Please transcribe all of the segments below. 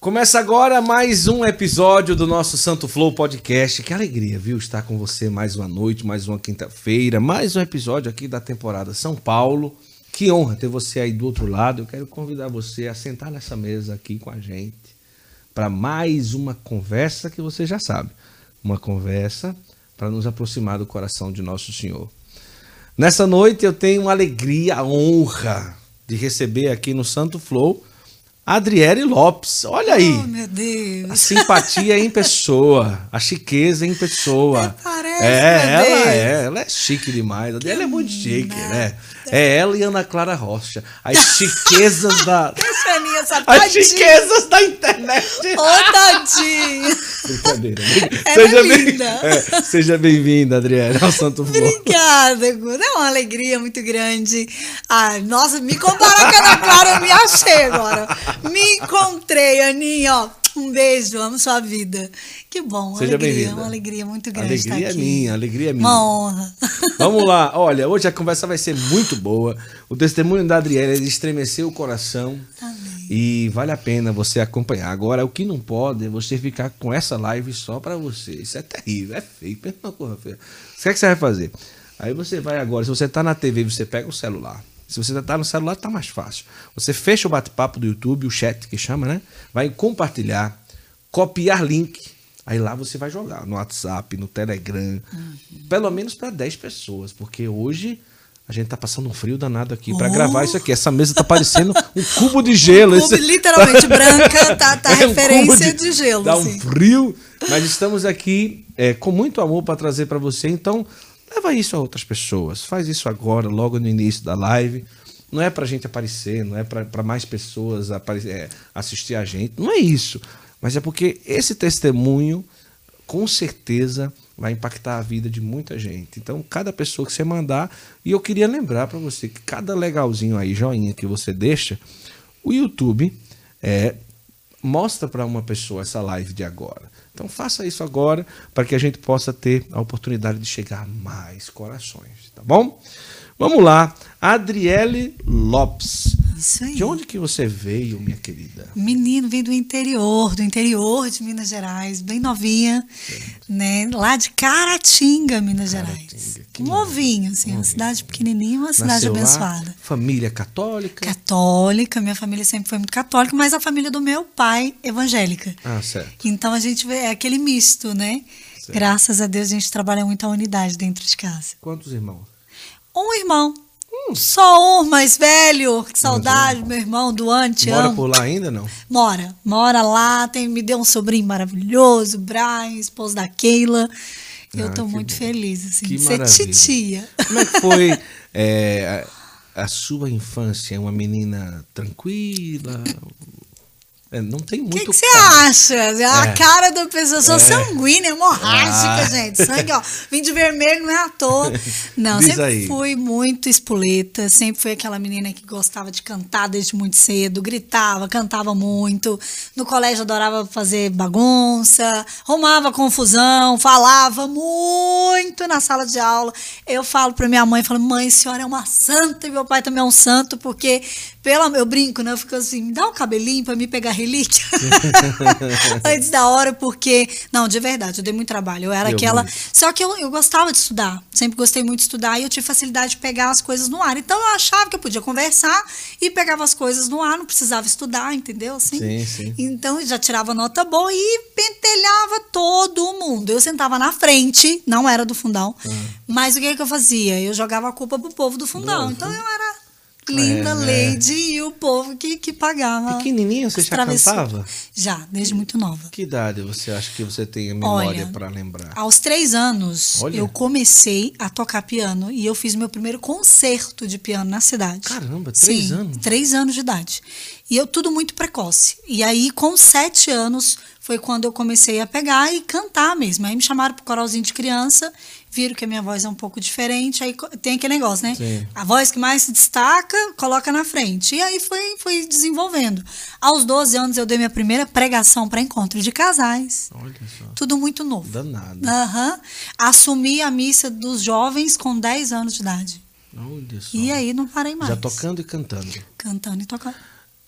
Começa agora mais um episódio do nosso Santo Flow Podcast. Que alegria, viu? Estar com você mais uma noite, mais uma quinta-feira, mais um episódio aqui da temporada São Paulo. Que honra ter você aí do outro lado. Eu quero convidar você a sentar nessa mesa aqui com a gente para mais uma conversa que você já sabe. Uma conversa para nos aproximar do coração de nosso Senhor. Nessa noite eu tenho a alegria, a honra de receber aqui no Santo Flow Adriele Lopes. Olha aí. Oh, meu Deus. A simpatia em pessoa, a chiqueza em pessoa. Até parece, é, ela Deus. é, ela é chique demais. Ela é muito chique, né? É ela e Ana Clara Rocha. As chiquezas da. As chiquezas da internet. Ô, tadinho. Brincadeira. É bem- linda. é, seja bem-vinda, Adriele, ao Santo Flow. Obrigada, Guda. É uma alegria muito grande. Ai, nossa, me comparar com a Ana Clara, eu me achei agora. Me encontrei, Aninha, ó. Um beijo, amo sua vida. Que bom, Seja alegria, uma alegria muito grande estar Alegria é aqui. minha, alegria minha. Uma honra. Vamos lá, olha, hoje a conversa vai ser muito boa. O testemunho da Adriele de estremecer o coração. Amém. E vale a pena você acompanhar. Agora, o que não pode é você ficar com essa live só pra você. Isso é terrível, é feio. Pensa numa coisa feia. O que é que você vai fazer? Aí você vai agora, se você tá na TV, você pega o celular. Se você tá no celular, tá mais fácil. Você fecha o bate-papo do YouTube, o chat que chama, né? Vai compartilhar, copiar link. Aí lá você vai jogar no WhatsApp, no Telegram, pelo menos para 10 pessoas, porque hoje a gente tá passando um frio danado aqui para Oh. gravar isso aqui. Essa mesa tá parecendo um cubo de gelo. Clube Esse- literalmente branca, tá, tá É um referência cubo de, gelo. Dá um frio, mas estamos aqui é, com muito amor para trazer para você. Então, leva isso a outras pessoas. Faz isso agora, logo no início da live. Não é pra gente aparecer, não é para mais pessoas apare- é, assistir a gente. Não é isso. Mas é porque esse testemunho, com certeza, vai impactar a vida de muita gente. Então, cada pessoa que você mandar. E eu queria lembrar para você que cada legalzinho aí, joinha que você deixa, o YouTube é, mostra para uma pessoa essa live de agora. Então faça isso agora para que a gente possa ter a oportunidade de chegar a mais corações, tá bom? Vamos lá, Adriele Lopes. Isso aí. De onde que você veio, minha querida? Menino, vem do interior, do interior de Minas Gerais, bem novinha, né? Lá de Caratinga, Minas Gerais. Caratinga, que Um ovinho, assim, uma cidade pequenininha, uma cidade Nasceu lá, abençoada. família católica. Católica, minha família sempre foi muito católica, mas a família do meu pai, evangélica. Ah, certo. Então a gente vê é aquele misto, né? Certo. Graças a Deus a gente trabalha muito a unidade dentro de casa. Quantos irmãos? Um irmão. Hum. Só um mais velho. Que saudade, meu irmão, Duane, te Mora amo. por lá ainda não? Mora, mora lá, tem, me deu um sobrinho maravilhoso, Brian, esposo da Keila. Eu Ah, tô que muito bom. feliz, assim, Que de ser maravilha. titia. Como é que foi é, a, a sua infância? Uma menina tranquila? É, não tem O muito que que você acha? A É. cara da pessoa, sou É. sanguínea, hemorrágica, Ah. gente. Sangue, ó, vim de vermelho, não é à toa. Não, Diz sempre aí. fui muito espoleta, sempre fui aquela menina que gostava de cantar desde muito cedo, gritava, cantava muito. No colégio adorava fazer bagunça, arrumava confusão, falava muito na sala de aula. Eu falo pra minha mãe, falo, mãe, a senhora é uma santa e meu pai também é um santo, porque pela, eu brinco, né? Eu fico assim, me dá um cabelinho pra me pegar relíquia antes da hora, porque. Não, de verdade, eu dei muito trabalho. Eu era Deu aquela. muito. Só que eu, eu gostava de estudar. Sempre gostei muito de estudar e eu tive facilidade de pegar as coisas no ar. Então eu achava que eu podia conversar e pegava as coisas no ar, não precisava estudar, entendeu? Assim? Sim, sim. Então eu já tirava nota boa e pentelhava todo mundo. Eu sentava na frente, não era do fundão, mas o que, que eu fazia? Eu jogava a culpa pro povo do fundão. Do então eu era linda, É, lady e o povo que, que pagava. Pequenininha, você já travessuras. cantava? Já, desde muito nova. Que idade você acha que você tem a memória para lembrar? Aos três anos, Olha. eu comecei a tocar piano e eu fiz meu primeiro concerto de piano na cidade. Caramba, três Sim, anos? Três anos de idade. E eu tudo muito precoce. E aí, com sete anos, foi quando eu comecei a pegar e cantar mesmo. Aí me chamaram pro coralzinho de criança, viram que a minha voz é um pouco diferente, aí tem aquele negócio, né? Sim. A voz que mais se destaca, coloca na frente. E aí foi, foi desenvolvendo. Aos 12 anos, eu dei minha primeira pregação para encontro de casais. Olha só. Tudo muito novo. Danado. Aham. Assumi a missa dos jovens com 10 anos de idade. Olha só. E aí não parei mais. Já tocando e cantando. Cantando e tocando.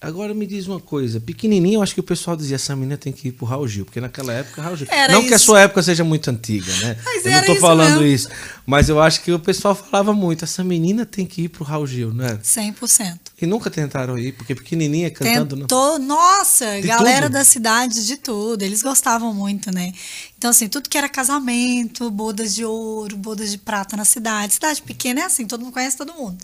Agora me diz uma coisa, pequenininho, eu acho que o pessoal dizia essa menina tem que ir pro Raul Gil, porque naquela época Raul Gil. Era não que a isso. sua época seja muito antiga, né? Mas eu não tô isso falando mesmo. isso, mas eu acho que o pessoal falava muito, essa menina tem que ir pro Raul Gil, né? 100%. E nunca tentaram ir, porque pequenininha cantando não. Tentou, nossa, De galera tudo? da cidade de tudo, eles gostavam muito, né? Então, assim, tudo que era casamento, bodas de ouro, bodas de prata na cidade. Cidade pequena é assim, todo mundo conhece todo mundo.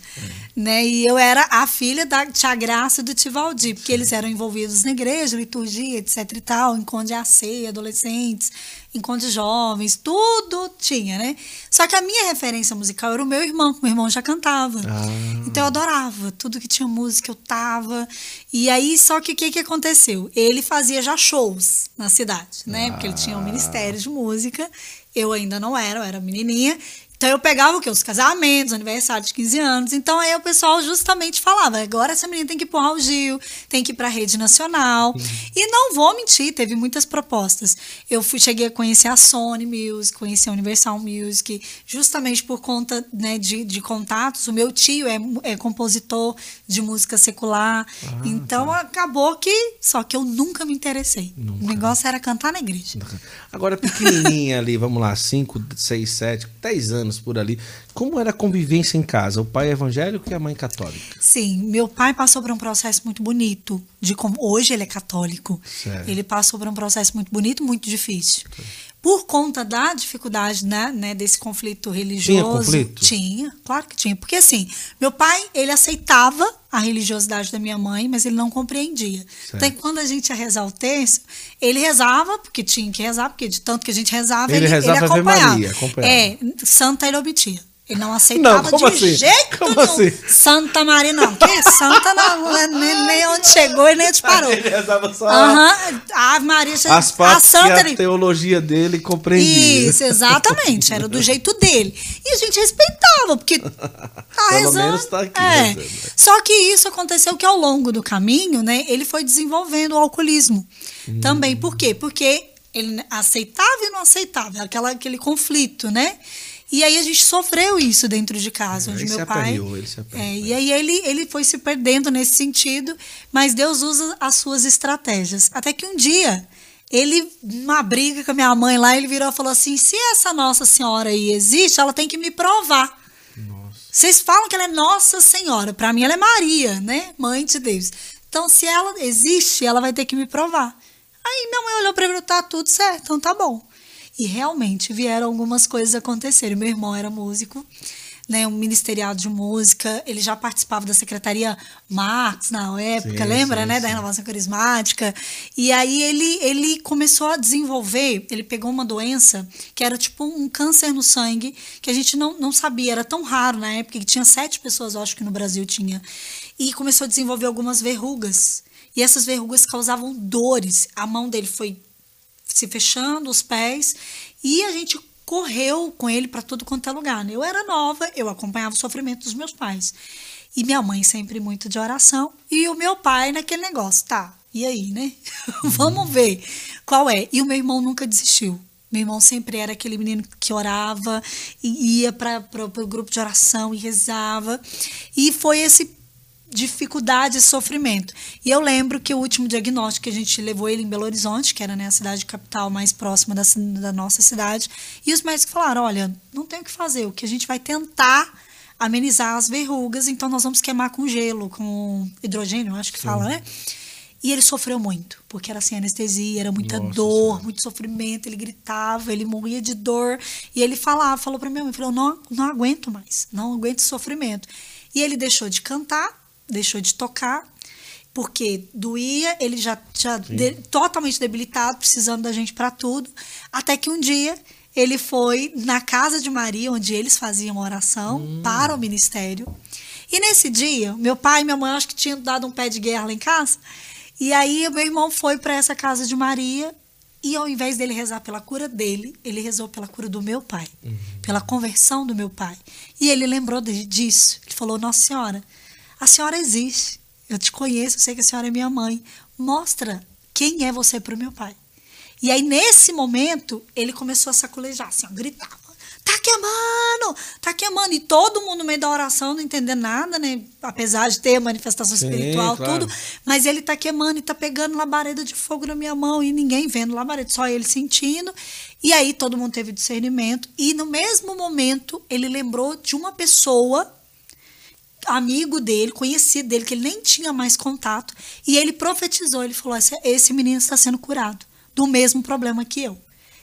Né? E eu era a filha da Tia Graça e do Tio Valdir, porque eles eram envolvidos na igreja, liturgia, etc e tal, encontro de AC, adolescentes, encontro de jovens, tudo tinha, né? Só que a minha referência musical era o meu irmão, que meu irmão já cantava. Ah. Então eu adorava, tudo que tinha música eu tava. E aí, só que o que, que aconteceu? Ele fazia já shows na cidade, né? Porque ele tinha um ministério de música. Eu ainda não era, eu era menininha. Então eu pegava o quê? Os casamentos, aniversário de 15 anos. Então aí o pessoal justamente falava: agora essa menina tem que ir pro Raul Gil, tem que ir pra rede nacional. E não vou mentir, teve muitas propostas. Eu fui, cheguei a conhecer a Sony Music, conheci a Universal Music, justamente por conta né, de, de contatos. O meu tio é, é compositor de música secular. então acabou que. Só que eu nunca me interessei. O negócio era cantar na igreja. Agora, pequenininha ali, vamos lá, 5, 6, 7, 10 anos por ali. Como era a convivência em casa? O pai é evangélico e a mãe católica? Sim, meu pai passou por um processo muito bonito. De como hoje ele é católico. Ele passou por um processo muito bonito, muito difícil. Por conta da dificuldade, né, né, desse conflito religioso. conflito? Tinha, claro que tinha. Porque assim, meu pai, ele aceitava a religiosidade da minha mãe, mas ele não compreendia. Certo. Então, quando a gente ia rezar o terço, ele rezava, porque tinha que rezar, porque de tanto que a gente rezava, Ele ele, rezava ele acompanhava. Maria, acompanhava. É, santa ele omitia. Ele não aceitava como de assim? jeito Como nenhum. assim? Santa Maria, não. Que santa não, não é nem, nem onde chegou e nem onde parou. Ele rezava só Aham, a Ave Maria, as a santa que a teologia dele compreendia. Isso, exatamente. Era do jeito dele. E a gente respeitava, porque tá Pelo rezando. menos tá aqui é. rezando. Só que isso aconteceu que ao longo do caminho, né, ele foi desenvolvendo o alcoolismo. Hum. Também. Por quê? Porque ele aceitava e não aceitava, aquela, aquele conflito, né? E aí a gente sofreu isso dentro de casa, É, onde meu pai. aperreou, ele se aperreou. É, e aí ele, ele foi se perdendo nesse sentido, mas Deus usa as suas estratégias. Até que um dia, ele, numa briga com a minha mãe lá, ele virou e falou assim: se essa Nossa Senhora aí existe, ela tem que me provar. Nossa. Vocês falam que ela é Nossa Senhora, para mim ela é Maria, né? Mãe de Deus. Então, se ela existe, ela vai ter que me provar. Aí minha mãe olhou para mim e falou: tá tudo certo, então tá bom. E realmente vieram algumas coisas acontecerem. Meu irmão era músico, né, um ministeriado de música, ele já participava da secretaria Marx na época, Sim, lembra, sim, né, sim. da renovação carismática. E aí ele ele começou a desenvolver, ele pegou uma doença que era tipo um câncer no sangue, que a gente não, não sabia, era tão raro na época que tinha sete pessoas, eu acho que no Brasil tinha. E começou a desenvolver algumas verrugas. E essas verrugas causavam dores. A mão dele foi se fechando, os pés, e a gente correu com ele para tudo quanto é lugar. né? Eu era nova, eu acompanhava o sofrimento dos meus pais. E minha mãe sempre muito de oração, e o meu pai naquele negócio, tá? E aí, né? Vamos ver qual é. E o meu irmão nunca desistiu. Meu irmão sempre era aquele menino que orava e ia para o grupo de oração e rezava. E foi esse dificuldade e sofrimento. E eu lembro que o último diagnóstico que a gente levou ele em Belo Horizonte, que era né, a cidade capital mais próxima da, da nossa cidade, e os médicos falaram: olha, não tem o que fazer, o que a gente vai tentar amenizar as verrugas, então nós vamos queimar com gelo, com hidrogênio, eu acho que fala, né? E ele sofreu muito, porque era sem anestesia, era muita Nossa dor, Senhora. muito sofrimento, ele gritava, ele morria de dor. E ele falava, falou para minha mãe, falou, não, não aguento mais, não aguento sofrimento. E ele deixou de cantar, deixou de tocar, porque doía, ele já, já de- totalmente debilitado, precisando da gente para tudo, até que um dia ele foi na casa de Maria, onde eles faziam oração para o ministério. E nesse dia, meu pai e minha mãe acho que tinham dado um pé de guerra lá em casa. E aí meu irmão foi para essa casa de Maria e ao invés dele rezar pela cura dele, ele rezou pela cura do meu pai, pela conversão do meu pai. E ele lembrou de- disso. Ele falou: Nossa Senhora, a senhora existe. Eu te conheço, eu sei que a senhora é minha mãe. Mostra quem é você para o meu pai. E aí, nesse momento, ele começou a saculejar, assim, ó, gritava. Tá queimando! Tá queimando. E todo mundo no meio da oração, não entendendo nada, né? Apesar de ter manifestação Sim, espiritual, claro. tudo. Mas ele tá queimando e tá pegando labareda de fogo na minha mão e ninguém vendo labareda, só ele sentindo. E aí todo mundo teve discernimento. E no mesmo momento, ele lembrou de uma pessoa amigo dele, conhecido dele, que ele nem tinha mais contato, e ele profetizou, ele falou: esse, esse menino está sendo curado do mesmo problema que eu.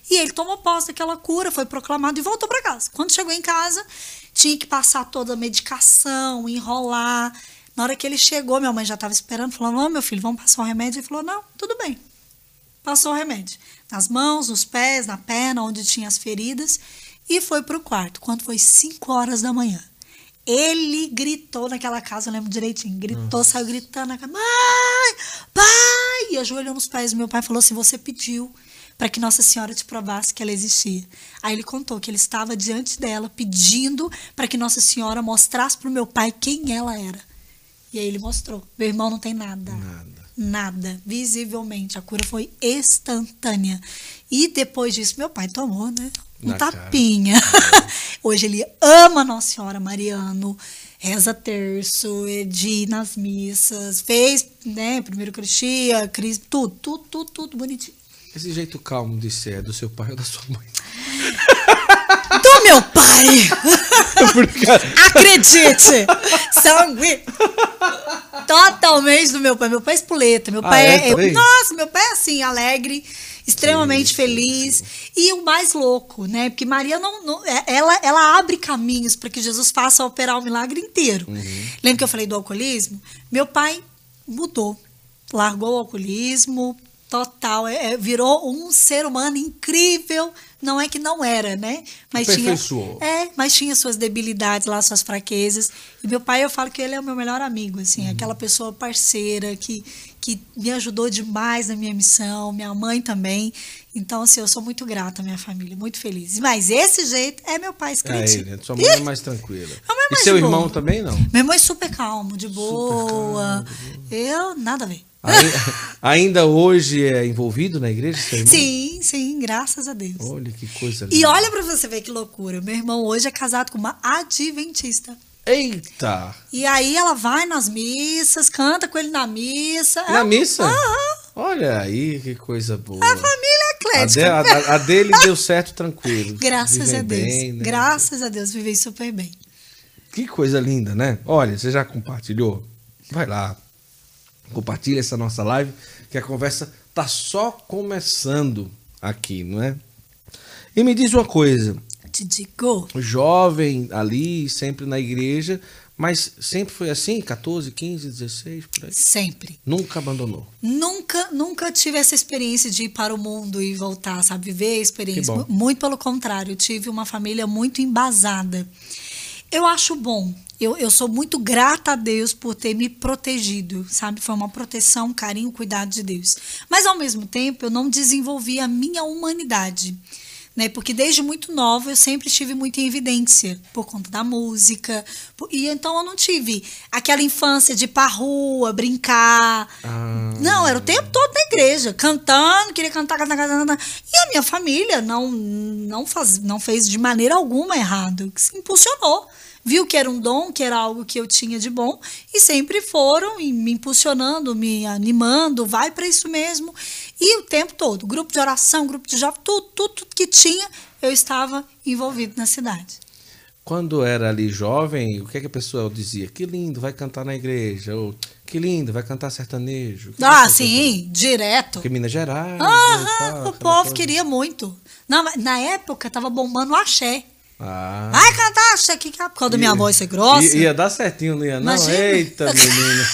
E ele tomou posse daquela cura, foi proclamado e voltou para casa. Quando chegou em casa, tinha que passar toda a medicação, enrolar. Na hora que ele chegou, minha mãe já estava esperando, falou: Não, meu filho, vamos passar o remédio. Ele falou: Não, tudo bem. Passou o remédio. Nas mãos, nos pés, na perna, onde tinha as feridas, e foi para o quarto. Quando foi 5 horas da manhã. Ele gritou naquela casa, eu lembro direitinho. Gritou, saiu gritando na cama. Mãe! Pai! E ajoelhou nos pés do meu pai e falou assim: Você pediu para que Nossa Senhora te provasse que ela existia. Aí ele contou que ele estava diante dela pedindo para que Nossa Senhora mostrasse para o meu pai quem ela era. E aí ele mostrou. Meu irmão não tem nada. Nada. Nada. Visivelmente. A cura foi instantânea. E depois disso, meu pai tomou, né? Um Na cara. tapinha. Hoje ele ama Nossa Senhora Mariano, reza terço, é ir nas missas, fez, né, primeiro Eucaristia, Cris, tudo, tudo, tudo, tudo bonitinho. Esse jeito calmo de ser é do seu pai ou da sua mãe? Do meu pai! Acredite! Sangue! Totalmente do meu pai. Meu pai é espoleta. Meu Ah, pai é? é. eu- nossa, meu pai é assim, alegre, extremamente Sim, feliz. E o mais louco, né? Porque Maria não. não- é- ela, ela abre caminhos para que Jesus faça operar o milagre inteiro. Uhum. Lembra que eu falei do alcoolismo? Meu pai mudou. Largou o alcoolismo total. é- é, virou um ser humano incrível. Não é que não era, né? Mas tinha, é, mas tinha suas debilidades lá, suas fraquezas. E meu pai, eu falo que ele é o meu melhor amigo, assim, aquela pessoa parceira que, que me ajudou demais na minha missão, minha mãe também. Então, assim, eu sou muito grata à minha família, muito feliz. Mas esse jeito é meu pai É escritinho. ele, sua mãe é mais tranquila. É E mais seu de irmão boa. também não? Meu irmão é super calmo, de boa. Eu, nada a ver. Ai- Ainda hoje é envolvido na igreja, seu irmão? Sim, sim, graças a Deus. Olha que coisa linda. E olha pra você ver que loucura. Meu irmão hoje é casado com uma adventista. Eita! E aí ela vai nas missas, canta com ele na missa. Na É- missa? Aham. Olha aí que coisa boa. A família A, eclética. de- a- a dele deu certo tranquilo. Graças Vivem a Deus. bem, né? Graças a Deus, vivei super bem. Que coisa linda, né? Olha, você já compartilhou? Vai lá. Compartilha essa nossa live, que a conversa tá só começando aqui, não é? E me diz uma coisa, Te digo. jovem ali, sempre na igreja, mas sempre foi assim, 14, 15, 16, por aí. Sempre. Nunca abandonou. Nunca, nunca tive essa experiência de ir para o mundo e voltar, sabe? Viver a experiência. Muito pelo contrário, tive uma família muito embasada. Eu acho bom. Eu, eu sou muito grata a Deus por ter me protegido, sabe? Foi uma proteção, um carinho, cuidado de Deus. Mas, ao mesmo tempo, eu não desenvolvi a minha humanidade. Né? Porque desde muito nova eu sempre estive muito em evidência por conta da música. E então eu não tive aquela infância de ir pra rua, brincar. Ah. Não, era o tempo todo na igreja, cantando, queria cantar, cantar, cantar, cantar. E a minha família não, não, faz, não fez de maneira alguma errado, se impulsionou. Viu que era um dom, que era algo que eu tinha de bom, e sempre foram e me impulsionando, me animando, vai para isso mesmo. E o tempo todo, grupo de oração, grupo de jovem, tudo, tudo, tudo que tinha, eu estava envolvido na cidade. Quando era ali jovem, o que, é que a pessoa dizia? Que lindo, vai cantar na igreja. Ou que lindo, vai cantar sertanejo. Que Ah, sim, direto. Porque Minas Gerais. Aham, tal, o povo coisa. queria muito. Mas na época tava bombando o axé. Ah. Vai cantar axé, que que é? Por causa da minha voz ser grossa. Ia, ia dar certinho, não ia? Não, Imagina. eita, menina.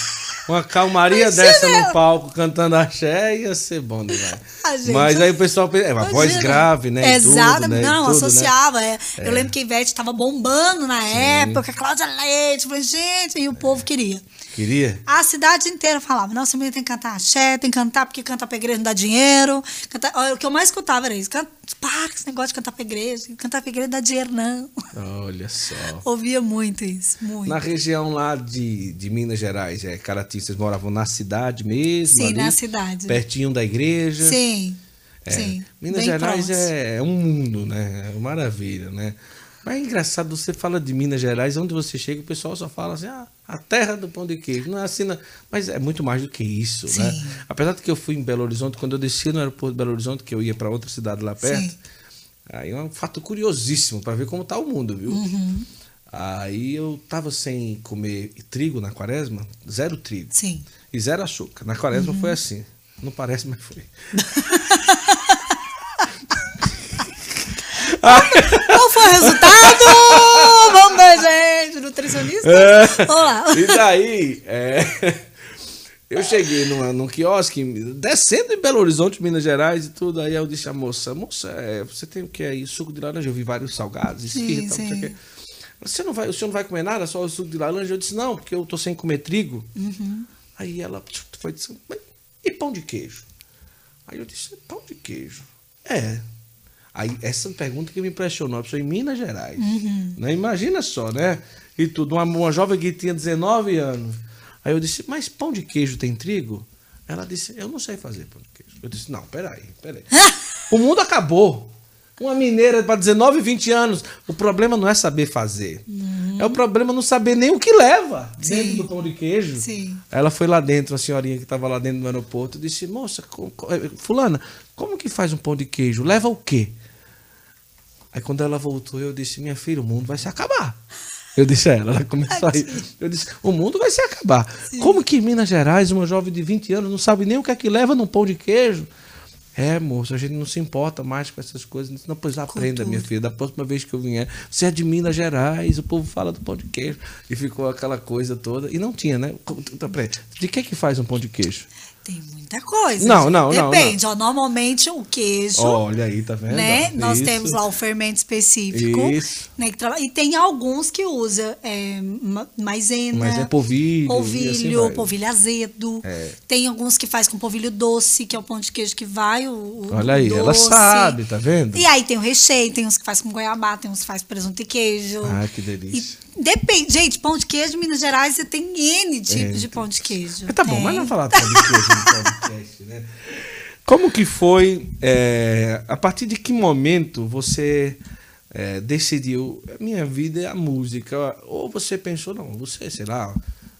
Uma calmaria Imagina. dessa no palco cantando axé ia ser bom, né, velho? Ah, Mas aí o pessoal pensa, é uma voz grave, né? tudo, Exato, né, não, tudo, né? associava. é. Eu lembro que a Ivete tava bombando na época, a Cláudia Leite, falei, gente, e o povo queria. Queria? A cidade inteira falava, não, essa menina tem que cantar axé, tem que cantar porque cantar pra igreja não dá dinheiro. Cantar... O que eu mais escutava era isso, canta... para com esse negócio de cantar pra igreja, cantar pra igreja dá dinheiro não. Olha só. Ouvia muito isso, muito. Na região lá de, de Minas Gerais, é, Caraty, vocês moravam na cidade mesmo? Sim, ali, na cidade. Pertinho da igreja? Sim, É, sim. Minas Gerais é, é um mundo, né? É uma maravilha, né? Mas é engraçado, você fala de Minas Gerais, onde você chega, o pessoal só fala assim, ah, a terra do pão de queijo. Não é assim, não. mas é muito mais do que isso, né? Sim. Apesar de que eu fui em Belo Horizonte, quando eu desci no aeroporto de Belo Horizonte, que eu ia para outra cidade lá perto, Sim. aí é um fato curiosíssimo para ver como tá o mundo, viu? Uhum. Aí eu tava sem comer trigo na quaresma, zero trigo. Sim. E zero açúcar. Na quaresma Uhum. foi assim. Não parece, mas foi. Resultado? Vamos ver, gente. Nutricionista? Vamos lá. E daí, é, eu cheguei numa, num quiosque, descendo em Belo Horizonte, Minas Gerais e tudo. Aí eu disse à moça, moça, é, você tem o que aí? Suco de laranja? Eu vi vários salgados, e tal, não sei o quê. Você não vai, o senhor não vai comer nada, só o suco de laranja? Eu disse, não, porque eu tô sem comer trigo. Uhum. Aí ela foi disse, "Mas e pão de queijo? Aí eu disse, pão de queijo? É. Aí essa pergunta que me impressionou, a pessoa em Minas Gerais. Uhum. Né? Imagina só, né? E tudo, uma, uma jovem que tinha 19 anos. Aí eu disse, mas pão de queijo tem trigo? Ela disse, eu não sei fazer pão de queijo. Eu disse, não, peraí, peraí. o mundo acabou. Uma mineira para 19, 20 anos. O problema não é saber fazer. É o problema não saber nem o que leva Uhum. Sim. dentro do pão de queijo. Sim. Aí ela foi lá dentro, a senhorinha que estava lá dentro do aeroporto, disse: Moça, eh, Fulana, como que faz um pão de queijo? Leva o quê? Aí quando ela voltou, eu disse: Minha filha, o mundo vai se acabar. Eu disse a ela, ela começou a rir. Eu disse: O mundo vai se acabar. Como que em Minas Gerais, uma jovem de 20 anos não sabe nem o que é que leva num pão de queijo? É, moço, a gente não se importa mais com essas coisas. Disse, Não, pois aprenda, minha filha. Da próxima vez que eu vier, você é de Minas Gerais, o povo fala do pão de queijo. E ficou aquela coisa toda. E não tinha, né? De que que faz um pão de queijo? Tem muita coisa. Não, não, não, Depende. Ó, normalmente o queijo. Olha aí, tá vendo? Né? Nós Isso. temos lá o fermento específico. Isso. Né, que E tem alguns que usa é, ma- maisena. Mas é polvilho. e Polvilho, assim polvilho azedo. É. Tem alguns que faz com polvilho doce, que é o pão de queijo que vai. O, Olha aí, ela doce. sabe, tá vendo? E aí tem o recheio, tem uns que faz com goiabá, tem uns que faz presunto e queijo. Ah, que delícia. E depende, gente, pão de queijo Minas Gerais você tem N tipos É, de pão de queijo. Mas tá bom, Tem. mas não falar do pão de queijo podcast, né? Como que foi, é, a partir de que momento você é, decidiu, minha vida é a música, ou você pensou, não, você, sei lá,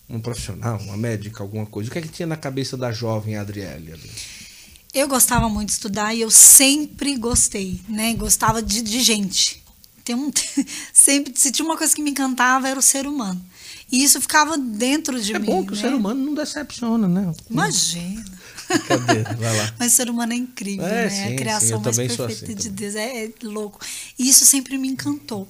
um profissional, uma médica, alguma coisa, o que é que tinha na cabeça da jovem Adriele? Eu gostava muito de estudar e eu sempre gostei, né? Gostava de, de gente. Tem um, sempre, se tinha uma coisa que me encantava, era o ser humano. E isso ficava dentro de É mim. bom que o né? ser humano não decepciona, né? Imagina. Cadê? Vai lá. Mas o ser humano é incrível, É, né? sim, a sim, criação eu mais perfeita assim de. Deus. É, é louco. E isso sempre me encantou.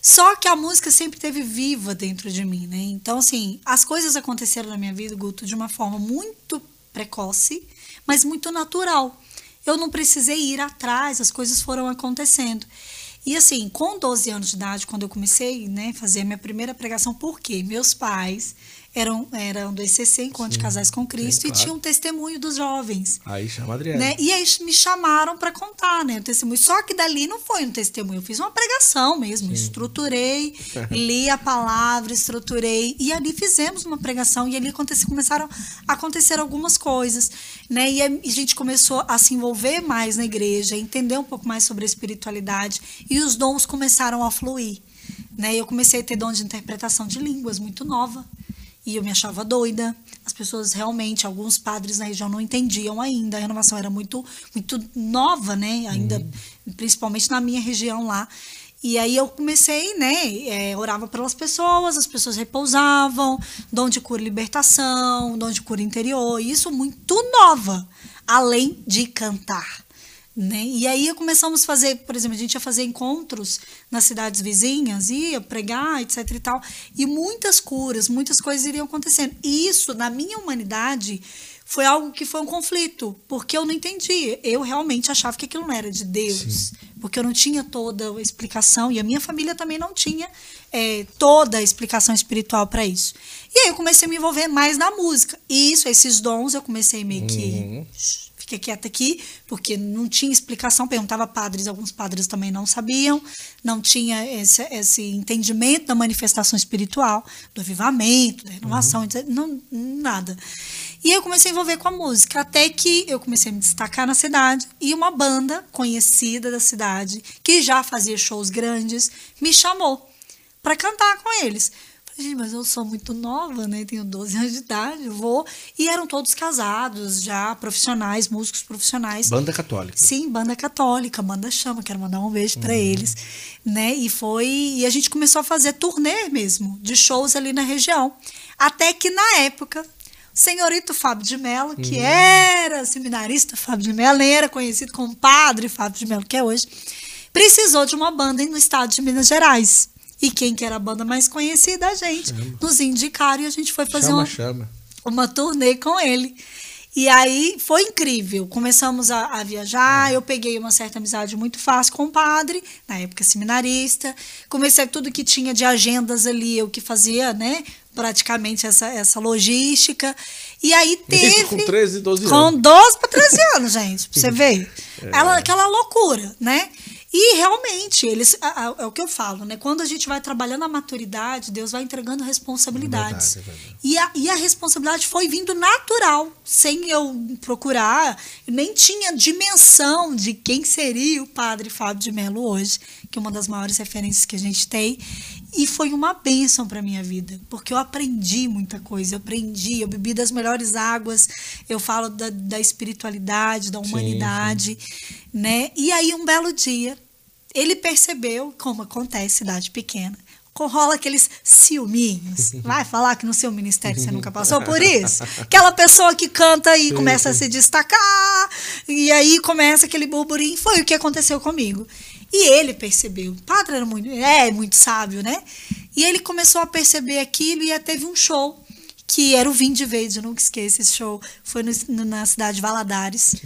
Só que a música sempre teve viva dentro de mim, né? Então, assim, as coisas aconteceram na minha vida, Guto, de uma forma muito precoce, mas muito natural. Eu não precisei ir atrás, as coisas foram acontecendo. E assim, com 12 anos de idade, quando eu comecei, né, fazer a minha primeira pregação, por quê? Meus pais eram, eram do ECC, Encontro de Casais com Cristo, sim, e claro. tinham testemunho dos jovens. Aí chama a Adriele. Né? E aí me chamaram para contar, né, o testemunho. Só que dali não foi um testemunho, eu fiz uma pregação mesmo, estruturei, li a palavra, estruturei e ali fizemos uma pregação e ali aconteceu, começaram a acontecer algumas coisas, né? E a a gente começou a se envolver mais na igreja, entender um pouco mais sobre a espiritualidade e os dons começaram a fluir, né? Eu comecei a ter dom de interpretação de línguas muito nova. E eu me achava doida. As pessoas realmente, alguns padres na região não entendiam ainda. A renovação era muito, muito nova, né? Ainda, principalmente na minha região lá. E aí eu comecei, né? é, orava pelas pessoas, as pessoas repousavam, dom de cura e libertação, dom de cura interior. Isso muito nova, além de cantar. Né? E aí começamos a fazer, por exemplo, a gente ia fazer encontros nas cidades vizinhas, ia pregar, etc e tal, e muitas curas, muitas coisas iriam acontecendo. E isso, na minha humanidade, foi algo que foi um conflito, porque eu não entendi. Eu realmente achava que aquilo não era de Deus, porque eu não tinha toda a explicação, e a minha família também não tinha é, toda a explicação espiritual para isso. E aí eu comecei a me envolver mais na música. E isso, esses dons, eu comecei meio que Uhum. Fiquei quieta aqui, porque não tinha explicação. Perguntava a padres, alguns padres também não sabiam, não tinha esse, esse entendimento da manifestação espiritual, do avivamento, da renovação, etc. não, nada. E eu comecei a envolver com a música, até que eu comecei a me destacar na cidade e uma banda conhecida da cidade, que já fazia shows grandes, me chamou para cantar com eles. Gente, mas eu sou muito nova, né? Tenho 12 anos de idade, vou. E eram todos casados, já profissionais, músicos profissionais. Banda católica. Sim, banda católica, banda chama, quero mandar um beijo para eles, né? E foi, e a gente começou a fazer turnê mesmo, de shows ali na região. Até que na época, o senhorito Fábio de Mello, que era seminarista Fábio de Mello, era conhecido como padre Fábio de Mello, que é hoje, precisou de uma banda no estado de Minas Gerais. E quem que era a banda mais conhecida? A gente. Nos indicaram e a gente foi fazer Chama, uma, chama. uma turnê com ele. E aí foi incrível. Começamos a, a viajar, eu peguei uma certa amizade muito fácil com o padre, na época seminarista. Comecei tudo que tinha de agendas ali, eu que fazia, né? Praticamente essa, essa logística. E aí teve. Isso com 13, 12 Com anos. 12 para 13 anos, gente, pra você ver. Ela, aquela loucura, né? E realmente, eles, a- é o que eu falo, né? Quando a gente vai trabalhando a maturidade, Deus vai entregando responsabilidades. É verdade, é verdade. E, a, e a responsabilidade foi vindo natural, sem eu procurar. Nem tinha dimensão de quem seria o padre Fábio de Mello hoje, que é uma das maiores referências que a gente tem. E foi uma bênção para minha vida, porque eu aprendi muita coisa. Eu aprendi, eu bebi das melhores águas, eu falo da, da espiritualidade, da humanidade, né? E aí, um belo dia, ele percebeu, como acontece em cidade pequena, rola aqueles ciúminhos. Vai falar que no seu ministério você nunca passou por isso? Aquela pessoa que canta e começa a se destacar, e aí começa aquele burburinho. Foi o que aconteceu comigo. E ele percebeu. O padre era muito, é muito sábio, né? E ele começou a perceber aquilo e teve um show que era o Vim de Verde, eu nunca esqueço esse show. Foi no- no- na cidade de Valadares,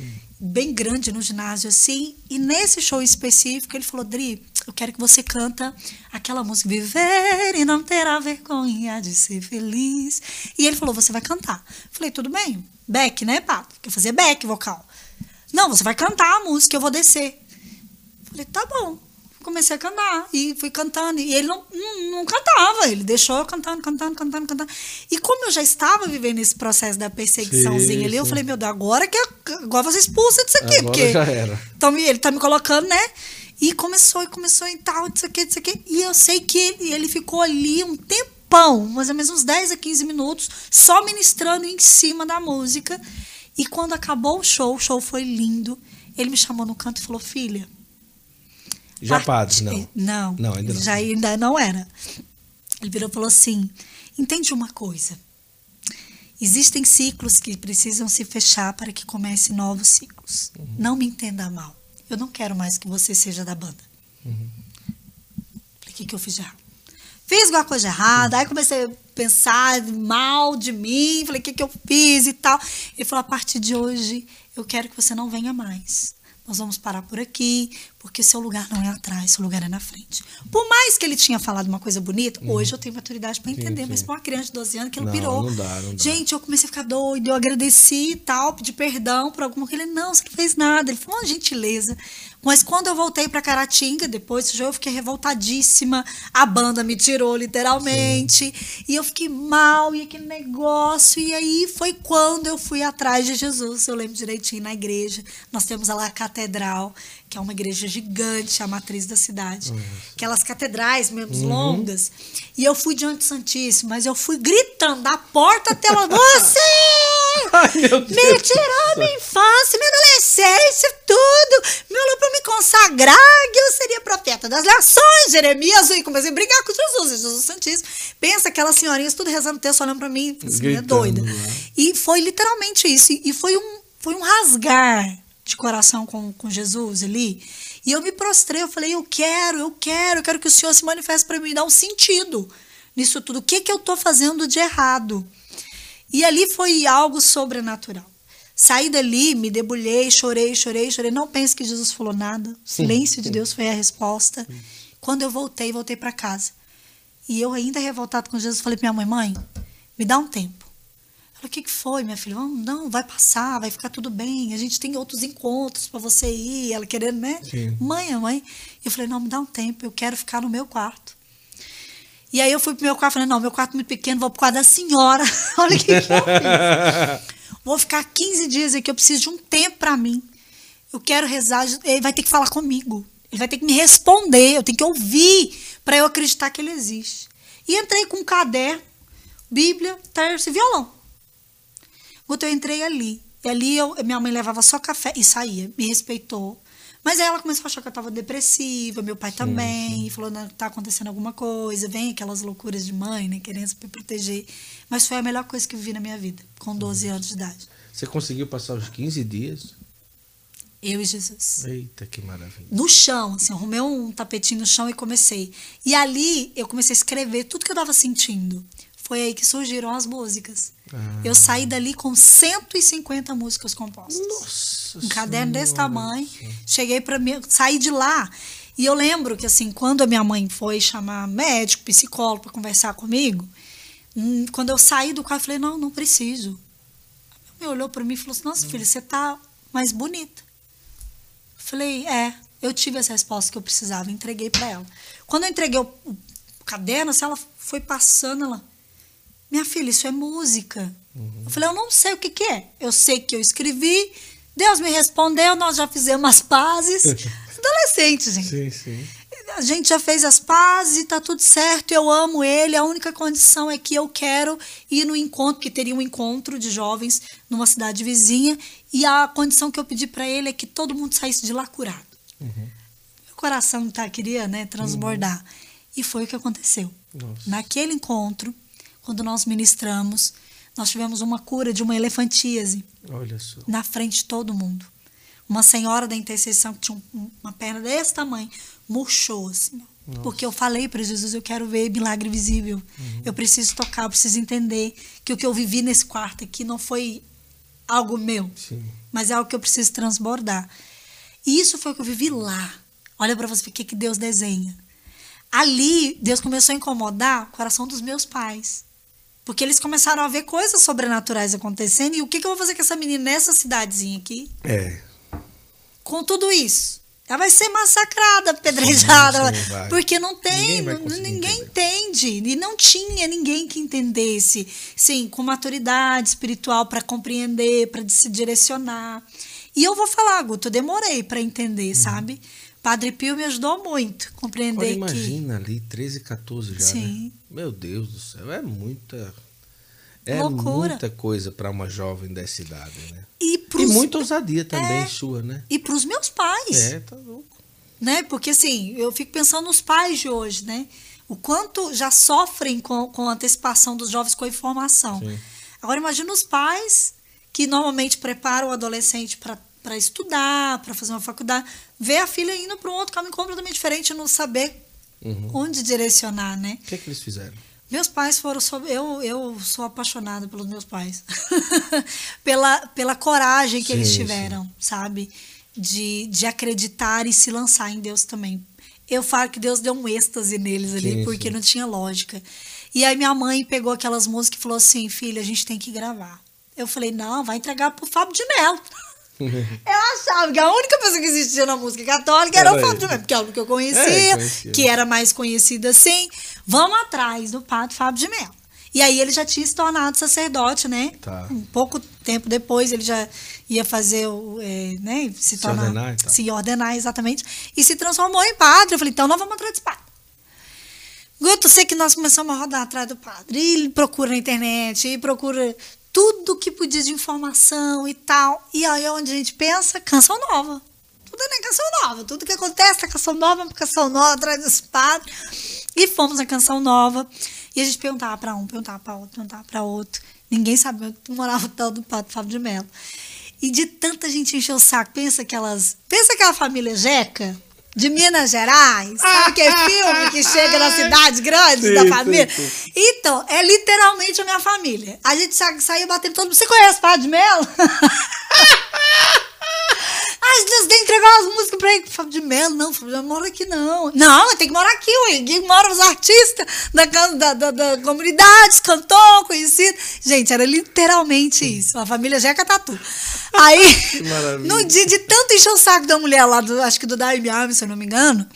bem grande no ginásio assim. E nesse show específico, ele falou: Dri, eu quero que você canta aquela música Viver e não terá vergonha de ser feliz. E ele falou: Você vai cantar. Falei: Tudo bem. Back, né, Pato? Porque eu fazia back vocal. Não, você vai cantar a música, eu vou descer. Falei, tá bom. Comecei a cantar e fui cantando. E ele não, não, não cantava, ele deixou eu cantando, cantando, cantando, cantando. E como eu já estava vivendo esse processo da perseguiçãozinha Sim, ali, eu sim. falei, meu Deus, agora que eu- agora você expulsa disso aqui, Agora porque já era. então, ele tá me colocando, né? E começou, e começou e tal, disso aqui, disso aqui. E eu sei que ele, ele ficou ali um tempão, mais ou menos uns 10 a 15 minutos, só ministrando em cima da música. E quando acabou o show, o show foi lindo. Ele me chamou no canto e falou: Filha. Já parte- padre, não. Não, Não, ainda não. já ainda não era. Ele virou e falou assim: entende uma coisa. Existem ciclos que precisam se fechar para que comece novos ciclos. Uhum. Não me entenda mal. Eu não quero mais que você seja da banda. Uhum. Falei, o que, que eu fiz de errado? Fiz alguma coisa errada, aí comecei a pensar mal de mim, falei, o que, que eu fiz e tal. Ele falou, a partir de hoje, eu quero que você não venha mais. Nós vamos parar por aqui, porque seu lugar não é atrás, seu lugar é na frente. Por mais que ele tinha falado uma coisa bonita, hoje eu tenho maturidade para entender, Uhum. sim. mas para uma criança de 12 anos que ele Não, pirou. não dá, não dá. Gente, eu comecei a ficar doido, eu agradeci e tal, pedi perdão por alguma coisa. Ele, não, você não fez nada. Ele falou uma gentileza. Mas quando eu voltei para Caratinga, depois desse jogo, eu fiquei revoltadíssima. A banda me tirou, literalmente. E eu fiquei mal, e aquele negócio. E aí foi quando eu fui atrás de Jesus. Eu lembro direitinho, na igreja. Nós temos lá a catedral, que é uma igreja gigante, a matriz da cidade. Aquelas catedrais mesmo, longas. E eu fui diante do Santíssimo, mas eu fui gritando da porta até lá. Você! Ai, Me tirou minha infância, minha adolescência, tudo. Me falou pra me consagrar que eu seria profeta das nações, Jeremias. E comecei a brigar com Jesus, Jesus Santíssimo. Pensa aquelas senhorinhas tudo rezando texto, olhando pra mim, assim, é doida. né? E foi literalmente isso. E foi um, foi um rasgar de coração com, com Jesus ali. E eu me prostrei, eu falei, eu quero, eu quero, eu quero que o Senhor se manifeste para mim, dar um sentido nisso tudo. O que, que eu tô fazendo de errado? E ali foi algo sobrenatural. Saí dali, me debulhei, chorei, chorei, chorei. Não pense que Jesus falou nada. O silêncio de Deus foi a resposta. Quando eu voltei, voltei para casa. E eu ainda revoltado com Jesus, falei para minha mãe, mãe, me dá um tempo. Ela, o que, que foi, minha filha? Não, não, vai passar, vai ficar tudo bem. A gente tem outros encontros para você ir. Ela querendo, né? Sim. Mãe, mãe. Eu falei, não, me dá um tempo, eu quero ficar no meu quarto. E aí eu fui pro meu quarto, falei, não, meu quarto é muito pequeno, vou pro quarto da senhora. Olha o que, que eu fiz. Vou ficar 15 dias aqui, eu preciso de um tempo para mim. Eu quero rezar, ele vai ter que falar comigo. Ele vai ter que me responder, eu tenho que ouvir para eu acreditar que ele existe. E entrei com um caderno, Bíblia, terço e violão. Guto, eu entrei ali. E ali eu, minha mãe levava só café e saía, me respeitou. Mas aí ela começou a achar que eu estava depressiva, meu pai também, e falou, tá acontecendo alguma coisa, vem aquelas loucuras de mãe, né, querendo se proteger. Mas foi a melhor coisa que eu vi na minha vida, com 12 anos de idade. Você conseguiu passar os 15 dias? Eu e Jesus. Eita, que maravilha. No chão, assim, arrumei um tapetinho no chão e comecei. E ali eu comecei a escrever tudo que eu estava sentindo. Foi aí que surgiram as músicas. Ah. Eu saí dali com 150 músicas compostas. Nossa Um caderno desse tamanho. Cheguei para mim, saí de lá. E eu lembro que, assim, quando a minha mãe foi chamar médico, psicólogo para conversar comigo, hum, quando eu saí do carro, eu falei: não, não preciso. Ela olhou para mim e falou assim: nossa, filha, você tá mais bonita. Falei, é, eu tive essa resposta que eu precisava, entreguei para ela. Quando eu entreguei o, o, caderno, assim, ela foi passando, ela, minha filha, isso é música. Uhum. Eu falei, eu não sei o que, que é. Eu sei que eu escrevi, Deus me respondeu, nós já fizemos as pazes. Adolescente, gente. Sim, sim. A gente já fez as pazes e tá tudo certo, eu amo ele. A única condição é que eu quero ir no encontro, que teria um encontro de jovens numa cidade vizinha, e a condição que eu pedi para ele é que todo mundo saísse de lá curado. Uhum. Meu coração tá, queria né, transbordar. Uhum. E foi o que aconteceu. Nossa. Naquele encontro, quando nós ministramos, nós tivemos uma cura de uma elefantíase. Na frente de todo mundo. Uma senhora da intercessão que tinha uma perna desse tamanho, murchou assim. Nossa. Porque eu falei para Jesus, eu quero ver milagre visível. Uhum. Eu preciso tocar, eu preciso entender que o que eu vivi nesse quarto aqui não foi algo meu, Sim. mas é algo que eu preciso transbordar. E isso foi o que eu vivi lá. Olha para você o que, que Deus desenha. Ali, Deus começou a incomodar o coração dos meus pais. Porque eles começaram a ver coisas sobrenaturais acontecendo. E o que, que eu vou fazer com essa menina nessa cidadezinha aqui? É. Com tudo isso. Ela vai ser massacrada, apedrejada. Porque não tem, ninguém, ninguém entende. E não tinha ninguém que entendesse, sim, com maturidade espiritual para compreender, para se direcionar. E eu vou falar, Guto, eu demorei para entender, hum. sabe? Padre Pio me ajudou muito a compreender Agora, imagina que. Ali, 13, 14 já. Sim. Né? Meu Deus do céu, é muita. É Loucura. muita coisa para uma jovem dessa idade, né? E, pros... e muita ousadia também é, sua, né? E para os meus pais. É, tá louco. Né? Porque assim, eu fico pensando nos pais de hoje, né? O quanto já sofrem com, com a antecipação dos jovens com a informação. Sim. Agora imagina os pais que normalmente preparam o adolescente para estudar, para fazer uma faculdade, ver a filha indo para um outro caminho completamente diferente, não saber uhum. onde direcionar, né? O que, é que eles fizeram? Meus pais foram. Eu, eu sou apaixonada pelos meus pais. pela, pela coragem que sim, eles tiveram, sim. sabe? De, de acreditar e se lançar em Deus também. Eu falo que Deus deu um êxtase neles ali, sim, porque não tinha lógica. E aí minha mãe pegou aquelas músicas e falou assim: filha, a gente tem que gravar. Eu falei: não, vai entregar pro Fábio de Mello. eu achava que a única pessoa que existia na música católica era, era o Fábio de Mello, porque é o que eu conhecia, é, que era mais conhecido assim. Vamos atrás do padre Fábio de Mello. E aí ele já tinha se tornado sacerdote, né? Tá. Um pouco tempo depois ele já ia fazer o, é, né? Se, se tornar, ordenar, então. se ordenar exatamente e se transformou em padre. Eu falei, então nós vamos atrás desse padre. Guto, sei que nós começamos a rodar atrás do padre. E ele procura na internet, e procura tudo que podia de informação e tal. E aí é onde a gente pensa, canção nova. Tudo é canção nova. Tudo que acontece é canção nova, canção nova, atrás dos padres. E fomos na canção nova. E a gente perguntava para um, perguntava para outro, perguntava para outro. Ninguém sabia onde morava o tal do Padre Fábio de Mello. E de tanta gente encher o saco, pensa aquelas. Pensa aquela família Jeca de Minas Gerais, sabe que é filme que chega nas cidades grandes sim, da família? Sim, sim. Então, é literalmente a minha família. A gente saía batendo todo mundo. Você conhece Padre de Melo? Ai, Deus, tem que entregar as músicas pra ele. Fábio de Melo, não, Fábio de mora aqui não. Não, tem que morar aqui, ué. Aqui moram os artistas da, da, da, da comunidade, cantor, conhecido. Gente, era literalmente isso. A família Jeca Tatu. Aí, no dia de tanto encher o saco da mulher lá, do, acho que do Daime Arme, se eu não me engano,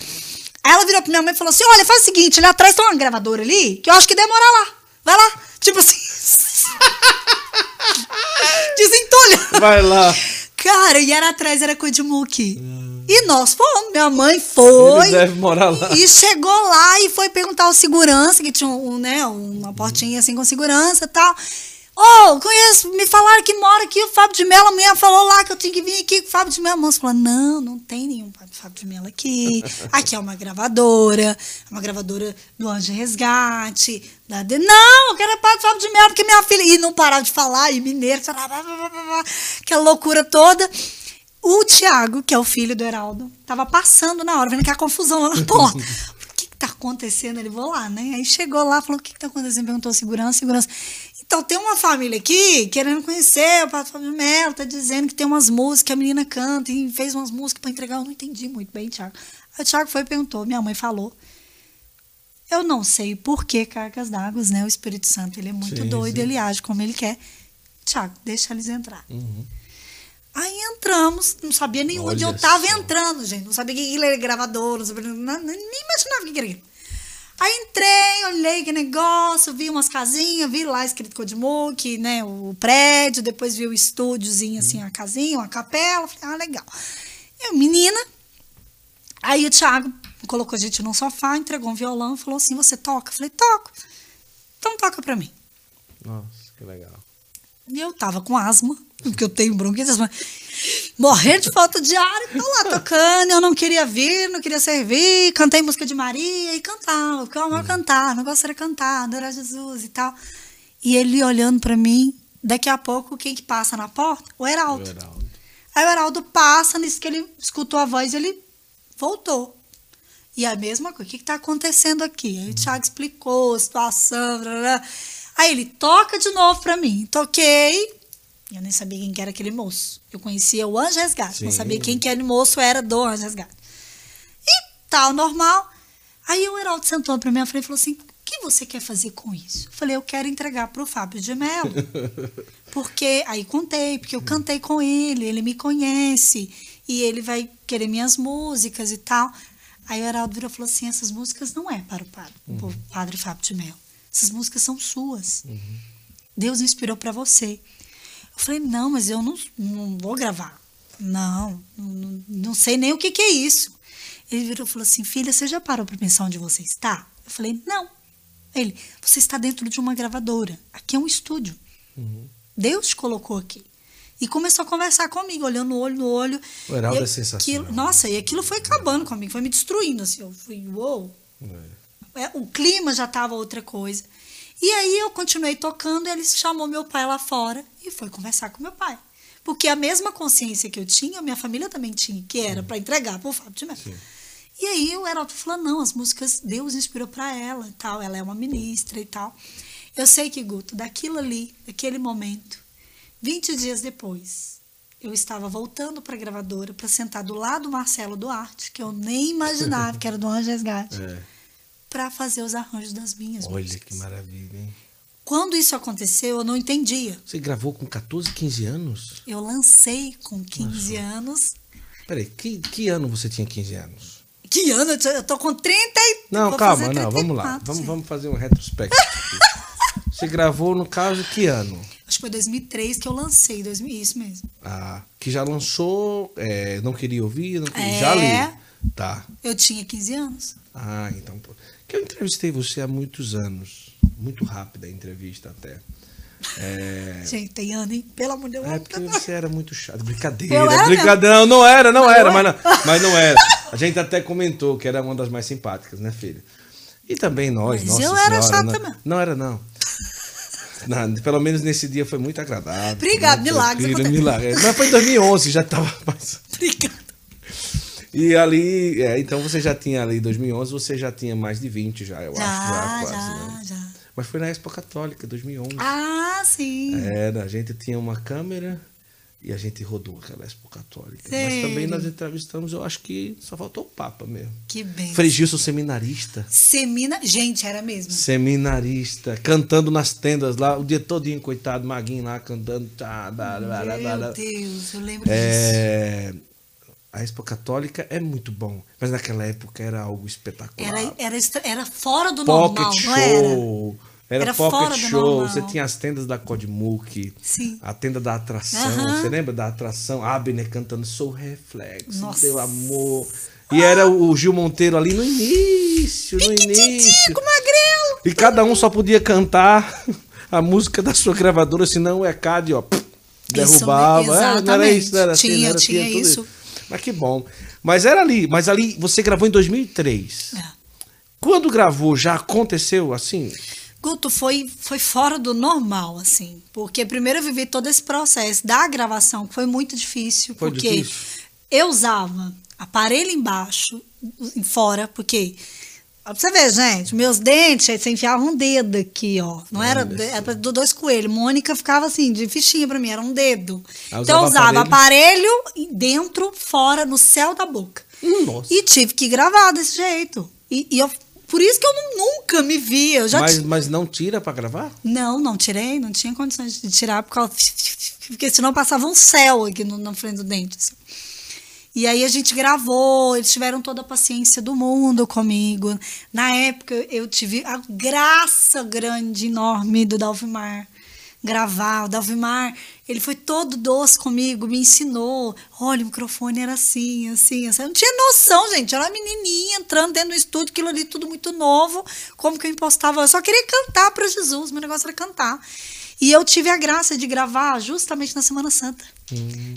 aí ela virou pra minha mãe e falou assim: olha, faz o seguinte, ali atrás tem uma gravadora ali, que eu acho que demora lá. Vai lá. Tipo assim. Desentulha! Vai lá. Cara, e era atrás, era Codimuque. E nós fomos, minha mãe foi. Ele deve morar lá. E chegou lá e foi perguntar ao segurança, que tinha um, né, uma portinha assim com segurança e tal. Ô, conheço, me falaram que mora aqui o Fábio de Mello. Amanhã falou lá que eu tinha que vir aqui com o Fábio de Mello. A moça falou: não, não tem nenhum Fábio de Mello aqui. Aqui é uma gravadora, uma gravadora do Anjo Resgate. Da de... Não, eu quero parte do Fábio de Mello, porque minha filha. E não parava de falar, e mineiro, aquela loucura toda. O Tiago, que é o filho do Heraldo, tava passando na hora, vendo que a confusão lá na porta. Tá acontecendo? Ele vou lá, né? Aí chegou lá, falou: o que, que tá acontecendo? Perguntou segurança, segurança. Então, tem uma família aqui querendo conhecer o Pato Fábio Melo, tá dizendo que tem umas músicas, que a menina canta e fez umas músicas para entregar. Eu não entendi muito bem, Tiago. Aí o Tiago foi e perguntou, minha mãe falou. Eu não sei por que Cargas d'Águas, né? O Espírito Santo, ele é muito Sim, doido, sim. ele age como ele quer. Tiago, deixa eles entrar. Uhum. Aí entramos, não sabia nem onde Olha eu tava só. entrando, gente. Não sabia que era gravador, não sabia, não- nem imaginava o que era aquilo. Aí entrei, olhei que negócio, vi umas casinhas, vi lá escrito Codimook, né, o prédio, depois vi o estúdiozinho, assim, a casinha, uma capela. Falei, ah, legal. Eu, menina, aí o Thiago colocou a gente num sofá, entregou um violão falou assim, você toca? Eu falei, toco. Então toca pra mim. Nossa, que legal. E eu tava com asma, porque eu tenho bronquite, asma, morrendo de falta de ar, tô lá tocando, eu não queria vir, não queria servir, cantei música de Maria e cantava, porque eu amava cantar, o negócio era cantar, adorar Jesus e tal. E ele olhando pra mim, daqui a pouco, quem que passa na porta? O O Heraldo. Heraldo. Aí o Heraldo passa, nisso que ele escutou a voz, ele voltou. E a mesma coisa, o que está acontecendo aqui? Aí o Thiago explicou a situação. blá, blá. Aí ele toca de novo para mim. Toquei. Eu nem sabia quem que era aquele moço. Eu conhecia o Anjo Resgate, não Sim. sabia quem que era o moço era do Anjo Resgate. E tal, normal. Aí o Heraldo sentou para minha frente e falou assim: o que você quer fazer com isso? Eu falei, eu quero entregar para o Fábio de Mello. Porque, aí contei, porque eu cantei com ele, ele me conhece, e ele vai querer minhas músicas e tal. Aí o Heraldo virou e falou assim: essas músicas não é para o padre, o padre Fábio de Mello. Essas músicas são suas. Deus inspirou para você. Eu falei, não, mas eu não, não vou gravar. Não, não, não sei nem o que, que é isso. Ele virou e falou assim: filha, você já parou para pensar onde você está? Eu falei, não. Ele, você está dentro de uma gravadora. Aqui é um estúdio. Deus te colocou aqui. E começou a conversar comigo, olhando no olho no olho. O Heraldo E é sensacional. aquilo- nossa, e aquilo foi acabando comigo, foi me destruindo. Assim, eu fui, uou. É. É, o clima já estava outra coisa. E aí eu continuei tocando, ele chamou meu pai lá fora e foi conversar com meu pai. Porque a mesma consciência que eu tinha, minha família também tinha, que era para entregar para o Fábio de Mello. Sim. E aí o Heraldo falou: não, as músicas Deus inspirou para ela e tal, ela é uma ministra e tal. Eu sei que, Guto, daquilo ali, daquele momento, 20 dias depois, eu estava voltando para a gravadora para sentar do lado do Marcelo Duarte, que eu nem imaginava que era do Anjo Resgate, É. para fazer os arranjos das minhas Olha músicas. que maravilha, hein? Quando isso aconteceu, eu não entendia. Você gravou com 14, 15 anos? Eu lancei com 15 anos. Peraí, que, que ano você tinha 15 anos? Que ano? Eu tô- com 30 e... Não, calma, não, vamos lá. 34, Vamos, vamos fazer um retrospecto. aqui. Você gravou, no caso, que ano? Acho que foi 2003 que eu lancei, 2000, isso mesmo. Ah, que já lançou, é, não queria ouvir, não queria, É. já li. Tá. Eu tinha 15 anos. Ah, então. Que eu entrevistei você há muitos anos. Muito rápida a entrevista até. É, Gente, tem ano, hein? Pelo amor de Deus. é porque você era muito chato. Brincadeira, era brincadeira. Não, não era, não Não era, mas não, mas não era. A gente até comentou que era uma das mais simpáticas, né, filha? E também nós, Mas nossa eu era senhora, chata não, mesmo. não era, não. Não, pelo menos nesse dia foi muito agradável. Obrigada, tranquilo, acontecem. milagre. Mas foi em 2011, já estava mais... E ali, é, então você já tinha ali, em 2011, você já tinha mais de 20 já, eu acho. Já, quase, já, né? já. Mas foi na Expo Católica, 2011. Ah, sim. Era, a gente tinha uma câmera e a gente rodou aquela Expo Católica. Mas Sério? também nós entrevistamos, eu acho que só faltou o Papa mesmo. Que bem. Frei Gilson, seminarista. Semina. Gente, era mesmo. Seminarista, cantando nas tendas lá, o dia todinho, coitado, Maguinho lá cantando. Tá, Meu. Deus, eu lembro disso. A Expo Católica é muito bom, mas naquela época era algo espetacular. Era, era, era fora do Pocket normal, não era? show, Era, Era pocket fora do show, você tinha as tendas da Codmuc, Sim. a tenda da atração. Você lembra da atração? Abner cantando Sou Reflexo. Teu Amor. E era o Gil Monteiro ali no início, no início. Magrelo! E cada um só podia cantar a música da sua gravadora, senão o ECAD, ó, derrubava. Isso, É, não era isso, não era assim, Tinha, não era, tinha tudo isso. Mas que bom. Mas era ali, mas ali você gravou em 2003. É. Quando gravou, já aconteceu assim? Guto, foi, foi fora do normal, assim. Porque primeiro eu vivi todo esse processo da gravação, que foi muito difícil. Foi porque difícil? eu usava aparelho embaixo, em fora, porque. Ó, Pra você ver, gente, meus dentes, aí você enfiava um dedo aqui, ó. Não era, era pra dois coelhos. Mônica ficava assim, de fichinha pra mim, era um dedo. Então eu usava usava aparelho dentro, fora, no céu da boca. Nossa. E tive que gravar desse jeito. E, e eu, por isso que eu nu- nunca me vi. Eu já Mas, ti- mas não tira pra gravar? Não, não tirei, não tinha condições de tirar, porque, porque senão passava um céu aqui no, na frente do dente. assim. E aí a gente gravou, eles tiveram toda a paciência do mundo comigo. Na época eu tive a graça grande, enorme do Dalvimar gravar. O Dalvimar, ele foi todo doce comigo, me ensinou. Olha, o microfone era assim, assim, assim. Eu não tinha noção, gente. Era uma menininha entrando dentro do estúdio, aquilo ali tudo muito novo. Como que eu impostava? Eu só queria cantar para Jesus, meu negócio era cantar. E eu tive a graça de gravar justamente na Semana Santa.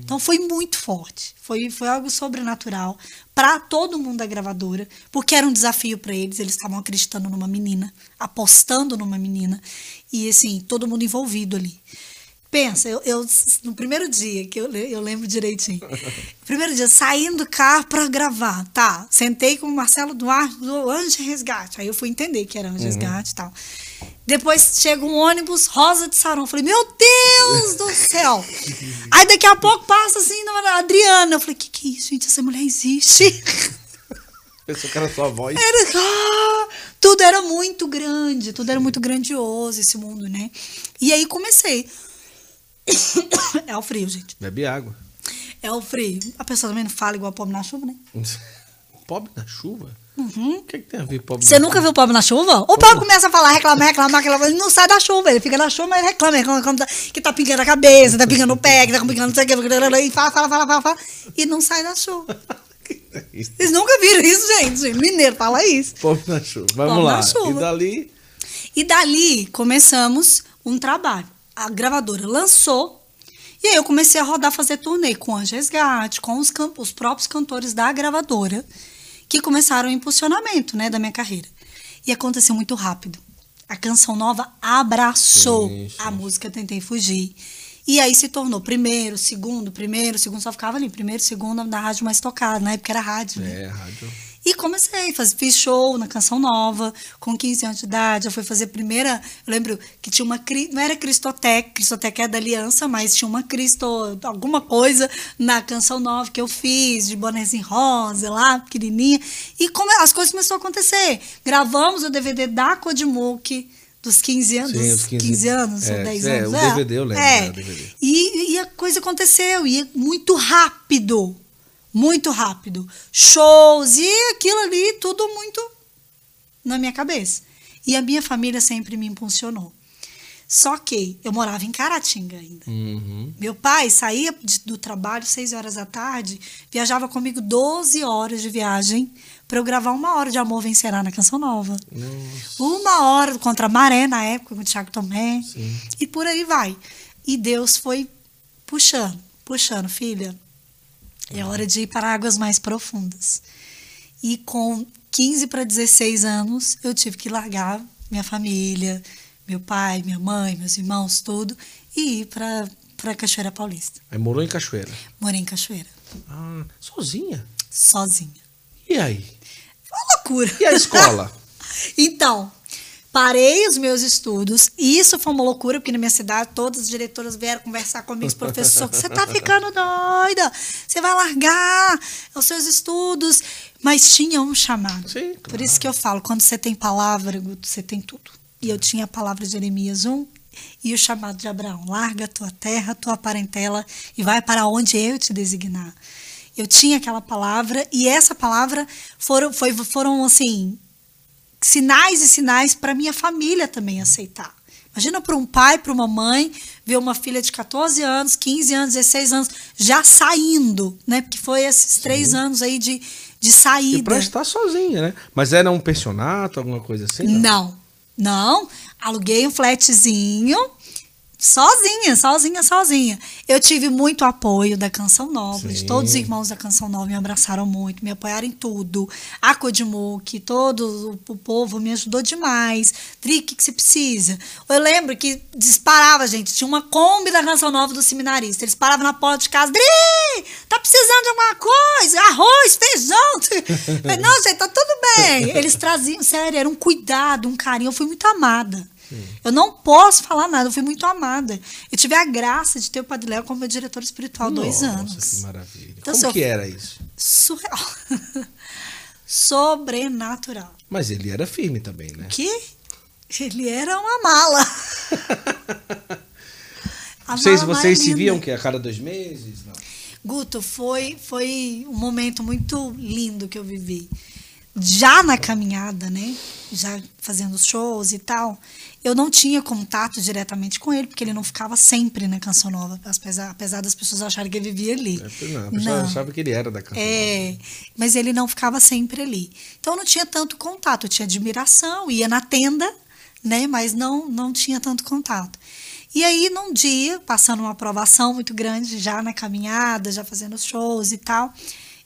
Então foi muito forte. Foi, foi algo sobrenatural para todo mundo da gravadora, porque era um desafio para eles. Eles estavam acreditando numa menina, apostando numa menina. E assim, todo mundo envolvido ali. Pensa, eu, eu- no primeiro dia, que eu, eu lembro direitinho. primeiro dia, saindo do carro para gravar, tá? Sentei com o Marcelo Duarte do Anjo Resgate. Aí eu fui entender que era Anjo Resgate e tal. Depois chega um ônibus rosa de sarão. Eu falei, meu Deus do céu! Aí daqui a pouco passa assim, na Adriana. Eu falei, que que é isso, gente? Essa mulher existe. Pensou que era sua voz. Era, ah, tudo era muito grande, tudo era muito grandioso esse mundo, né? E aí comecei. É o frio, gente. Bebe água. É o frio. A pessoa também não fala igual pobre na chuva, né? Pobre na chuva? Uhum. O que, que tem a ver pobre Você nunca viu o pobre na chuva? O pobre começa a falar, reclamar, reclamar, reclamar. Ele não sai da chuva, ele fica na chuva, mas ele reclama, reclama, reclama que tá pingando a cabeça, tá pingando o pé, que tá pingando não sei o que, e fala, fala, fala, fala, fala, e não sai da chuva. Isso. Vocês nunca viram isso, gente? Mineiro fala isso. Pobre na chuva. Vamos Pobre lá. na chuva. E dali. E dali começamos um trabalho. A gravadora lançou. E aí eu comecei a rodar, fazer turnê com Anjo Resgate, com os, os próprios cantores da gravadora, que começaram o impulsionamento né, da minha carreira. E aconteceu muito rápido. A canção nova abraçou Sim, sim. a música Tentei Fugir. E aí se tornou primeiro, segundo, primeiro, segundo, só ficava ali. Primeiro, segundo, na rádio mais tocada. Na época era rádio, né? É, rádio. E comecei, faz, fiz show na Canção Nova, com 15 anos de idade. Eu fui fazer a primeira. Eu lembro que tinha uma. Não era Cristotec, Cristotec é da Aliança, mas tinha uma Cristo. alguma coisa na Canção Nova que eu fiz, de bonezinho rosa lá, pequenininha. E como as coisas começaram a acontecer. Gravamos o DVD da Codimook. Dos 15 anos, Sim, dos os 15, 15 anos, é, ou 10 é, anos. o DVD eu lembro, É. é, o DVD. E, e a coisa aconteceu, e muito rápido. Muito rápido. Shows e aquilo ali, tudo muito na minha cabeça. E a minha família sempre me impulsionou. Só que eu morava em Caratinga ainda. Uhum. Meu pai saía do trabalho 6 horas da tarde, viajava comigo 12 horas de viagem para eu gravar uma hora de Amor Vencerá na Canção Nova. Nossa. Uma hora contra a Maré na época, com o Thiago Tomé. Sim. E por aí vai. E Deus foi puxando, puxando, filha. É hora de ir para águas mais profundas. E com 15 para 16 anos, eu tive que largar minha família, meu pai, minha mãe, meus irmãos, tudo, e ir para para Cachoeira Paulista. Aí morou em Cachoeira. Morei em Cachoeira, Ah, sozinha? sozinha. E aí? Uma loucura. E a escola? Então, parei os meus estudos. E isso foi uma loucura, porque na minha cidade todas as diretoras vieram conversar comigo, os professores. Você tá ficando doida, você vai largar os seus estudos. Mas tinha um chamado. Sim, Por claro. isso que eu falo, quando você tem palavra, Guto, você tem tudo. E eu tinha a palavra de Jeremias 1 e o chamado de Abraão. Larga a tua terra, tua parentela e vai para onde eu te designar. Eu tinha aquela palavra e essa palavra foram, foi, foram assim, sinais e sinais para minha família também aceitar. Imagina para um pai, para uma mãe, ver uma filha de 14 anos, 15 anos, 16 anos, já saindo, né? Porque foi esses três Sim. anos aí de, de saída. E pra estar sozinha, né? Mas era um pensionato, alguma coisa assim? Não, não. Aluguei um flatzinho, sozinha, sozinha, sozinha. Eu tive muito apoio da Canção Nova, de Sim. todos os irmãos da Canção Nova me abraçaram muito, me apoiaram em tudo. A Codimuc, todo o povo me ajudou demais. Tri, o que, que você precisa? Eu lembro que disparava, gente, tinha uma Kombi da Canção Nova do seminarista. Eles paravam na porta de casa, Dri, tá precisando de alguma coisa? Arroz, feijão? Falei, Não, gente, tá tudo bem. Eles traziam, sério, era um cuidado, um carinho. Eu fui muito amada. Eu não posso falar nada, eu fui muito amada. Eu tive a graça de ter o Padre Léo como meu diretor espiritual há dois Nossa, anos. que maravilha. Então, Como se que era isso? Surreal. Sobrenatural. Mas ele era firme também, né? Que ele era uma mala. A Vocês, mala mais vocês se linda. viam que a cada dois meses? Não. Guto, foi, foi um momento muito lindo que eu vivi. Já na caminhada, né? Já fazendo shows e tal, eu não tinha contato diretamente com ele, porque ele não ficava sempre na Canção Nova, apesar, apesar das pessoas acharem que ele vivia ali. É, não, a pessoa achava que ele era da canção. É, mas ele não ficava sempre ali. Então eu não tinha tanto contato, eu tinha admiração, ia na tenda, né, mas não não tinha tanto contato. E aí num dia, passando uma aprovação muito grande já na caminhada, já fazendo shows e tal,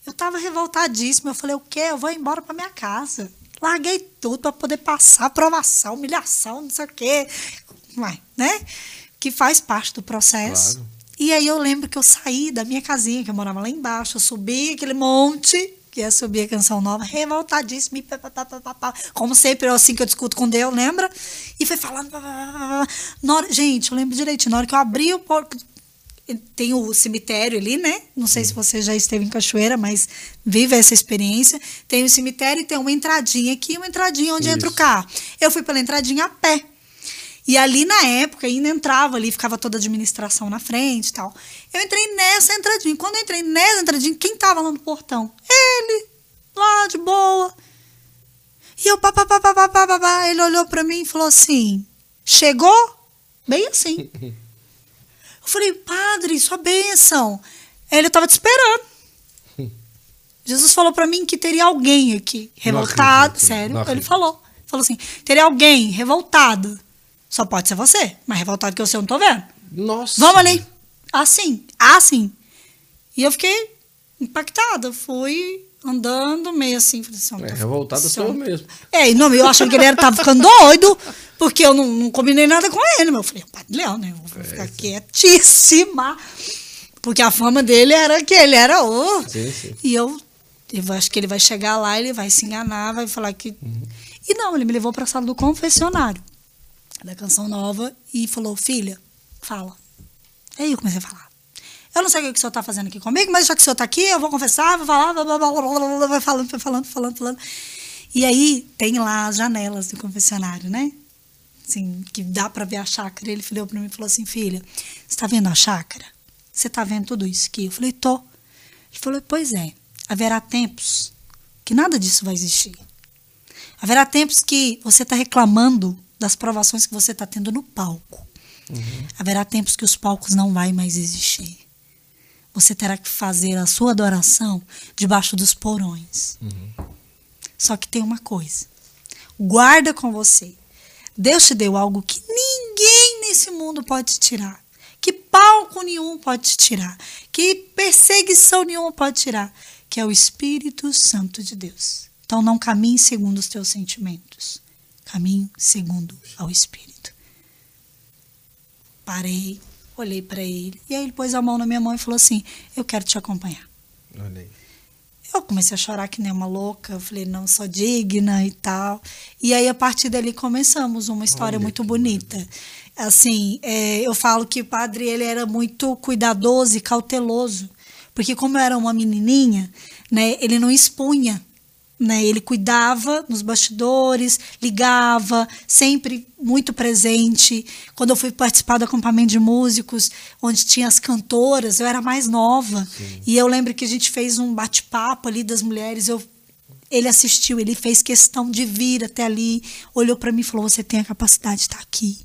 eu tava revoltadíssima, eu falei: "O quê? Eu vou embora para minha casa". Larguei tudo para poder passar aprovação, humilhação, não sei o quê. Ué, né? Que faz parte do processo. Claro. E aí eu lembro que eu saí da minha casinha, que eu morava lá embaixo, eu subi aquele monte, que ia subir a canção nova, revoltadíssima, pá. como sempre, eu assim que eu discuto com Deus, lembra? E foi falando. Na hora- gente, eu lembro direitinho, na hora que eu abri o tem o cemitério ali, né? Não sei se você já esteve em Cachoeira, mas vive essa experiência. Tem o cemitério e tem uma entradinha aqui, uma entradinha onde Isso. entra o carro. Eu fui pela entradinha a pé. E ali na época ainda entrava ali, ficava toda a administração na frente e tal. Eu entrei nessa entradinha. Quando eu entrei nessa entradinha, quem tava lá no portão? Ele, lá de boa. E eu, pá, pá, pá, pá, pá, pá, pá, ele olhou para mim e falou assim: chegou? Bem assim. Eu falei, padre, sua bênção. Ele tava te esperando. Jesus falou pra mim que teria alguém aqui revoltado. acredito, Sério, ele falou. Falou assim: teria alguém revoltado. Só pode ser você, mas revoltado que eu sei, eu não tô vendo. Nossa. Vamos ali. Assim, assim. E eu fiquei impactada. Fui andando meio assim. Falei assim, É, revoltada só- sou eu mesmo. É, e não, eu achei que ele era, tava ficando doido, porque eu não, não combinei nada com ele. Mas eu falei, Padre Leão, né? Eu vou ficar quietíssima. Porque a fama dele era que ele era o. Sim, sim. E eu, eu acho que ele vai chegar lá, ele vai se enganar, vai falar que. Uhum. E não, ele me levou para a sala do confessionário da canção nova e falou: Filha, fala. Aí eu comecei a falar. Eu não sei o que o senhor está fazendo aqui comigo, mas já que o senhor está aqui, eu vou confessar, vou falar, blá, blá, blá, blá, vai falando, vai falando, falando, falando. E aí tem lá as janelas do confessionário, né? Assim, que dá para ver a chácara. Ele olhou para mim e falou assim: Filha, você está vendo a chácara? Você está vendo tudo isso aqui? Eu falei: Tô. Ele falou: Pois é, haverá tempos que nada disso vai existir. Haverá tempos que você está reclamando das provações que você está tendo no palco. Haverá tempos que os palcos não vai mais existir. Você terá que fazer a sua adoração debaixo dos porões. Só que tem uma coisa. Guarda com você. Deus te deu algo que ninguém nesse mundo pode tirar. Que palco nenhum pode tirar. Que perseguição nenhuma pode tirar. Que é o Espírito Santo de Deus. Então não caminhe segundo os teus sentimentos. Caminhe segundo ao Espírito. Parei, olhei para ele. E aí ele pôs a mão na minha mão e falou assim: Eu quero te acompanhar. Olha aí. Eu comecei a chorar que nem uma louca. Eu falei, não sou digna e tal. E aí, a partir dali, começamos uma história Olha muito bonita. Assim, é, eu falo que o padre ele era muito cuidadoso e cauteloso. Porque como eu era uma menininha, né, ele não expunha. Né, ele cuidava nos bastidores, ligava, sempre muito presente. Quando eu fui participar do acampamento de músicos, onde tinha as cantoras, eu era mais nova. E eu lembro que a gente fez um bate-papo ali das mulheres. Eu, Ele assistiu, ele fez questão de vir até ali, olhou para mim e falou: Você tem a capacidade de estar aqui.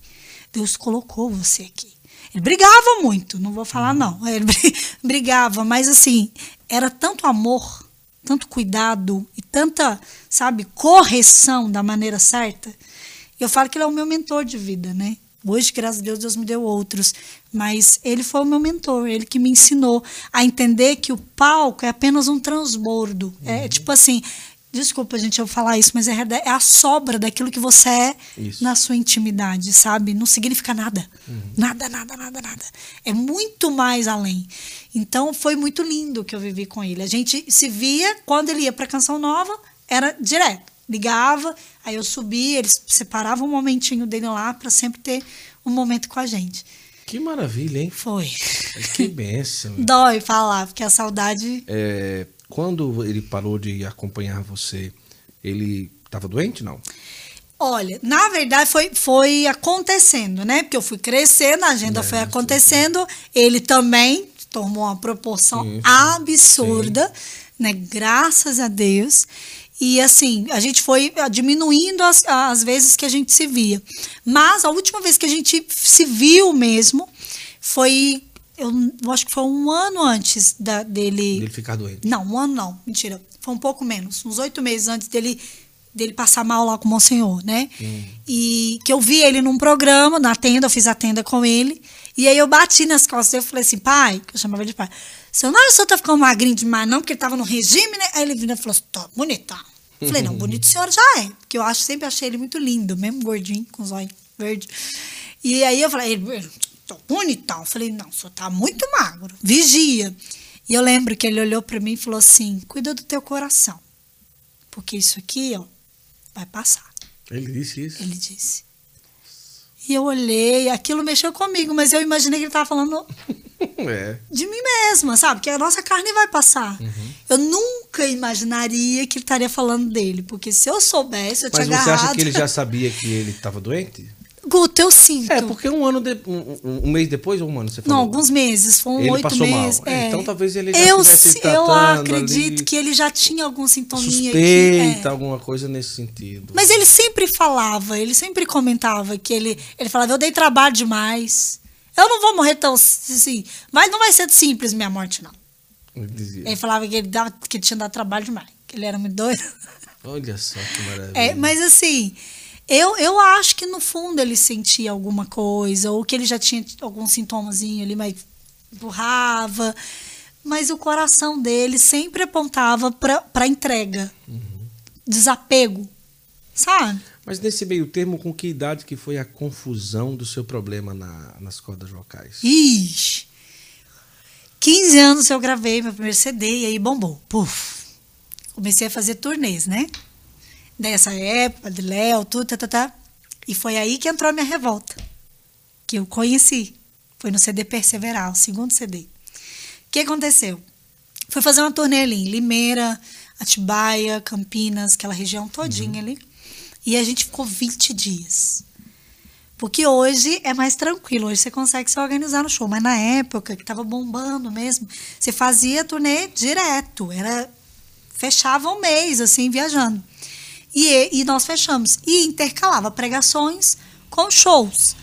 Deus colocou você aqui. Ele brigava muito, não vou falar não. Ele brigava, mas assim, era tanto amor, tanto cuidado e tanta, sabe, correção da maneira certa. Eu falo que ele é o meu mentor de vida, né? Hoje, graças a Deus, Deus me deu outros. Mas ele foi o meu mentor, ele que me ensinou a entender que o palco é apenas um transbordo. É uhum. É tipo assim, Desculpa, gente, eu falar isso, mas é, é a sobra daquilo que você é isso. na sua intimidade, sabe? Não significa nada. Uhum. Nada, nada, nada, nada. É muito mais além. Então, foi muito lindo que eu vivi com ele. A gente se via, quando ele ia para Canção Nova, era direto. Ligava, aí eu subia, eles separavam um momentinho dele lá para sempre ter um momento com a gente. Que maravilha, hein? Foi. Que bênção. Dói falar, porque a saudade. É, quando ele parou de acompanhar você, ele estava doente, não? Olha, na verdade foi, foi acontecendo, né? Porque eu fui crescendo, a agenda é, foi acontecendo, sim. ele também tomou uma proporção sim, sim. absurda, né? Graças a Deus. E assim, a gente foi diminuindo as, as vezes que a gente se via. Mas a última vez que a gente se viu mesmo foi eu, eu acho que foi um ano antes da, dele. Dele ficar doente. Não, um ano não, mentira. Foi um pouco menos, uns oito meses antes dele dele passar mal lá com o Monsenhor, né? Hum. E que eu vi ele num programa, na tenda, eu fiz a tenda com ele. E aí eu bati nas costas dele e falei assim, pai, que eu chamava ele de pai. Seu não, o senhor tá ficando magrinho demais, não, porque ele tava no regime, né? Aí ele vindo e falou assim, tá bonitão. Eu falei, não, bonito o senhor já é. Porque eu acho, sempre achei ele muito lindo, mesmo gordinho, com os olhos verdes. E aí eu falei, tô bonitão. falei, não, o senhor tá muito magro, vigia. E eu lembro que ele olhou para mim e falou assim: cuida do teu coração. Porque isso aqui, ó, vai passar. Ele disse isso? Ele disse. E eu olhei, aquilo mexeu comigo, mas eu imaginei que ele estava falando é. de mim mesma, sabe? Que a nossa carne vai passar. Uhum. Eu nunca imaginaria que ele estaria falando dele, porque se eu soubesse, eu mas tinha agarrado... Mas você acha que ele já sabia que ele estava doente? Guto, eu sinto. É, porque um ano, de, um, um, mês depois ou um ano, você falou? Não, alguns meses, foram ele oito meses. É. É. Então talvez ele já eu, tivesse Eu acredito ali, que ele já tinha algum sintominha suspeita, é. alguma coisa nesse sentido. Mas ele sempre falava, ele sempre comentava que ele, ele falava, eu dei trabalho demais. Eu não vou morrer tão assim, mas não vai ser simples minha morte, não. Ele, dizia. ele falava que ele, dava, que tinha dado trabalho demais, que ele era muito doido. Olha só que maravilha. É, mas assim, eu, eu acho que no fundo ele sentia alguma coisa, ou que ele já tinha algum sintomazinho ali, mas empurrava. Mas o coração dele sempre apontava para entrega, uhum. desapego, sabe? Mas nesse meio termo, com que idade que foi a confusão do seu problema na, nas cordas vocais? Ixi! 15 anos eu gravei meu primeiro CD e aí bombou. Puf! Comecei a fazer turnês, né? Dessa época, de Léo, tudo, tá, tá, tá. E foi aí que entrou a minha revolta, que eu conheci. Foi no CD Perseverar, o segundo CD. O que aconteceu? Fui fazer uma turnê ali em Limeira, Atibaia, Campinas, aquela região todinha uhum. ali. E a gente ficou 20 dias. Porque hoje é mais tranquilo, hoje você consegue se organizar no show. Mas na época, que estava bombando mesmo, você fazia turnê direto. Era fechava um mês, assim, viajando. E, e nós fechamos. E intercalava pregações com shows.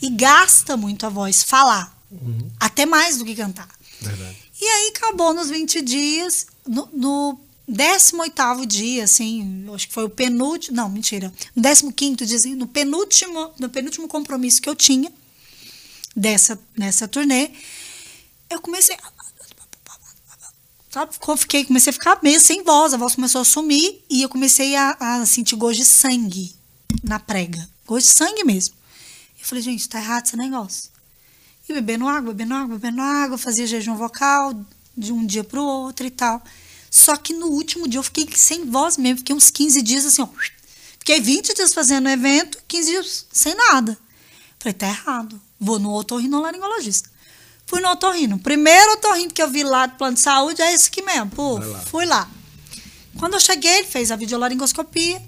E gasta muito a voz falar. Uhum. Até mais do que cantar. Verdade. E aí acabou nos 20 dias, no, no 18 dia, assim, acho que foi o penúltimo, não, mentira, no 15 dia, no penúltimo, no penúltimo compromisso que eu tinha dessa, nessa turnê, eu comecei sabe? Fiquei, comecei a ficar meio sem voz, a voz começou a sumir e eu comecei a, a sentir gosto de sangue na prega. Gosto de sangue mesmo. Eu falei, gente, tá errado esse negócio. E bebendo água, bebendo água, bebendo água, fazia jejum vocal de um dia pro outro e tal. Só que no último dia eu fiquei sem voz mesmo, fiquei uns 15 dias assim, ó. Fiquei 20 dias fazendo evento, 15 dias sem nada. Falei, tá errado. Vou no otorrinolaringologista. Fui no otorrino. Primeiro otorrino que eu vi lá do plano de saúde é esse aqui mesmo. Pô, lá. fui lá. Quando eu cheguei, ele fez a videolaringoscopia.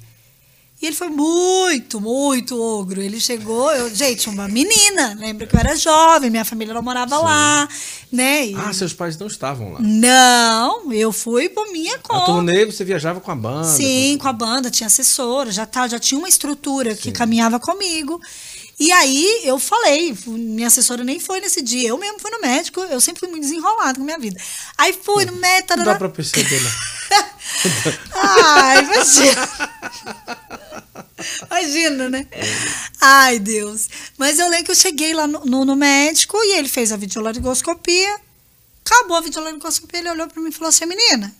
E ele foi muito, muito ogro. Ele chegou, eu, gente, uma menina. Lembra que eu era jovem, minha família não morava lá, né? E- Ah, seus pais não estavam lá. Não, eu fui por minha A conta. turnê você viajava com a banda. Sim, com a banda, tinha assessora, já, tá, já tinha uma estrutura que caminhava comigo. E aí eu falei, minha assessora nem foi nesse dia, eu mesmo fui no médico, eu sempre fui muito desenrolado com a minha vida. Aí fui no médico. Não dá pra perceber, não. Ai, imagina. Imagina, né? Ai, Deus. Mas eu lembro que eu cheguei lá no, no- no médico e ele fez a videolaringoscopia. Acabou a videolaringoscopia, ele olhou pra mim e falou assim, menina,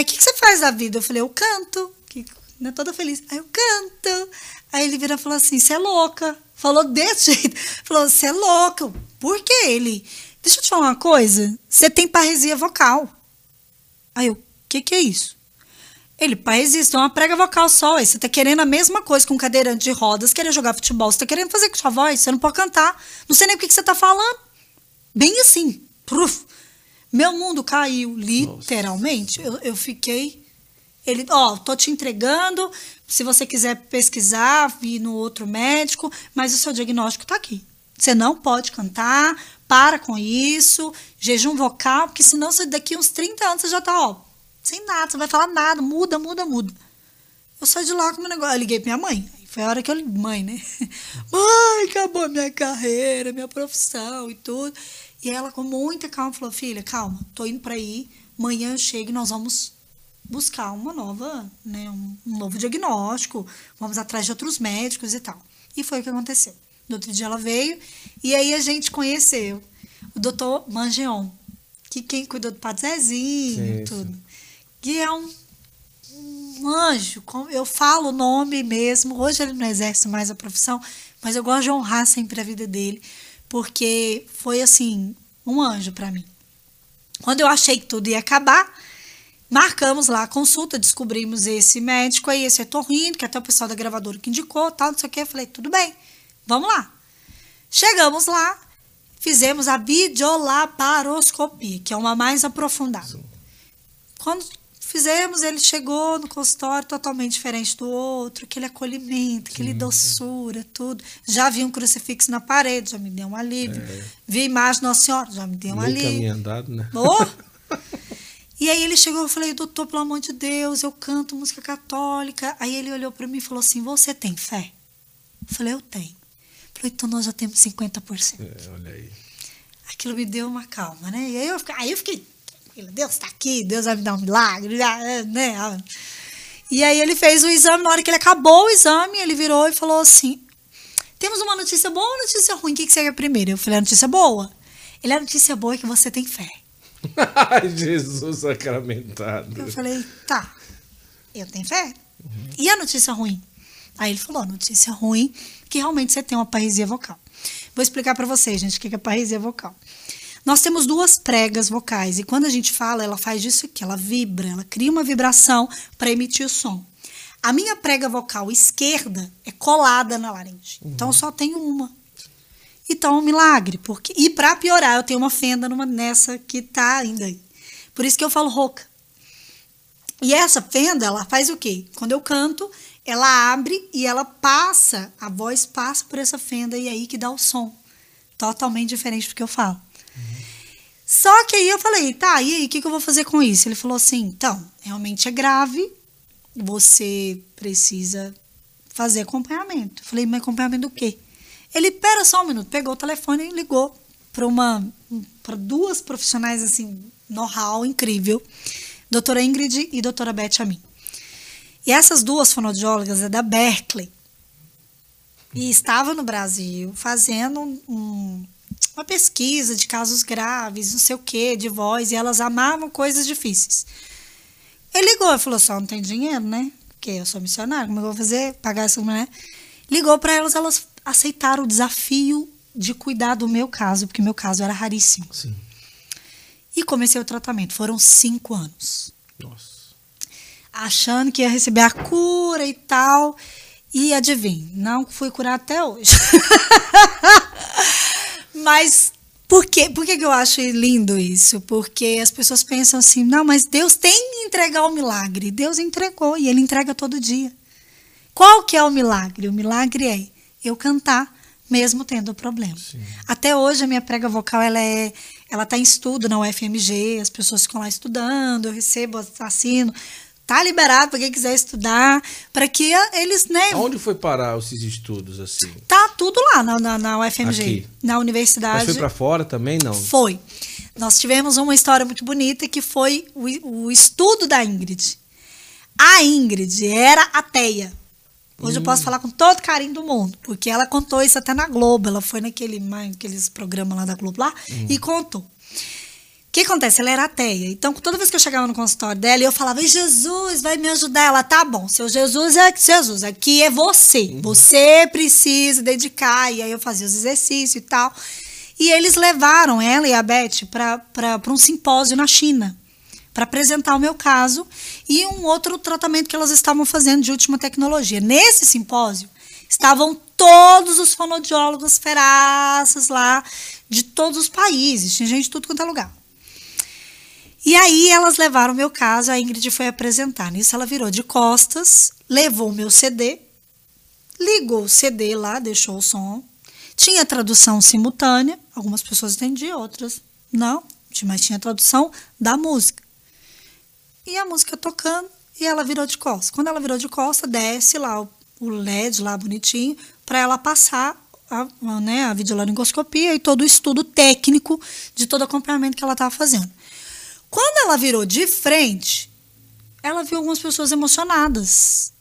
o que, que você faz da vida? Eu falei, eu canto. Que, né, toda feliz. Aí eu canto. Aí ele vira e falou assim, você é louca. Falou desse jeito. Falou, você é louca. Por que ele? Deixa eu te falar uma coisa. Você tem parresia vocal. Aí eu, o que, que é isso? Ele, parresia, isso é uma prega vocal só. Aí você tá querendo a mesma coisa que um cadeirante de rodas, querer jogar futebol. Você tá querendo fazer com sua voz, você não pode cantar. Não sei nem o que, que você tá falando. Bem assim. Pruf. Meu mundo caiu, literalmente. Eu, eu fiquei. Ele, ó, tô te entregando. Se você quiser pesquisar, vir no outro médico, mas o seu diagnóstico tá aqui. Você não pode cantar, para com isso, jejum vocal, porque senão você, daqui uns 30 anos você já tá, ó, sem nada, você vai falar nada, muda, muda, muda. Eu saí de lá com o meu negócio. Eu liguei pra minha mãe. Foi a hora que eu. Mãe, né? Mãe, acabou minha carreira, minha profissão e tudo. E ela, com muita calma, falou: Filha, calma, tô indo pra aí. Amanhã eu chego e nós vamos buscar uma nova, né? Um, um novo diagnóstico. Vamos atrás de outros médicos e tal. E foi o que aconteceu. No outro dia ela veio e aí a gente conheceu o doutor Mangeon, que quem cuidou do Padre Zezinho e tudo. Que é um um anjo, como- eu falo o nome mesmo. Hoje ele não exerce mais a profissão, mas eu gosto de honrar sempre a vida dele, porque foi assim, um anjo para mim. Quando eu achei que tudo ia acabar, marcamos lá a consulta, descobrimos esse médico aí, esse Etorrino, que até o pessoal da gravadora que indicou, tal, não sei o que. Eu falei, tudo bem, vamos lá. Chegamos lá, fizemos a videolaparoscopia, que é uma mais aprofundada. Quando fizemos, ele chegou no consultório totalmente diferente do outro, aquele acolhimento, aquele doçura, tudo. Já vi um crucifixo na parede, já me deu um alívio. Vi a imagem Nossa Senhora, já me deu um Meio alívio. caminho andado, né? Oh! E aí ele chegou, eu falei, doutor, pelo amor de Deus, eu canto música católica. Aí ele olhou para mim e falou assim, você tem fé? Eu falei, eu tenho. Eu falei, então nós já temos 50%. É, olha aí. Aquilo me deu uma calma, né? E aí eu, fiquei- aí eu fiquei, Deus está aqui, Deus vai me dar um milagre, né? E aí ele fez o exame, na hora que ele acabou o exame, ele virou e falou assim, temos uma notícia boa ou notícia ruim? O que, que você quer primeiro? Eu falei, a notícia boa. Ele, a notícia boa é que você tem fé. Jesus sacramentado. Eu falei, tá, eu tenho fé. E a notícia ruim? Aí ele falou, notícia ruim que realmente você tem uma parresia vocal. Vou explicar pra vocês, gente, o que é parresia vocal. Nós temos duas pregas vocais e quando a gente fala, ela faz isso aqui, ela vibra, ela cria uma vibração para emitir o som. A minha prega vocal esquerda é colada na laringe, então eu só tenho uma. Então é um milagre, porque e para piorar, eu tenho uma fenda numa nessa que tá ainda aí. Por isso que eu falo rouca. E essa fenda, ela faz o quê? Quando eu canto, ela abre e ela passa, a voz passa por essa fenda e é aí que dá o som. Totalmente diferente do que eu falo. Só que aí eu falei, tá, e aí, o que, que eu vou fazer com isso? Ele falou assim, então, realmente é grave, você precisa fazer acompanhamento. Eu falei, mas acompanhamento do quê? Ele, pera só um minuto, pegou o telefone e ligou para uma para duas profissionais assim, know-how incrível, doutora Ingrid e doutora Beth Amin. E essas duas fonoaudiólogas é da Berkeley. E estava no Brasil fazendo um- uma pesquisa de casos graves, não sei o quê, de voz, e elas amavam coisas difíceis. Ele ligou e falou: só não tem dinheiro, né? Porque eu sou missionário, como é eu vou fazer? Pagar essa mulher? Ligou para elas, elas aceitaram o desafio de cuidar do meu caso, porque meu caso era raríssimo. Sim. E comecei o tratamento. Foram cinco anos. Nossa. Achando que ia receber a cura e tal. E adivinha, não fui curada até hoje. Mas por, quê? por que, que eu acho lindo isso? Porque as pessoas pensam assim, não, mas Deus tem que entregar o milagre. Deus entregou e Ele entrega todo dia. Qual que é o milagre? O milagre é eu cantar mesmo tendo problema. Sim. Até hoje a minha prega vocal ela é ela está em estudo na UFMG, as pessoas ficam lá estudando, eu recebo, assino, tá liberado para quem quiser estudar, para que eles, né? Onde foi parar esses estudos assim? Tá tudo lá na, na, na UFMG, Aqui. na universidade. Mas foi para fora também, não? Foi. Nós tivemos uma história muito bonita que foi o, o estudo da Ingrid. A Ingrid era ateia. Hoje hum. eu posso falar com todo carinho do mundo, porque ela contou isso até na Globo. Ela foi naquele aqueles programas lá da Globo lá hum. e contou. O que acontece? Ela era ateia. Então, toda vez que eu chegava no consultório dela, eu falava: Jesus vai me ajudar. Ela, tá bom, seu Jesus é Jesus, aqui é você. Uhum. Você precisa dedicar. E aí eu fazia os exercícios e tal. E eles levaram ela e a Beth para um simpósio na China para apresentar o meu caso e um outro tratamento que elas estavam fazendo de última tecnologia. Nesse simpósio estavam todos os fonodiólogos feraças lá de todos os países, tinha gente de tudo quanto é lugar. E aí elas levaram meu caso, a Ingrid foi apresentar. Nisso ela virou de costas, levou o meu CD, ligou o CD lá, deixou o som. Tinha tradução simultânea, algumas pessoas entendiam, outras não, mas tinha tradução da música e a música tocando e ela virou de costas. Quando ela virou de costas, desce lá o, o LED lá bonitinho para ela passar a, a, né, a videolaringoscopia e todo o estudo técnico de todo o acompanhamento que ela estava fazendo. Quando ela virou de frente, ela viu algumas pessoas emocionadas.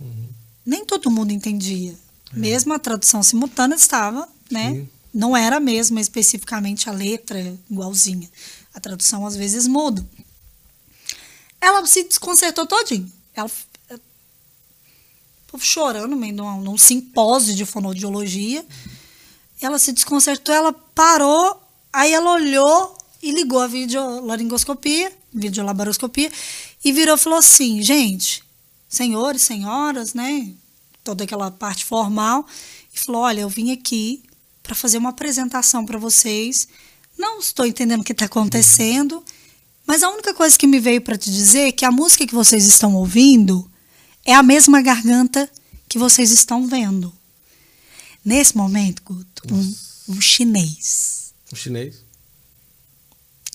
Uhum. Nem todo mundo entendia. É. Mesmo a tradução simultânea estava, né? Sim. Não era mesmo especificamente a letra igualzinha. A tradução às vezes muda. Ela se desconcertou todinho. Ela chorando no meio de um, num simpósio de fonoaudiologia. Ela se desconcertou, ela parou, aí ela olhou e ligou a videolaringoscopia, videolabaroscopia, e virou e falou assim, gente, senhores, senhoras, né? Toda aquela parte formal, e falou: olha, eu vim aqui para fazer uma apresentação para vocês. Não estou entendendo o que está acontecendo. Mas a única coisa que me veio para te dizer é que a música que vocês estão ouvindo é a mesma garganta que vocês estão vendo. Nesse momento, Guto, um, um chinês. Um chinês?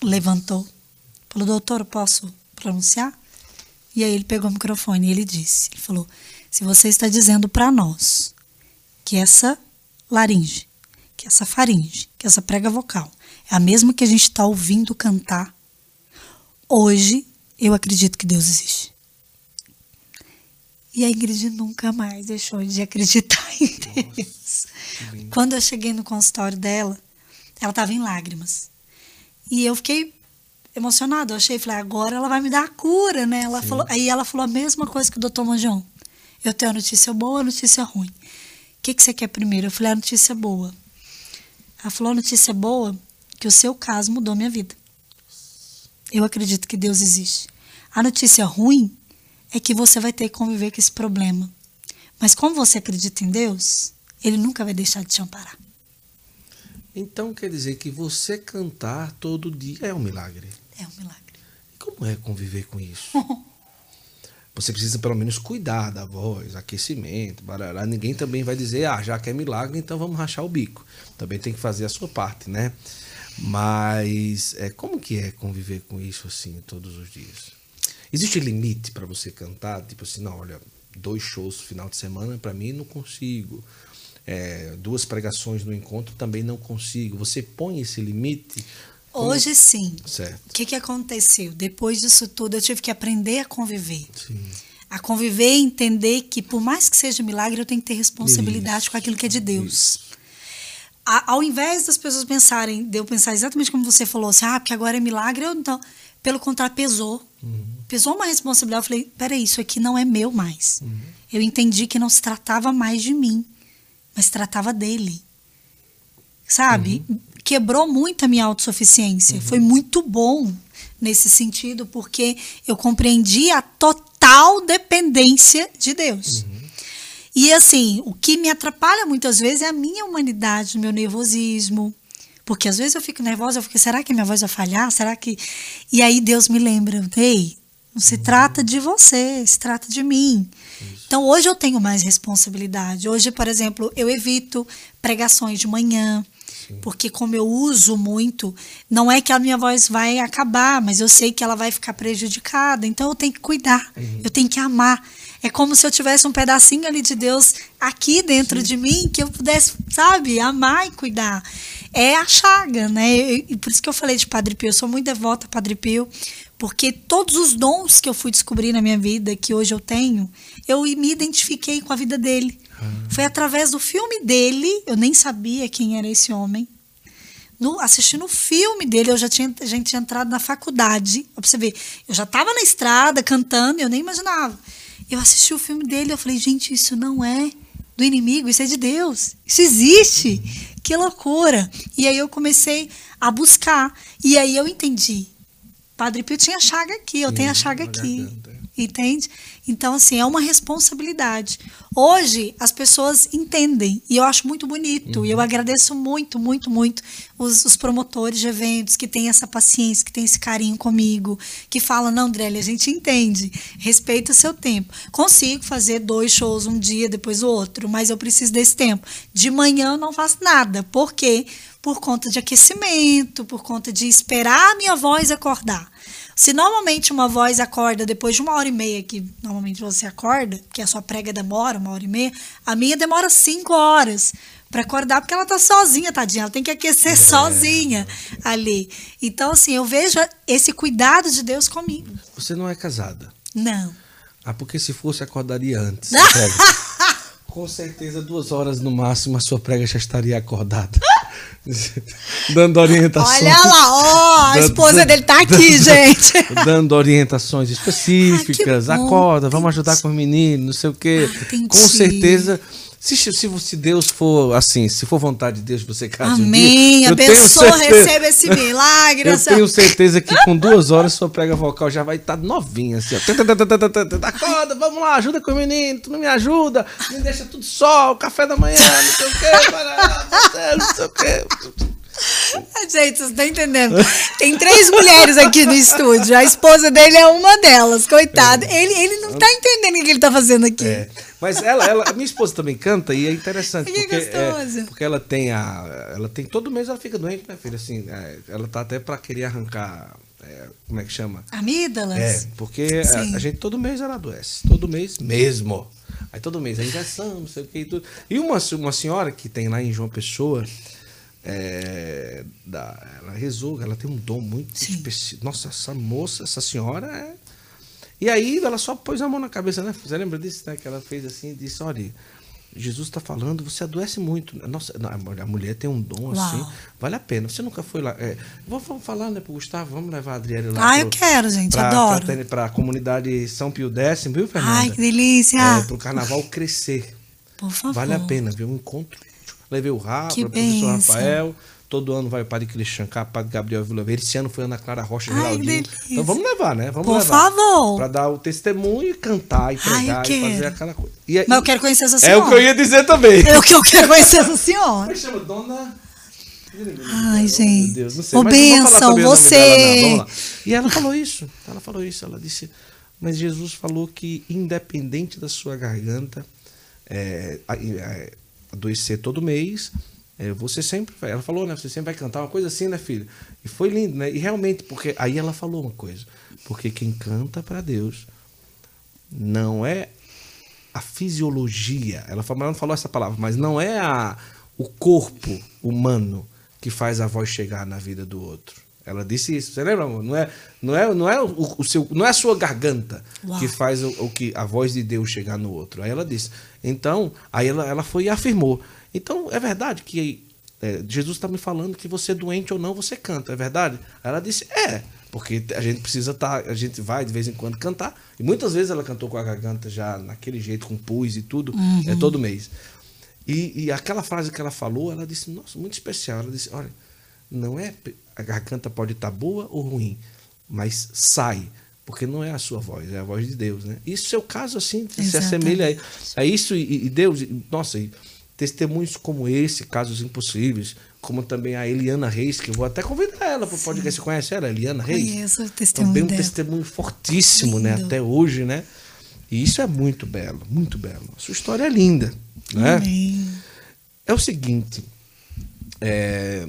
Levantou. Falou, doutor, posso pronunciar? E aí ele pegou o microfone e ele disse, ele falou, se você está dizendo para nós que essa laringe, que essa faringe, que essa prega vocal é a mesma que a gente está ouvindo cantar, Hoje eu acredito que Deus existe. E a Ingrid nunca mais deixou de acreditar em Deus. Nossa, Quando eu cheguei no consultório dela, ela estava em lágrimas. E eu fiquei emocionada. Eu achei, falei, agora ela vai me dar a cura, né? Ela falou, aí ela falou a mesma coisa que o doutor Manjão. Eu tenho a notícia boa a notícia ruim. O que, que você quer primeiro? Eu falei, a notícia boa. Ela falou, a notícia boa que o seu caso mudou minha vida. Eu acredito que Deus existe. A notícia ruim é que você vai ter que conviver com esse problema. Mas como você acredita em Deus, Ele nunca vai deixar de te amparar. Então quer dizer que você cantar todo dia é um milagre. É um milagre. E como é conviver com isso? você precisa pelo menos cuidar da voz, aquecimento, barará. Ninguém também vai dizer, ah, já que é milagre, então vamos rachar o bico. Também tem que fazer a sua parte, né? Mas é, como que é conviver com isso assim todos os dias? Existe limite para você cantar? Tipo assim, não, olha, dois shows no final de semana para mim não consigo. É, duas pregações no encontro também não consigo. Você põe esse limite? Hoje sim. Certo. O que, que aconteceu? Depois disso tudo, eu tive que aprender a conviver. Sim. A conviver e entender que, por mais que seja milagre, eu tenho que ter responsabilidade isso, com aquilo que é de Deus. Isso a, ao invés das pessoas pensarem, de eu pensar exatamente como você falou, assim, ah, porque agora é milagre, eu então. Pelo contrário, pesou. Uhum. Pesou uma responsabilidade. Eu falei, peraí, isso aqui não é meu mais. Uhum. Eu entendi que não se tratava mais de mim, mas se tratava dele. Sabe? Uhum. Quebrou muito a minha autossuficiência. Foi muito bom nesse sentido, porque eu compreendi a total dependência de Deus. Uhum. E assim, o que me atrapalha muitas vezes é a minha humanidade, o meu nervosismo. Porque às vezes eu fico nervosa, eu fico, será que minha voz vai falhar? Será que. E aí Deus me lembra, ei, Não se trata de você, se trata de mim. Então hoje eu tenho mais responsabilidade. Hoje, por exemplo, eu evito pregações de manhã. Porque como eu uso muito, não é que a minha voz vai acabar, mas eu sei que ela vai ficar prejudicada. Então eu tenho que cuidar, eu tenho que amar. É como se eu tivesse um pedacinho ali de Deus aqui dentro Sim. de mim que eu pudesse, sabe, amar e cuidar. É a chaga, né? E por isso que eu falei de Padre Pio. Eu sou muito devota a Padre Pio, porque todos os dons que eu fui descobrir na minha vida, que hoje eu tenho, eu me identifiquei com a vida dele. Foi através do filme dele, eu nem sabia quem era esse homem. No, assistindo o filme dele, eu já tinha, a gente tinha entrado na faculdade. Pra você ver, eu já estava na estrada cantando, eu nem imaginava. Eu assisti o filme dele, eu falei, gente, isso não é do inimigo, isso é de Deus. Isso existe. Que loucura. E aí eu comecei a buscar. E aí eu entendi. Padre Pio tinha chaga aqui, eu Sim, tenho a chaga aqui. Garganta. Entende? Então, assim, é uma responsabilidade. Hoje, as pessoas entendem, e eu acho muito bonito, uhum. e eu uhum. agradeço muito, muito, muito os, os, promotores de eventos que têm essa paciência, que têm esse carinho comigo, que falam, não, Andrélia, a gente entende, respeita o seu tempo. Consigo fazer dois shows um dia, depois o outro, mas eu preciso desse tempo. De manhã eu não faço nada. Por quê? Por conta de aquecimento, por conta de esperar a minha voz acordar. Se normalmente uma voz acorda depois de uma hora e meia, que normalmente você acorda, que a sua prega demora uma hora e meia, a minha demora cinco horas para acordar, porque ela tá sozinha, tadinha. Ela tem que aquecer é. sozinha ali. Então, assim, eu vejo esse cuidado de Deus comigo. Você não é casada? Não. Ah, porque se fosse, acordaria antes. Com certeza, duas horas no máximo, a sua prega já estaria acordada. dando orientações. Olha lá, ó, a esposa dele tá aqui, gente. dando orientações específicas. Ai, Acorda, vamos ajudar com o menino, não sei o quê. Ah, com certeza se, se, se Deus for assim, se for vontade de Deus, você case Amém. Um dia, a pessoa recebe esse milagre. eu tenho certeza que com duas horas sua prega vocal já vai estar tá novinha, assim, ó. Acorda, vamos lá, ajuda com o menino, tu não me ajuda, me deixa tudo só, o café da manhã, não sei o quê, não sei o quê. Gente, vocês estão entendendo? Tem três mulheres aqui no estúdio. A esposa dele é uma delas, coitado. É. Ele, ele não está entendendo o que ele está fazendo aqui. É. Mas ela, ela, a minha esposa também canta e é interessante. Que porque, é, porque ela tem a. Ela tem. Todo mês ela fica doente, minha filha. Assim, é, ela tá até para querer arrancar. É, como é que chama? Amígdalas? É, porque a, a, gente todo mês ela adoece. Todo mês mesmo. Aí todo mês a injeção, não sei o que e tudo. E uma, uma senhora que tem lá em João Pessoa. É, da, ela rezou, ela tem um dom muito específico. Nossa, essa moça, essa senhora é e aí ela só pôs a mão na cabeça, né? Você lembra disso, né? Que ela fez assim e disse, olha, Jesus está falando, você adoece muito. Nossa, a mulher tem um dom Uau. assim, vale a pena. Você nunca foi lá. É, vamos falar, né, pro Gustavo, vamos levar a Adriele lá. Ah, pro, eu quero, gente, pra, adoro. Para a comunidade São Pio X, viu, Fernanda? Ai, que delícia. É, pro carnaval crescer. Por favor. Vale a pena, viu? Um encontro. Levei o Rafa, o professor Rafael. Todo ano vai o Padre Cristian K, Padre Gabriel Vilaveira. Esse ano foi Ana Clara Rocha Geraldinho. Então vamos levar, né? Vamos Por levar. favor. Pra dar o testemunho e cantar, e pregar Ai, e fazer aquela coisa. E, Mas eu quero conhecer essa senhora. É o que eu ia dizer também. É o que eu quero conhecer essa senhora. Como é chama? Dona. Ai, gente. Oh, Deus, não sei. Ô, benção, você. Dela, e ela falou isso. Ela falou isso. Ela disse. Mas Jesus falou que, independente da sua garganta, é, é, adoecer todo mês, é, você sempre. Ela falou, né? Você sempre vai cantar uma coisa assim, né, filho? E foi lindo, né? E realmente, porque aí ela falou uma coisa. Porque quem canta para Deus não é a fisiologia. Ela, falou, ela não falou essa palavra, mas não é a, o corpo humano que faz a voz chegar na vida do outro. Ela disse isso. Você lembra, amor? Não é, não é, não é o, o seu, não é a sua garganta Uau. que faz o, o, que a voz de Deus chegar no outro. Aí ela disse. Então, aí ela, ela foi e afirmou. Então, é verdade que é, Jesus está me falando que você é doente ou não, você canta, é verdade? Ela disse, é, porque a gente precisa estar, tá, a gente vai de vez em quando cantar. E muitas vezes ela cantou com a garganta já naquele jeito, com pus e tudo, uhum. é todo mês. E, e aquela frase que ela falou, ela disse, nossa, muito especial. Ela disse, olha, não é, a garganta pode estar tá boa ou ruim, mas sai porque não é a sua voz, é a voz de Deus, né? Isso é o caso assim, Exatamente. se assemelha a, a isso e, e Deus, nossa, e, testemunhos como esse, casos impossíveis, como também a Eliana Reis, que eu vou até convidar ela para o podcast. Você conhece ela, Eliana Reis? Conheço o testemunho Também um dela. testemunho fortíssimo, né? Lindo. Até hoje, né? E isso é muito belo, muito belo. Sua história é linda, né? Amém. É o seguinte, é,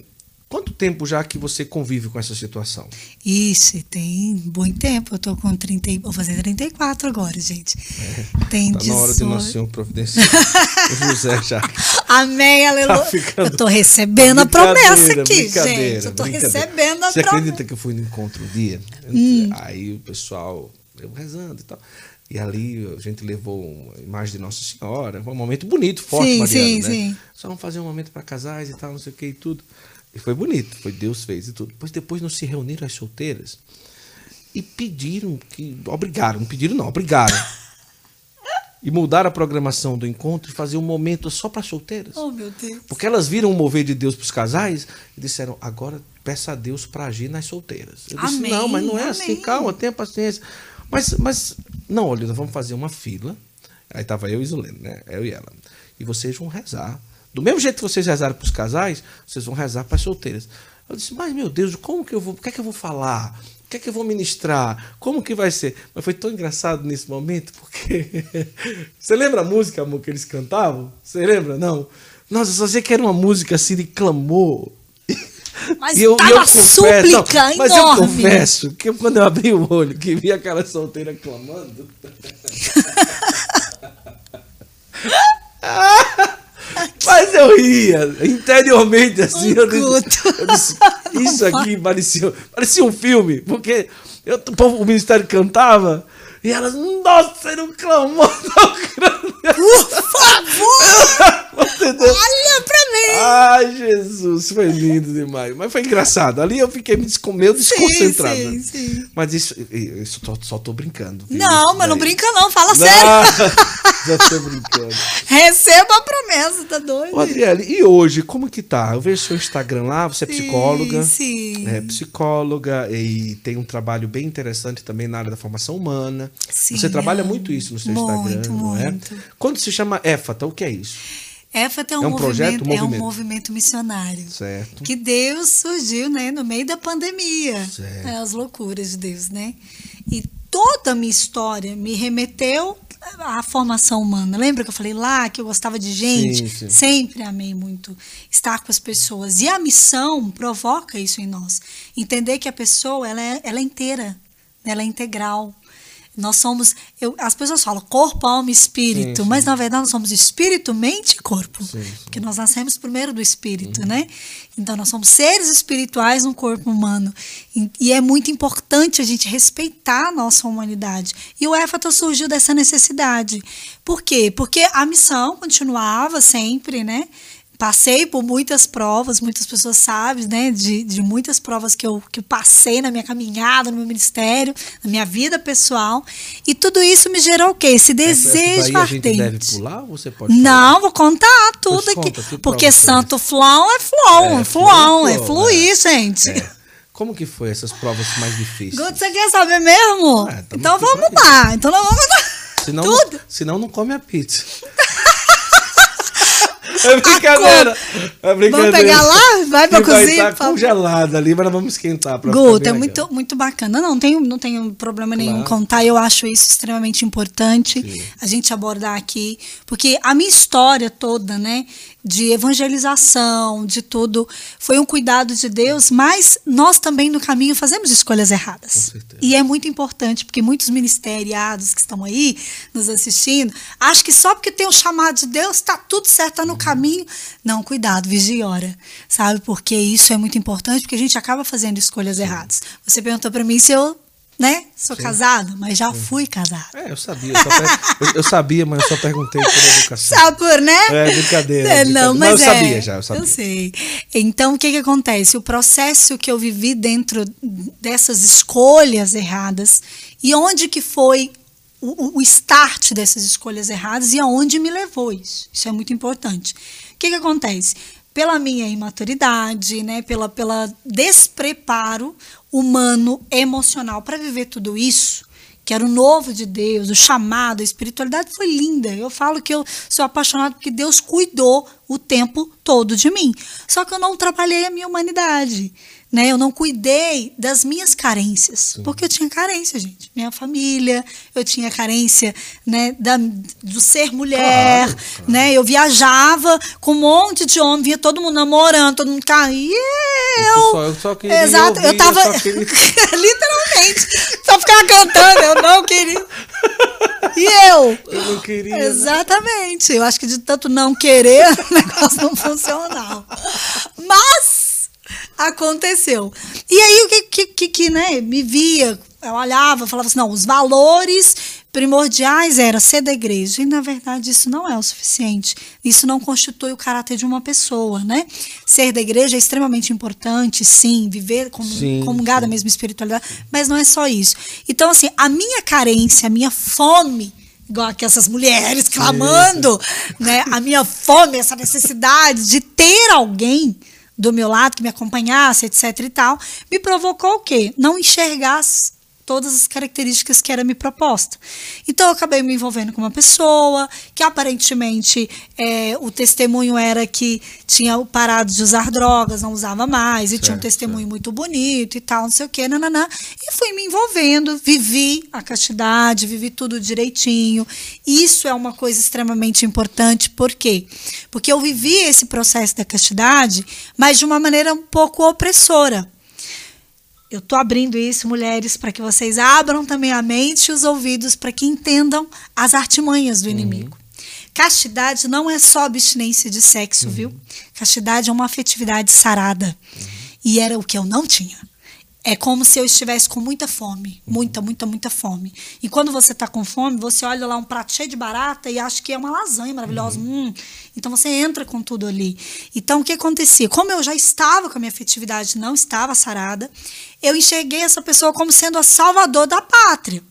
quanto tempo já que você convive com essa situação? Ixi, tem muito tempo. Eu tô com 30, e- vou fazer 34 agora, gente. Tem Tá na hora de 18. nascer um providencial. o José já. Amém, aleluia. Tá ficando- Eu tô recebendo a promessa aqui, gente. Eu tô recebendo a Você promessa. acredita que eu fui no encontro um dia? Hum. Aí o pessoal, eu rezando e tal. E ali a gente levou uma imagem de Nossa Senhora. Foi um momento bonito, forte, Sim, Mariana, sim, né? sim. Só vamos fazer um momento para casais e tal, não sei o que e tudo. E foi bonito, foi Deus fez e tudo. Pois depois não se reuniram as solteiras e pediram que. Obrigaram, não pediram não, obrigaram. e mudaram a programação do encontro e fazer um momento só para solteiras. Oh, meu Deus. Porque elas viram o mover de Deus para os casais e disseram: agora peça a Deus para agir nas solteiras. Eu disse: Amém, não, mas não é amém. assim, calma, tenha paciência. Mas, mas não, olha, nós vamos fazer uma fila. Aí tava eu e Isolene, né? Eu e ela. E vocês vão rezar. Do mesmo jeito que vocês rezaram para os casais, vocês vão rezar para as solteiras. Eu disse: mas meu Deus, como que eu vou? O que é que eu vou falar? O que é que eu vou ministrar? Como que vai ser? Mas foi tão engraçado nesse momento, porque. Você lembra a música, amor, que eles cantavam? Você lembra? Não. Nossa, eu só sei que era uma música assim de clamor. Mas E eu- tava eu confesso- súplica não, Mas eu enorme. confesso que eu, quando eu abri o olho, que vi aquela solteira clamando. Ria, interiormente, assim. Eu disse, eu disse, isso aqui parecia, parecia um filme, porque eu, o, povo- o ministério cantava e elas, nossa, você não clamou tão grande. Por favor, Entendeu? olha pra mim. Ai, Jesus, foi lindo demais. Mas foi engraçado. Ali eu fiquei meio desconcentrado. sim, né? sim. Mas isso, isso só, só tô brincando. viu? Não, mas não brinca não, fala Não, sério. já tô brincando. Receba a promessa, tá doido? Adriele, e hoje, como que tá? Eu vejo seu Instagram lá, você é Sim, psicóloga. sim. É psicóloga e tem um trabalho bem interessante também na área da formação humana. Sim, você trabalha é. muito isso no seu Muito, Instagram, não é? muito. Quando se chama EFATA, o que é isso? EFAT é um, É um projeto, movimento, é um movimento? missionário. Certo. Que Deus surgiu, né, no meio da pandemia. Certo. É, as loucuras de Deus, né? E toda a minha história me remeteu à formação humana. Lembra que eu falei lá que eu gostava de gente? Sim, sim. Sempre amei muito estar com as pessoas. E a missão provoca isso em nós. Entender que a pessoa, ela é, ela é inteira, ela é integral. Nós somos, eu- as pessoas falam corpo, alma e espírito, Sim, sim. mas na verdade nós somos espírito, mente e corpo. Sim. Porque nós nascemos primeiro do espírito, né? Então nós somos seres espirituais no corpo humano. E, e é muito importante a gente respeitar a nossa humanidade. E o EFATA surgiu dessa necessidade. Por quê? Porque a missão continuava sempre, né? Passei por muitas provas, muitas pessoas sabem, né? De, de muitas provas que eu, que eu passei na minha caminhada, no meu ministério, na minha vida pessoal. E tudo isso me gerou o quê? Esse desejo ardente. deve pular ou você pode falar? Não, vou contar tudo Pois aqui. conta, que porque santo flow é flow, É, é, flow, é flow, fluir, é. gente. É. Como que foi essas provas mais difíceis? Guto, você quer saber mesmo? É, tamo então vamos lá. Então nós vamos contar Senão, tudo. senão não come a pizza. É brincadeira. É brincadeira. Vamos pegar lá? Vai pra vai cozinha, estar por favor. congelada ali, mas nós vamos esquentar pra é muito, muito bacana. Não, não tenho, não tenho problema nenhum em Claro. contar. Eu acho isso extremamente importante Sim. a gente abordar aqui. Porque a minha história toda, né? De evangelização, de tudo, foi um cuidado de Deus, mas nós também no caminho fazemos escolhas erradas. E é muito importante, porque muitos ministeriados que estão aí nos assistindo, acham que só porque tem o chamado de Deus, está tudo certo, está no caminho. Não, cuidado, vigia e ora. Sabe? Porque isso é muito importante, porque a gente acaba fazendo escolhas erradas. Você perguntou para mim se eu, né, sou casada, mas já fui casada. É, eu sabia. eu per- eu, eu sabia, mas eu só perguntei por educação. Sabe por, né? É, brincadeira, É, brincadeira. não, Mas mas eu é, sabia já, eu sabia. sei. Então, o que que acontece? O processo que eu vivi dentro dessas escolhas erradas e onde que foi o, o- o start dessas escolhas erradas e aonde me levou isso. Isso é muito importante. O que que acontece? Pela minha imaturidade, né, pela, pela despreparo humano, emocional para viver tudo isso, que era o novo de Deus, o chamado, a espiritualidade foi linda. Eu falo que eu sou apaixonado porque Deus cuidou o tempo todo de mim. Só que eu não trabalhei a minha humanidade né? Eu não cuidei das minhas carências, Sim. porque eu tinha carência, gente. Minha família, eu tinha carência, né, da, do ser mulher, claro, claro. né? Eu viajava com um monte de homem, vinha todo mundo namorando, todo mundo caindo. eu, só, eu só queria Exato, ouvir, eu tava eu queria... literalmente, só ficava cantando, eu não queria. E eu? Eu não queria. Né? Exatamente. Eu acho que de tanto não querer, o negócio não funcionava. Mas aconteceu. E aí o que, que, que, que né, me via, eu olhava, falava assim, não, os valores primordiais era ser da igreja. E na verdade isso não é o suficiente. Isso não constitui o caráter de uma pessoa, né? Ser da igreja é extremamente importante, sim, viver como sim, comungar da mesma espiritualidade, mas não é só isso. Então assim, a minha carência, a minha fome igual aqui essas mulheres clamando, né? A minha fome, essa necessidade de ter alguém do meu lado, que me acompanhasse, etc e tal, me provocou o quê? Não enxergar todas as características que era me proposta. Então eu acabei me envolvendo com uma pessoa que aparentemente é, o testemunho era que tinha parado de usar drogas, não usava mais, e certo, tinha um testemunho certo. muito bonito e tal, não sei o que, nananã. E fui me envolvendo, vivi a castidade, vivi tudo direitinho. Isso é uma coisa extremamente importante, por quê? Porque eu vivi esse processo da castidade, mas de uma maneira um pouco opressora. Eu estou abrindo isso, mulheres, para que vocês abram também a mente e os ouvidos para que entendam as artimanhas do uhum. inimigo. Castidade não é só abstinência de sexo, uhum. viu? Castidade é uma afetividade sarada. Uhum. E era o que eu não tinha. É como se eu estivesse com muita fome. Muita, muita, muita fome. E quando você está com fome, você olha lá um prato cheio de barata e acha que é uma lasanha maravilhosa. Uhum. Hum. Então você entra com tudo ali. Então o que acontecia? Como eu já estava com a minha afetividade, não estava sarada, eu enxerguei essa pessoa como sendo a salvador da pátria.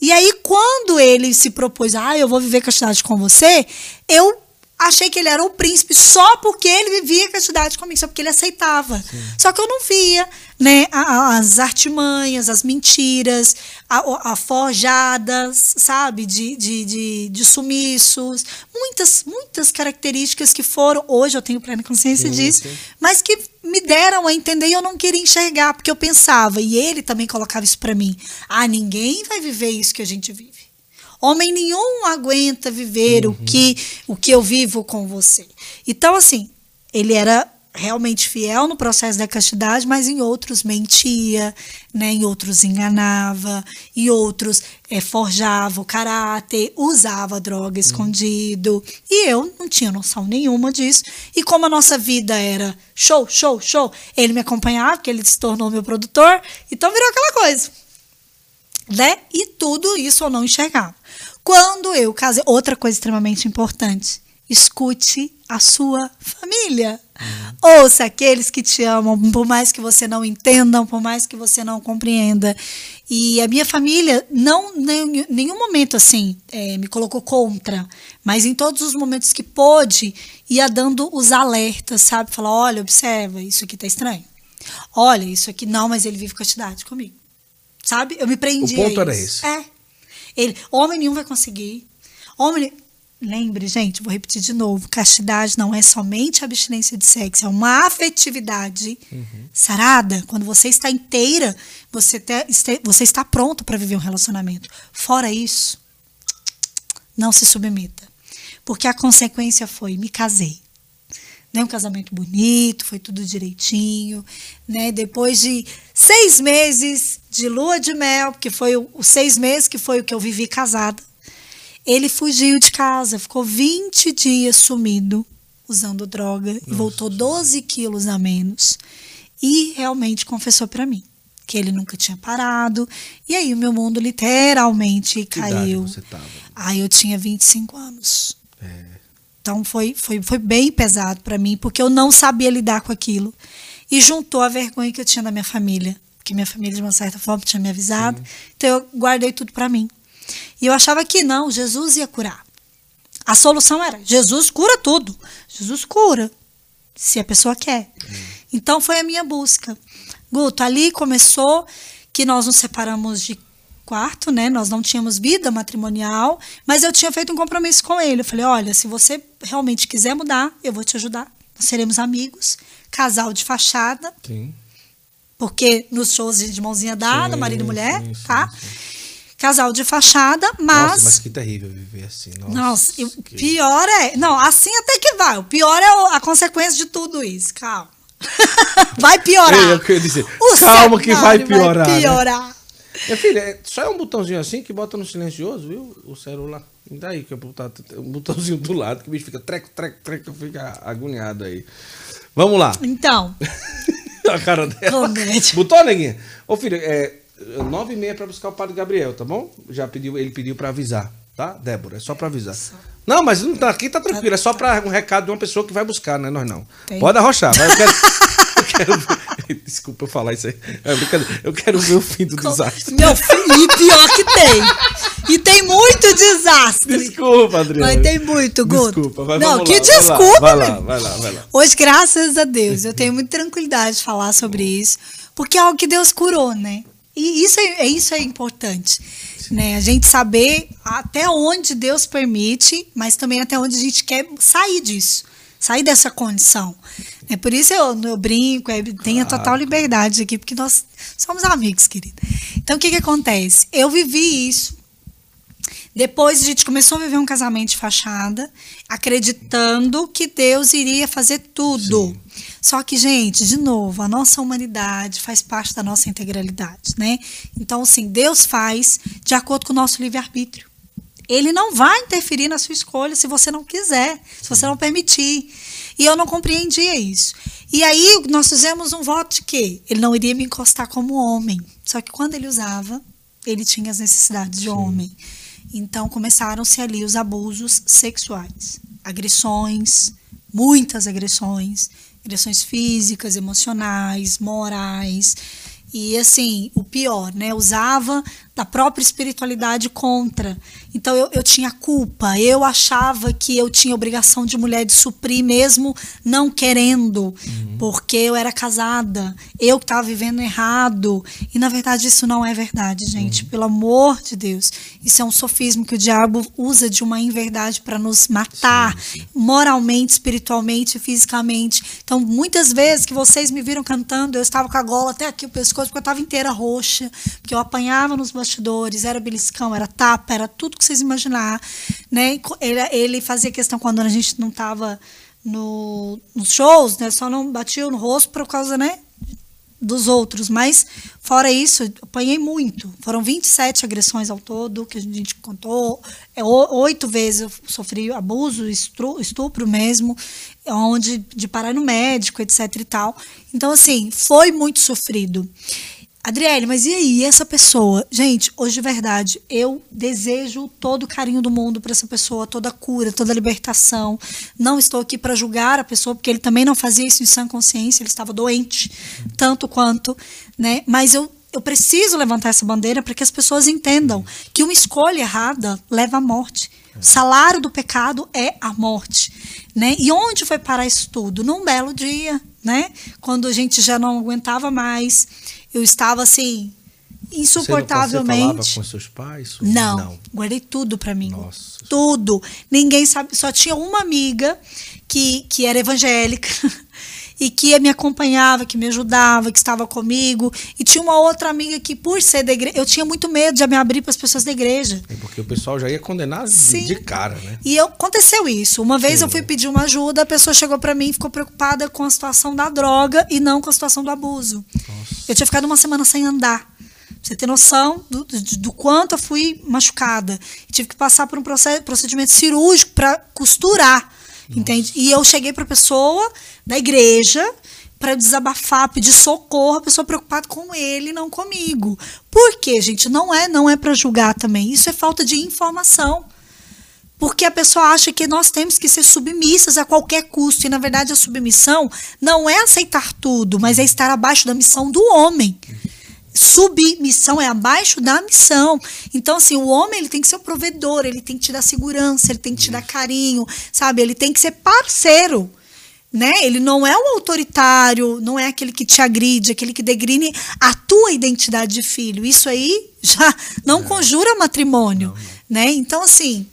E aí, quando ele se propôs, ah, eu vou viver castidade com você, eu achei que ele era o príncipe só porque ele vivia castidade comigo, só porque ele aceitava. Sim. Só que eu não via né, as artimanhas, as mentiras, a, a forjadas, sabe, de, de, de, de, sumiços, muitas, muitas características que foram, hoje eu tenho plena consciência sim, disso, sim. mas que me deram a entender e eu não queria enxergar, porque eu pensava, e ele também colocava isso para mim, ah, ninguém vai viver isso que a gente vive. Homem nenhum aguenta viver uhum. o que o que eu vivo com você. Então assim, ele era realmente fiel no processo da castidade, mas em outros mentia, né? em outros enganava, em outros é, forjava o caráter, usava droga uhum. escondido. E eu não tinha noção nenhuma disso. E como a nossa vida era show, show, show, ele me acompanhava, porque ele se tornou meu produtor, então virou aquela coisa. Né? E tudo isso eu não enxergava. Quando eu casei, outra coisa extremamente importante, escute a sua família. Uhum. Ouça aqueles que te amam, por mais que você não entenda, por mais que você não compreenda. E a minha família, não em nenhum momento assim, é, me colocou contra, mas em todos os momentos que pôde, ia dando os alertas, sabe? Falar: olha, observa, isso aqui tá estranho. Olha, isso aqui não, mas ele vive castidade comigo. Sabe? Eu me prendi. O ponto era esse. É. Ele, homem nenhum vai conseguir. Homem, lembre, gente, vou repetir de novo, castidade não é somente abstinência de sexo, é uma afetividade uhum. sarada. Quando você está inteira, você, te, você está pronto para viver um relacionamento. Fora isso, não se submeta. Porque a consequência foi, me casei né, um casamento bonito, foi tudo direitinho, né? Depois de seis meses de lua de mel, que foi os seis meses que foi o que eu vivi casada, ele fugiu de casa, ficou 20 dias sumido, usando droga, Nossa. e voltou 12 quilos a menos. E realmente confessou para mim que ele nunca tinha parado. E aí o meu mundo literalmente que caiu. Você tava? Aí eu tinha 25 anos. Então foi, foi, foi bem pesado para mim, porque eu não sabia lidar com aquilo. E juntou a vergonha que eu tinha da minha família, porque minha família, de uma certa forma, tinha me avisado. Sim. Então eu guardei tudo para mim. E eu achava que não, Jesus ia curar. A solução era: Jesus cura tudo. Jesus cura, se a pessoa quer. Hum. Então foi a minha busca. Guto, ali começou que nós nos separamos de quarto, né? Nós não tínhamos vida matrimonial, mas eu tinha feito um compromisso com ele. Eu falei: olha, se você realmente quiser mudar, eu vou te ajudar. Nós seremos amigos, casal de fachada. Sim. Porque nos shows de mãozinha dada, Sim, marido e mulher, sim, sim, tá? Casal de fachada, mas. Nossa, mas que terrível viver assim. Nossa, Nossa, e o que- pior é. Não, assim até que vai. O pior é a consequência de tudo isso. Calma. vai piorar. Ei, eu queria dizer, calma que vai cenário piorar, né? Minha filha, é- só é um botãozinho assim que bota no silencioso, viu? O celular. E daí que eu botar um botãozinho do lado que o bicho fica treco, treco, treco, fica agoniado aí. Vamos lá. Então, A cara dela. Botou, neguinha? Ô, filho, é nove e meia pra buscar o padre Gabriel, tá bom? Já pediu, ele pediu pra avisar, tá? Débora, é só pra avisar. Não, mas não tá, aqui tá tranquilo, é só pra um recado de uma pessoa que vai buscar, né? Nós não. Tem. Pode arrochar, vai, quero... quero ver- Desculpa falar isso aí. É brincadeira. Eu quero ver o fim do desastre. meu filho, e pior que tem. E tem muito desastre. Desculpa, Adriano. Mas tem muito, Guto. Desculpa, vai, Não, que lá, desculpa, Vai lá, meu. vai lá, vai lá. Hoje, graças a Deus, eu tenho muita tranquilidade de falar sobre isso, porque é algo que Deus curou, né? E isso é, é- isso é importante, né? A gente saber até onde Deus permite, mas também até onde a gente quer sair disso, sair dessa condição. É por isso eu, eu brinco, é, tenho a total liberdade aqui, porque nós somos amigos, querido. Então, o que que acontece? Eu vivi isso depois a gente começou a viver um casamento de fachada, acreditando que Deus iria fazer tudo. Só que, gente, de novo, a nossa humanidade faz parte da nossa integralidade, né? Então, assim, Deus faz de acordo com o nosso livre-arbítrio. Ele não vai interferir na sua escolha se você não quiser, se você não permitir. E eu não compreendia isso. E aí nós fizemos um voto de que ele não iria me encostar como homem. Só que quando ele usava, ele tinha as necessidades de homem. Então começaram-se ali os abusos sexuais, agressões, muitas agressões, agressões físicas, emocionais, morais. E assim, o pior, né? Usava da própria espiritualidade contra. Então eu, eu tinha culpa, eu achava que eu tinha obrigação de mulher de suprir mesmo não querendo, porque eu era casada, eu que estava vivendo errado. E na verdade isso não é verdade, gente, pelo amor de Deus. Isso é um sofismo que o diabo usa de uma inverdade para nos matar, moralmente, espiritualmente, fisicamente. Então, muitas vezes que vocês me viram cantando, eu estava com a gola até aqui o pescoço, porque eu estava inteira roxa, porque eu apanhava nos bastidores, era beliscão, era tapa, era tudo que vocês imaginar, né? Ele, ele fazia questão quando a gente não estava no, nos shows, né? Só não batia no rosto por causa, né? dos outros, mas fora isso, apanhei muito. Foram 27 agressões ao todo, que a gente contou. É, oito vezes eu sofri abuso, estupro mesmo, onde de parar no médico, etc e tal. Então, assim, foi muito sofrido. Adriele, mas e aí, essa pessoa? Gente, hoje de verdade, eu desejo todo o carinho do mundo para essa pessoa, toda a cura, toda a libertação. Não estou aqui para julgar a pessoa, porque ele também não fazia isso em sã consciência, ele estava doente, tanto quanto, né? Mas eu, eu preciso levantar essa bandeira para que as pessoas entendam que uma escolha errada leva à morte. O salário do pecado é a morte, né? E onde foi parar isso tudo? Num belo dia, né? Quando a gente já não aguentava mais, eu estava assim Você, não- você insuportavelmente. falava com seus pais? ou Não, guardei tudo pra mim. Nossa. Tudo. Ninguém sabe. Só tinha uma amiga que, que era evangélica e que me acompanhava, que me ajudava, que estava comigo. E tinha uma outra amiga que, por ser da igreja, eu tinha muito medo de me abrir para as pessoas da igreja. É porque o pessoal já ia condenar de, Sim. de cara, né? E eu, aconteceu isso. Uma vez Sim. eu fui pedir uma ajuda, a pessoa chegou pra mim e ficou preocupada com a situação da droga e não com a situação do abuso. Eu tinha ficado uma semana sem andar. Pra você ter noção do, do, do quanto eu fui machucada. Tive que passar por um proce- procedimento cirúrgico para costurar. Entende? E eu cheguei pra pessoa da igreja para desabafar, pedir socorro, a pessoa preocupada com ele, não comigo. Por quê, gente? Não é, não é para julgar também. Isso é falta de informação. Porque a pessoa acha que nós temos que ser submissas a qualquer custo. E, na verdade, a submissão não é aceitar tudo, mas é estar abaixo da missão do homem. Submissão é abaixo da missão. Então, assim, o homem ele tem que ser o provedor, ele tem que te dar segurança, ele tem que te dar carinho, sabe? Ele tem que ser parceiro. né? Ele não é o autoritário, não é aquele que te agride, aquele que degrine a tua identidade de filho. Isso aí já não é. conjura matrimônio, não, não. né? Então assim,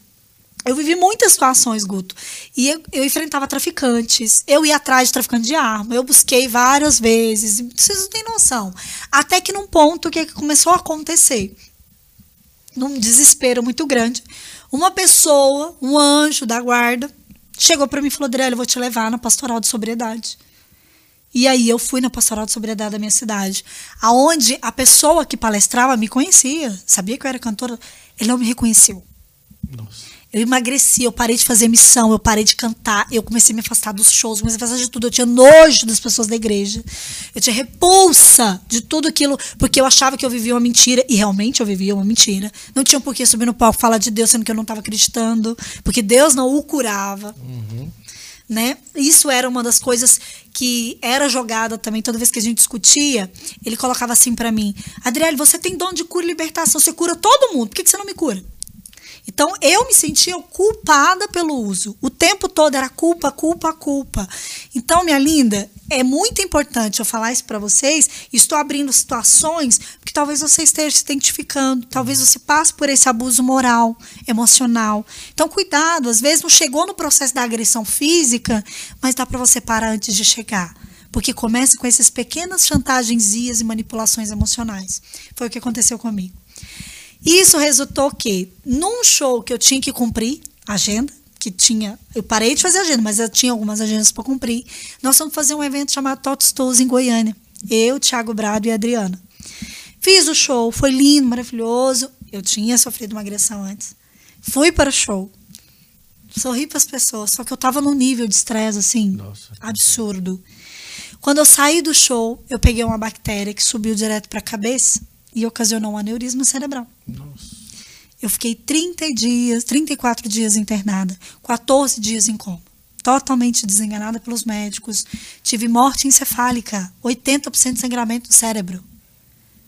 eu vivi muitas situações, Guto. E eu, eu, enfrentava traficantes, eu ia atrás de traficante de arma, eu busquei várias vezes, vocês não têm noção. Até que num ponto que começou a acontecer, num desespero muito grande, uma pessoa, um anjo da guarda, chegou para mim e falou: Adriana, eu vou te levar na pastoral de sobriedade. E aí eu fui na pastoral de sobriedade da minha cidade, aonde a pessoa que palestrava me conhecia, sabia que eu era cantora, ele não me reconheceu. Nossa. Eu emagreci, eu parei de fazer missão, eu parei de cantar, eu comecei a me afastar dos shows, comecei a afastar de tudo. Eu tinha nojo das pessoas da igreja. Eu tinha repulsa de tudo aquilo, porque eu achava que eu vivia uma mentira, e realmente eu vivia uma mentira. Não tinha por que subir no palco falar de Deus, sendo que eu não estava acreditando, porque Deus não o curava. Uhum. Né? Isso era uma das coisas que era jogada também toda vez que a gente discutia. Ele colocava assim para mim: Adriele, você tem dom de cura e libertação, você cura todo mundo, por que, que você não me cura? Então eu me sentia culpada pelo uso. O tempo todo era culpa, culpa, culpa. Então, minha linda, é muito importante eu falar isso para vocês. Estou abrindo situações que talvez você esteja se identificando, talvez você passe por esse abuso moral, emocional. Então, cuidado, às vezes não chegou no processo da agressão física, mas dá para você parar antes de chegar porque começa com essas pequenas chantagens e manipulações emocionais. Foi o que aconteceu comigo. Isso resultou que, num show que eu tinha que cumprir, agenda, que tinha. Eu parei de fazer agenda, mas eu tinha algumas agendas para cumprir. Nós fomos fazer um evento chamado Tots Tours em Goiânia. Eu, Thiago Brado e Adriana. Fiz o show, foi lindo, maravilhoso. Eu tinha sofrido uma agressão antes. Fui para o show. Sorri para as pessoas, só que eu estava num nível de estresse assim, Nossa. absurdo. Quando eu saí do show, eu peguei uma bactéria que subiu direto para a cabeça e ocasionou um aneurisma cerebral. Nossa. Eu fiquei 30 dias, 34 dias internada, 14 dias em coma. Totalmente desenganada pelos médicos. Tive morte encefálica, 80% de sangramento do cérebro.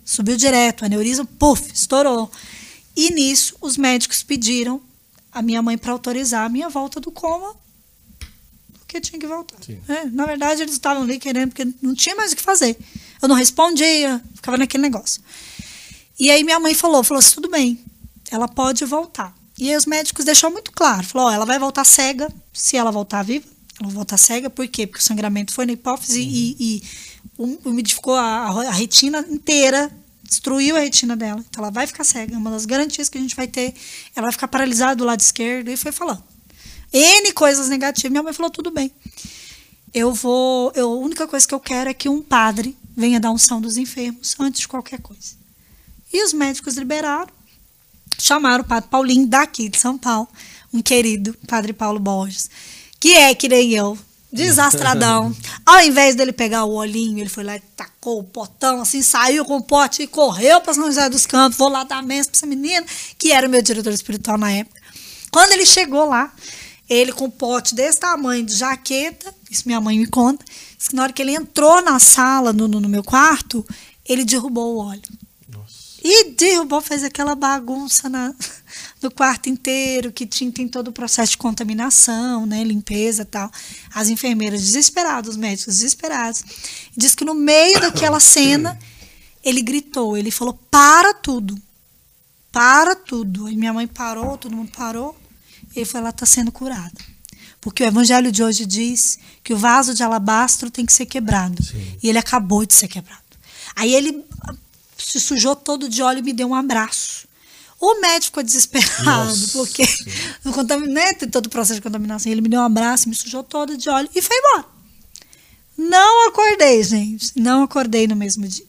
Subiu direto, aneurisma, puf, estourou. E nisso, os médicos pediram a minha mãe para autorizar a minha volta do coma, porque tinha que voltar. É, na verdade, eles estavam ali querendo, porque não tinha mais o que fazer. Eu não respondia, ficava naquele negócio. E aí minha mãe falou, falou assim, tudo bem, ela pode voltar. E aí os médicos deixaram muito claro, falou, ela vai voltar cega, se ela voltar viva, ela vai voltar cega, por quê? Porque o sangramento foi na hipófise uhum. e, e umidificou a, a, retina inteira, destruiu a retina dela. Então ela vai ficar cega, é uma das garantias que a gente vai ter. Ela vai ficar paralisada do lado esquerdo e foi falando. N coisas negativas. Minha mãe falou, tudo bem. Eu vou. Eu, a única coisa que eu quero é que um padre venha dar unção dos enfermos antes de qualquer coisa. E os médicos liberaram, chamaram o padre Paulinho daqui de São Paulo, um querido padre Paulo Borges, que é que nem eu, desastradão. Ao invés dele pegar o olhinho, ele foi lá e tacou o potão, assim, saiu com o pote e correu para São José dos Campos. Vou lá dar mesa para essa menina, que era o meu diretor espiritual na época. Quando ele chegou lá, ele com um pote desse tamanho de jaqueta, isso minha mãe me conta, que na hora que ele entrou na sala, no, no meu quarto, ele derrubou o óleo. E derrubou, fez aquela bagunça na, no quarto inteiro, que tinha, tem todo o processo de contaminação, né, limpeza e tal. As enfermeiras desesperadas, os médicos desesperados. Diz que no meio daquela cena, ele gritou, ele falou, para tudo, para tudo. E minha mãe parou, todo mundo parou. Ele falou, ela está sendo curada. Porque o evangelho de hoje diz que o vaso de alabastro tem que ser quebrado. Sim. E ele acabou de ser quebrado. Aí ele se sujou todo de óleo e me deu um abraço. O médico é desesperado, Nossa, porque no né, todo o processo de contaminação. Ele me deu um abraço, me sujou todo de óleo e foi embora. Não acordei, gente. Não acordei no mesmo dia.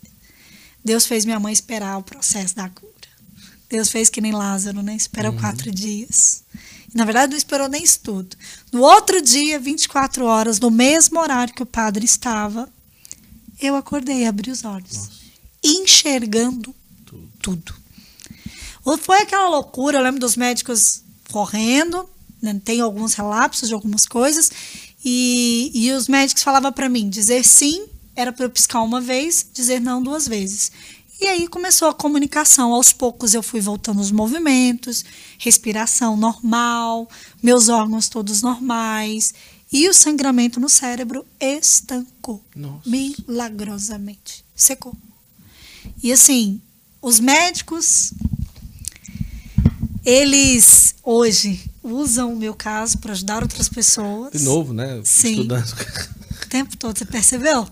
Deus fez minha mãe esperar o processo da cura. Deus fez que nem Lázaro, né? Esperou uhum. quatro dias. Na verdade, não esperou nem isso tudo. No outro dia, 24 horas, no mesmo horário que o padre estava, eu acordei, abri os olhos. Nossa enxergando tudo. tudo. Foi aquela loucura, eu lembro dos médicos correndo, né? tem alguns relapsos de algumas coisas, e, e os médicos falavam para mim: dizer sim era para eu piscar uma vez, dizer não duas vezes. E aí começou a comunicação. Aos poucos eu fui voltando os movimentos, respiração normal, meus órgãos todos normais. e o sangramento no cérebro estancou. Nossa. Milagrosamente. Secou. E assim, os médicos, eles hoje usam o meu caso para ajudar outras pessoas. De novo, né? Sim. Estudando. O tempo todo, você percebeu?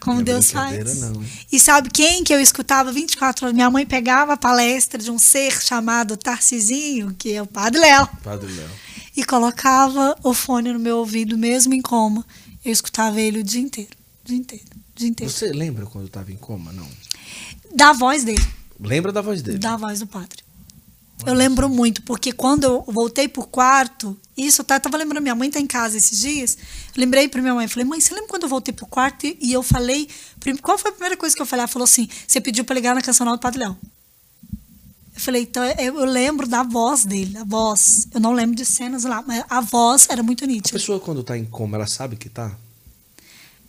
Como Não Deus faz. não? E sabe quem que eu escutava 24 horas? Minha mãe pegava a palestra de um ser chamado Tarcisinho, que é o Padre Léo, Padre Léo. e colocava o fone no meu ouvido, mesmo em coma. Eu escutava ele o dia inteiro, o dia inteiro, o dia inteiro. Você lembra quando eu tava em coma? Não. Da voz dele. Lembra da voz dele? da voz do padre. Eu lembro muito, porque quando eu voltei pro quarto, isso, tá, eu tava lembrando, minha mãe tá em casa esses dias, lembrei pra minha mãe, falei, mãe, você lembra quando eu voltei pro quarto e, e eu falei, qual foi a primeira coisa que eu falei? Ela falou assim, você pediu pra ligar na canção do Padre Léo. Eu falei, então eu, eu lembro da voz dele, a voz. Eu não lembro de cenas lá, mas a voz era muito A nítida. pessoa quando tá em coma, ela sabe que tá?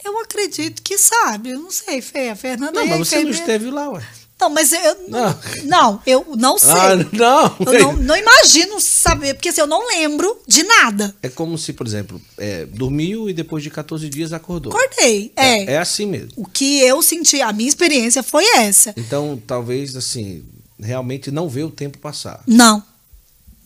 Eu acredito que sabe, eu não sei, Fê, a Fernanda Não, é mas você não esteve lá, ué. Não, mas eu Não. não, eu não sei. Ah, não. Eu não, não imagino saber, porque assim, eu não lembro de nada. É como se, por exemplo, é, dormiu e depois de 14 dias acordou. Acordei. É. É assim mesmo. O que eu senti, a minha experiência foi essa. Então, talvez, assim, realmente não vê o tempo passar. Não.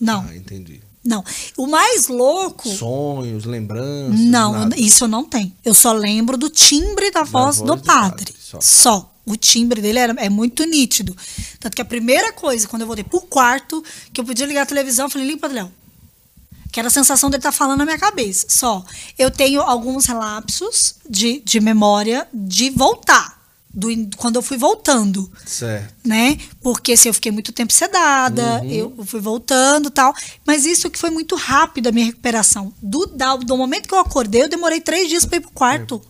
Não, Ah, entendi. Não. O mais louco. Sonhos, lembranças. Não, nada. isso eu não tenho. Eu só lembro do timbre da voz, voz do, do padre. padre, só. só. O timbre dele era, é muito nítido. Tanto que a primeira coisa, quando eu voltei pro quarto, que eu podia ligar a televisão, eu falei, liga, Padre Léo. Que era a sensação dele estar falando na minha cabeça. Só. Eu tenho alguns relapsos de, de memória de voltar. Do, quando eu fui voltando Certo. né? Porque assim, eu fiquei muito tempo sedada, Uhum. eu fui voltando e tal. Mas isso que foi muito rápido a minha recuperação. Do, da- do momento que eu acordei, eu demorei três dias para ir pro quarto.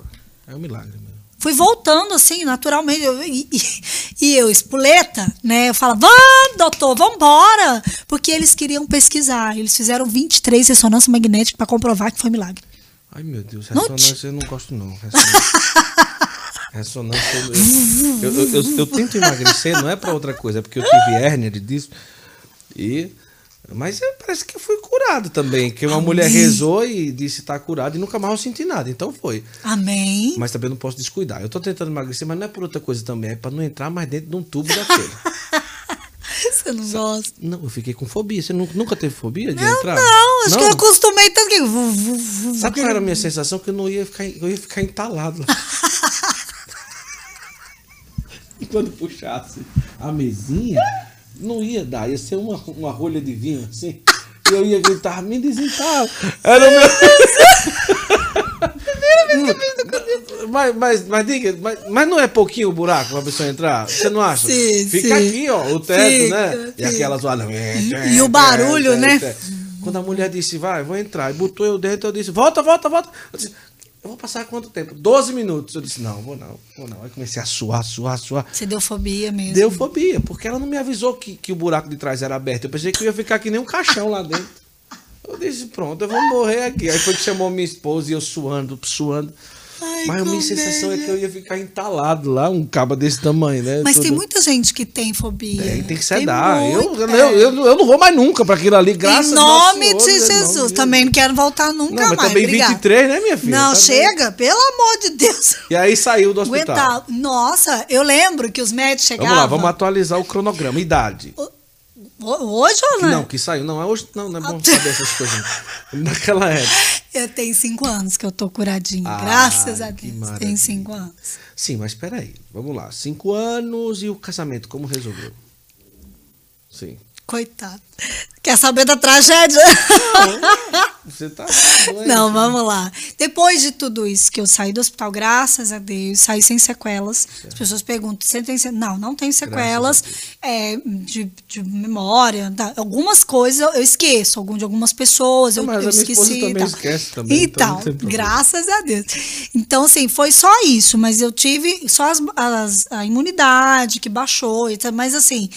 É um milagre mesmo. Fui voltando, assim, naturalmente. Eu- e, e- e eu, espoleta, né? Eu falava, vamos, doutor, vamos embora. Porque eles queriam pesquisar. Eles fizeram 23 ressonâncias magnéticas para comprovar que foi milagre. Ai, meu Deus, Não ressonância eu não gosto, não. Ressonância, ressonância eu, eu, eu, eu- tento emagrecer, não é pra outra coisa, é porque eu tive hérnia de disco. E. Mas é, parece que eu fui curado também. Que uma Amém. mulher rezou e disse tá curado e nunca mais eu senti nada. Então foi. Amém. Mas também não posso descuidar. Eu tô tentando emagrecer, mas não é por outra coisa também, é pra não entrar mais dentro de um tubo daquele. Você não gosta? não, eu fiquei com fobia. Você nu- nunca teve fobia de Não, entrar? não, acho que eu acostumei tanto que. Sabe qual era a minha sensação? Que eu não ia ficar, eu ia ficar entalado lá. e quando puxasse a mesinha, não ia dar, ia ser uma, uma rolha de vinho assim. E eu ia gritar, me desentala. Era o meu. mas, mas, mas diga, mas, mas não é pouquinho o buraco pra pessoa entrar? Você não acha? Sim, Fica sim. aqui, ó, o teto, Fica, né? E fica. aquela zoada. E o barulho, né? Quando a mulher disse, vai, vou entrar, e botou eu dentro, eu disse, volta, volta, volta. Eu disse, eu vou passar quanto tempo? 12 minutos. Eu disse, não, vou não, vou não. Aí comecei a suar, suar, suar. Você deu fobia mesmo. Deu fobia, porque ela não me avisou que, que o buraco de trás era aberto. Eu pensei que eu ia ficar que nem um caixão lá dentro. Eu disse, pronto, eu vou morrer aqui. Aí foi que chamou minha esposa e eu suando, suando. Ai, Mas a minha sensação é que eu ia ficar entalado lá, um cabo desse tamanho, né? Mas tem muita gente que tem fobia. tem, tem que sedar. Eu, muito, eu, é. eu, eu não vou mais nunca pra aquilo ali, graças Em a Nosso nome Senhor, de né? Em nome Jesus. de Também não quero voltar nunca Não, mas mais. também Obrigada. 23, né, minha filha? Não, Também. chega, pelo amor de Deus. E aí saiu do hospital. Aguentar. Nossa, eu lembro que os médicos chegavam. Vamos lá, vamos atualizar o cronograma. Idade. Ho- Hoje ou não? Não, que saiu. Não, é hoje não, não é bom saber essas coisas. Naquela época. Eu tenho cinco anos que eu tô curadinha. Ai, graças a Deus. maravilha. Tenho cinco anos. Sim, mas peraí. Vamos lá. Cinco anos e o casamento, como resolveu? Sim. Coitado. Quer saber da tragédia? Você tá. Não, vamos lá. Depois de tudo isso que eu saí do hospital, graças a Deus, saí sem sequelas. As pessoas perguntam, você tem se- Não, não tenho sequelas é, de, de memória. tá? Algumas coisas eu- esqueço, algum, de algumas pessoas eu, Mas a eu minha esposa esqueci. também tá. esquece também, então não Então, graças a Deus. Então, assim, foi só isso, mas eu tive só as, as- a imunidade que baixou, mas assim,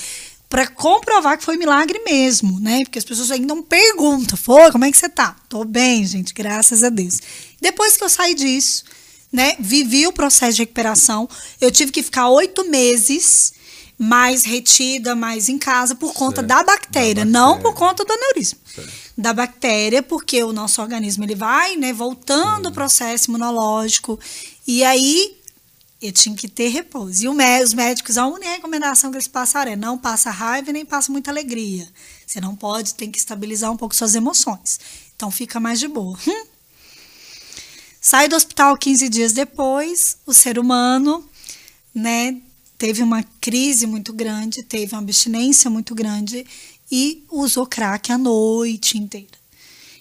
para comprovar que foi milagre mesmo, né? Porque as pessoas ainda não perguntam, foi, como é que você tá? Tô bem, gente, graças a Deus. Depois que eu saí disso, né, vivi o processo de recuperação, eu tive que ficar oito meses mais retida, mais em casa, por conta da da bactéria, bactéria. não por conta do aneurisma. Certo. da bactéria, porque o nosso organismo ele vai, né, voltando o processo imunológico. E aí eu tinha que ter repouso. E os médicos, a única recomendação que eles passaram é não passa raiva nem passa muita alegria. Você não pode, tem que estabilizar um pouco suas emoções. Então fica mais de boa. Hum. Sai do hospital 15 dias depois, o ser humano, né, teve uma crise muito grande, teve uma abstinência muito grande e usou crack a noite inteira.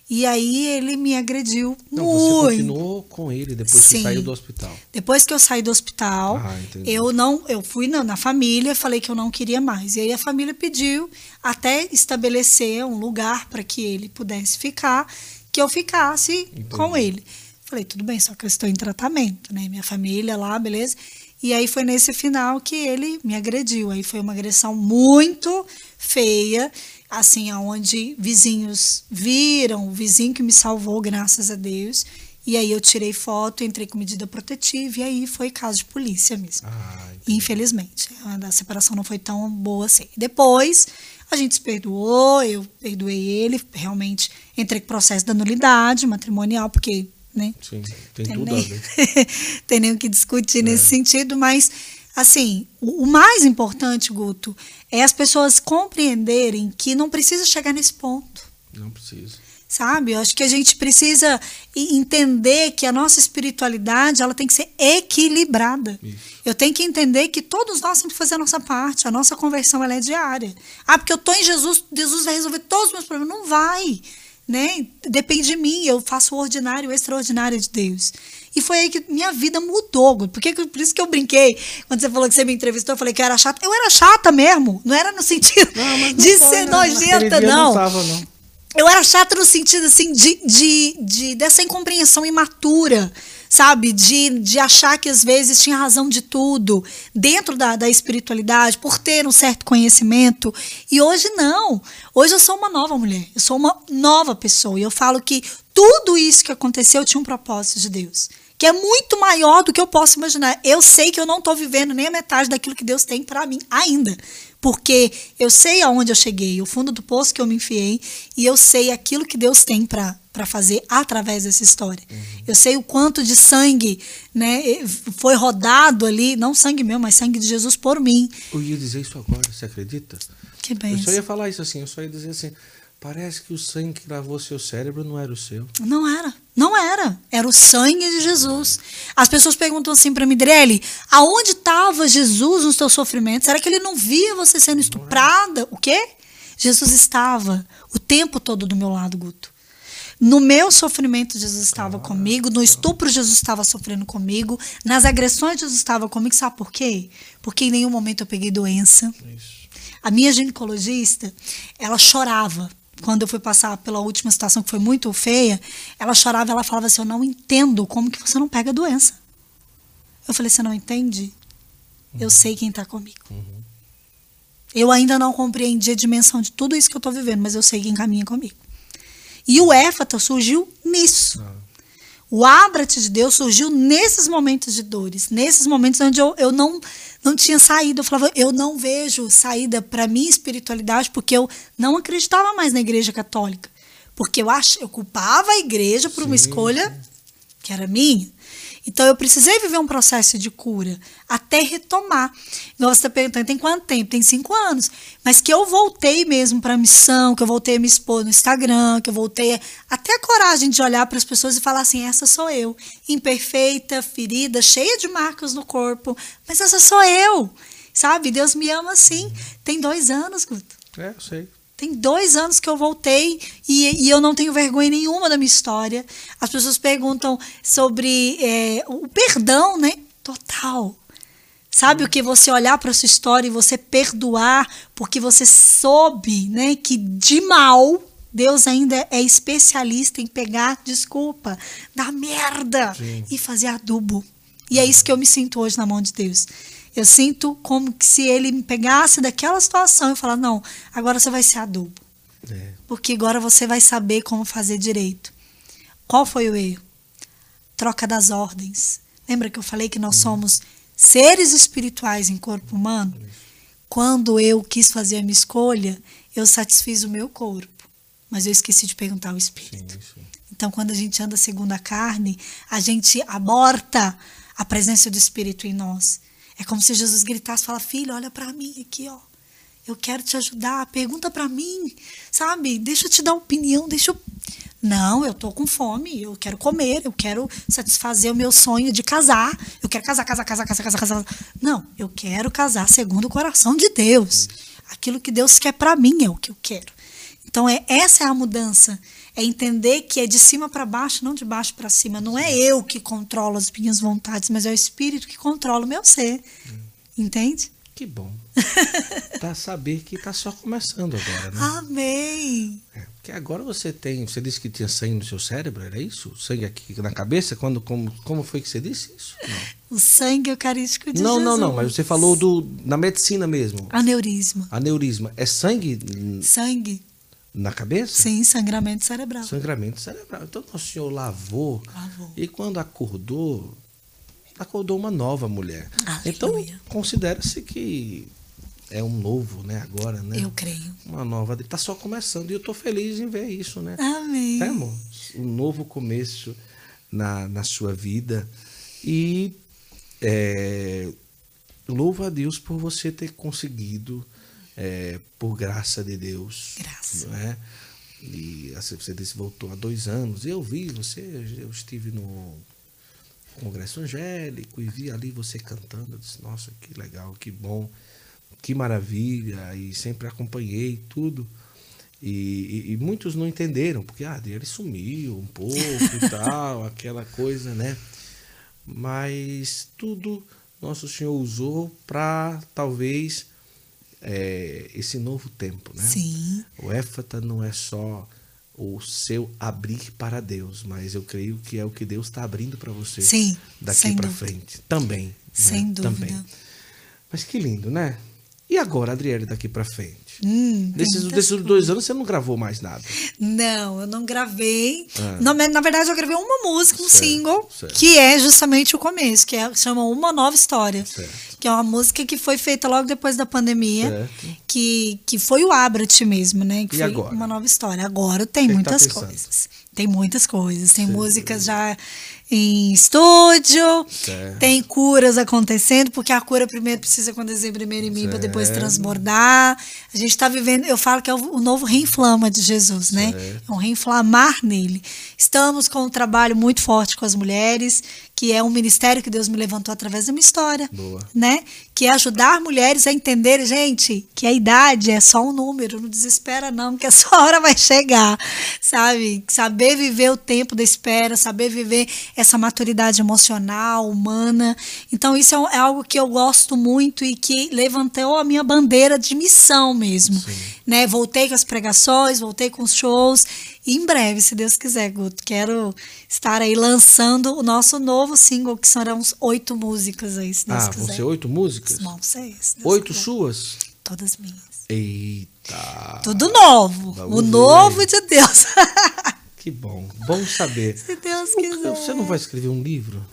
E aí ele me agrediu Não, muito. Você continuou com ele depois Sim. que saiu do hospital. Depois que eu saí do hospital, Ah, entendi. eu não, eu fui na, na família, falei que eu não queria mais. E aí a família pediu até estabelecer um lugar para que ele pudesse ficar, que eu ficasse com ele. Falei, tudo bem, só que eu estou em tratamento, né? Minha família lá, beleza? E aí foi nesse final que ele me agrediu. Aí foi uma agressão muito feia, assim, aonde vizinhos viram, o vizinho que me salvou, graças a Deus. E aí eu tirei foto, entrei com medida protetiva, e aí foi caso de polícia mesmo. Ah. Infelizmente. A separação não foi tão boa assim. Depois, a gente se perdoou, eu perdoei ele, realmente entrei com processo da nulidade matrimonial, porque, né? Sim, tem Tem tudo a nem, ver. tem nem o que discutir nesse sentido, mas assim, o, mais importante, Guto, é as pessoas compreenderem que não precisa chegar nesse ponto. Não precisa. Sabe? Eu acho que a gente precisa entender que a nossa espiritualidade ela tem que ser equilibrada. Isso. Eu tenho que entender que todos nós temos que fazer a nossa parte. A nossa conversão ela é diária. Ah, porque eu estou em Jesus, Jesus vai resolver todos os meus problemas. Não vai. Né? Depende de mim. Eu faço o ordinário, o extraordinário de Deus. E foi aí que minha vida mudou. Porque, por isso que eu brinquei. Quando você falou que você me entrevistou, eu falei que eu era chata. Eu era chata mesmo. Não era no sentido Não, de foi, ser nojenta, não. Não tava, não. Eu era chata no sentido, assim, de, de, de- dessa incompreensão imatura, sabe? De, de achar que às vezes tinha razão de tudo dentro da, da espiritualidade, por ter um certo conhecimento. E hoje não. Hoje eu sou uma nova mulher. Eu sou uma nova pessoa. E eu falo que tudo isso que aconteceu tinha um propósito de Deus. Que é muito maior do que eu posso imaginar. Eu sei que eu não estou vivendo nem a metade daquilo que Deus tem para mim ainda porque eu sei aonde eu cheguei, o fundo do poço que eu me enfiei, e eu sei aquilo que Deus tem para fazer através dessa história. Eu sei o quanto de sangue né, foi rodado ali, não sangue meu, mas sangue de Jesus por mim. Eu ia dizer isso agora, você acredita? Que Eu só bem. ia falar isso assim, eu só ia dizer assim, parece que o sangue que gravou seu cérebro não era o seu. Não era. Não era. Era o sangue de Jesus. As pessoas perguntam assim para mim, Drelli, aonde estava Jesus nos teus sofrimentos? Será que ele não via você sendo estuprada? O quê? Jesus estava o tempo todo do meu lado, Guto. No meu sofrimento, Jesus estava comigo. No estupro, Jesus estava sofrendo comigo. Nas agressões, Jesus estava comigo. Sabe por quê? Porque em nenhum momento eu peguei doença. Isso. A minha ginecologista, ela chorava. Quando eu fui passar pela última situação que foi muito feia, ela chorava, ela falava assim: "Eu não entendo como que você não pega doença". Eu falei: "Você não entende? Eu sei quem está comigo". Eu ainda não compreendi a dimensão de tudo isso que eu estou vivendo, mas eu sei quem caminha comigo. E o éfata surgiu nisso. Ah, O ábrate de Deus surgiu nesses momentos de dores, nesses momentos onde eu, eu não, não tinha saída. Eu falava, eu não vejo saída para minha espiritualidade, porque eu não acreditava mais na igreja católica. Porque eu, ach, eu culpava a igreja por uma Sim, escolha que era minha. Então eu precisei viver um processo de cura até retomar. Você está perguntando, tem quanto tempo? Tem cinco anos. Mas que eu voltei mesmo para a missão, que eu voltei a me expor no Instagram, que eu voltei a- até a coragem de olhar para as pessoas e falar assim: essa sou eu. Imperfeita, ferida, cheia de marcas no corpo. Mas essa sou eu. Sabe? Deus me ama assim. Tem dois anos, Guto. É, eu sei. Tem dois anos que eu voltei e, e eu não tenho vergonha nenhuma da minha história. As pessoas perguntam sobre é, o perdão, né? Total. Sabe o que você olhar para sua história e você perdoar porque você soube, né, que de mal Deus ainda é especialista em pegar desculpa da merda Sim. e fazer adubo. E é isso que eu me sinto hoje na mão de Deus. Eu sinto como se ele me pegasse daquela situação e falar: "Não, agora você vai ser adubo, É. porque agora você vai saber como fazer direito". Qual foi o erro? Troca das ordens. Lembra que eu falei que nós somos seres espirituais em corpo humano? Quando eu quis fazer a minha escolha, eu satisfiz o meu corpo, mas eu esqueci de perguntar ao Espírito. Sim, sim. Então, quando a gente anda segundo a carne, a gente aborta a presença do Espírito em nós. É como se Jesus gritasse, fala, filho, olha para mim aqui, ó. Eu quero te ajudar, pergunta para mim, sabe? Deixa eu te dar opinião, deixa eu... Não, eu tô com fome, eu quero comer, eu quero satisfazer o meu sonho de casar. Eu quero casar, casar, casar, casar, casar, casar. Não, eu quero casar segundo o coração de Deus. Aquilo que Deus quer para mim é o que eu quero. Então, é, essa é a mudança. É entender que é de cima para baixo, não de baixo para cima. Não é eu que controlo as minhas vontades, mas é o Espírito que controla o meu ser. Entende? Que bom. tá saber que tá só começando agora, né? Amém. É, porque agora você tem. Você disse que tinha sangue no seu cérebro, era isso? Sangue aqui na cabeça? Quando, como, como foi que você disse isso? O sangue eucarístico de não, Jesus. não, não. Mas você falou do, na medicina mesmo. Aneurisma. Aneurisma. É sangue Sangue. Na cabeça? Sim, sangramento cerebral. Sangramento cerebral. Então o senhor lavou. Lavou. E quando acordou, acordou uma nova mulher. Aleluia. Então considera-se que é um novo, né? Agora, né? Eu creio. Uma nova. Tá só começando. E eu tô feliz em ver isso, né? Amém. É, amor? Um novo começo na, na sua vida. E é, louvo a Deus por você ter conseguido, é, por graça de Deus. Graça. Não é? E assim, você disse voltou há dois anos. Eu vi você, eu estive no Congresso Angélico e vi ali você cantando. Eu disse, nossa, que legal, que bom, que maravilha. E sempre acompanhei tudo. E, e- e muitos não entenderam, porque ah, ele sumiu um pouco e tal, aquela coisa, né? Mas tudo nosso Senhor usou para talvez é, esse novo tempo, né? Sim. O éfata não é só o seu abrir para Deus, mas eu creio que é o que Deus está abrindo para você Sim, daqui para frente. Também. né? Sem dúvida. Também. Mas que lindo, né? E agora, Adriele, daqui para frente? Hum, tem Desses, dois anos você não gravou mais nada. Não, eu não gravei. Ah. Na, na verdade, eu gravei uma música, um Certo, single, certo. que é justamente o começo, que é, chama Uma Nova História. Certo. Que é uma música que foi feita logo depois da pandemia. Que, que foi o Abra-te mesmo, né? Que E foi agora? uma nova história. Agora tem que tá muitas pensando? coisas. Tem muitas coisas. Tem Certo. músicas já em estúdio, Certo. tem curas acontecendo, porque a cura primeiro precisa acontecer primeiro em mim para depois transbordar. A gente está vivendo, eu falo que é o, o novo reinflama de Jesus, né? Certo. É um reinflamar nele. Estamos com um trabalho muito forte com as mulheres, que é um ministério que Deus me levantou através da minha história, Boa. né? Que é ajudar mulheres a entenderem, gente, que a idade é só um número, não desespera não, que a sua hora vai chegar, sabe? Saber viver o tempo da espera, saber viver essa maturidade emocional, humana. Então isso é, é algo que eu gosto muito e que levantou a minha bandeira de missão mesmo, né? Voltei com as pregações, voltei com os shows em breve, se Deus quiser, Guto, quero estar aí lançando o nosso novo single, que serão uns oito músicas aí, se Deus ah, quiser. vão ser oito músicas? Vão ser, se Oito quiser. suas? Todas minhas. Eita. Tudo novo. Vamos o ver. novo de Deus. Que bom. Bom saber. se Deus quiser. Você não vai escrever um livro?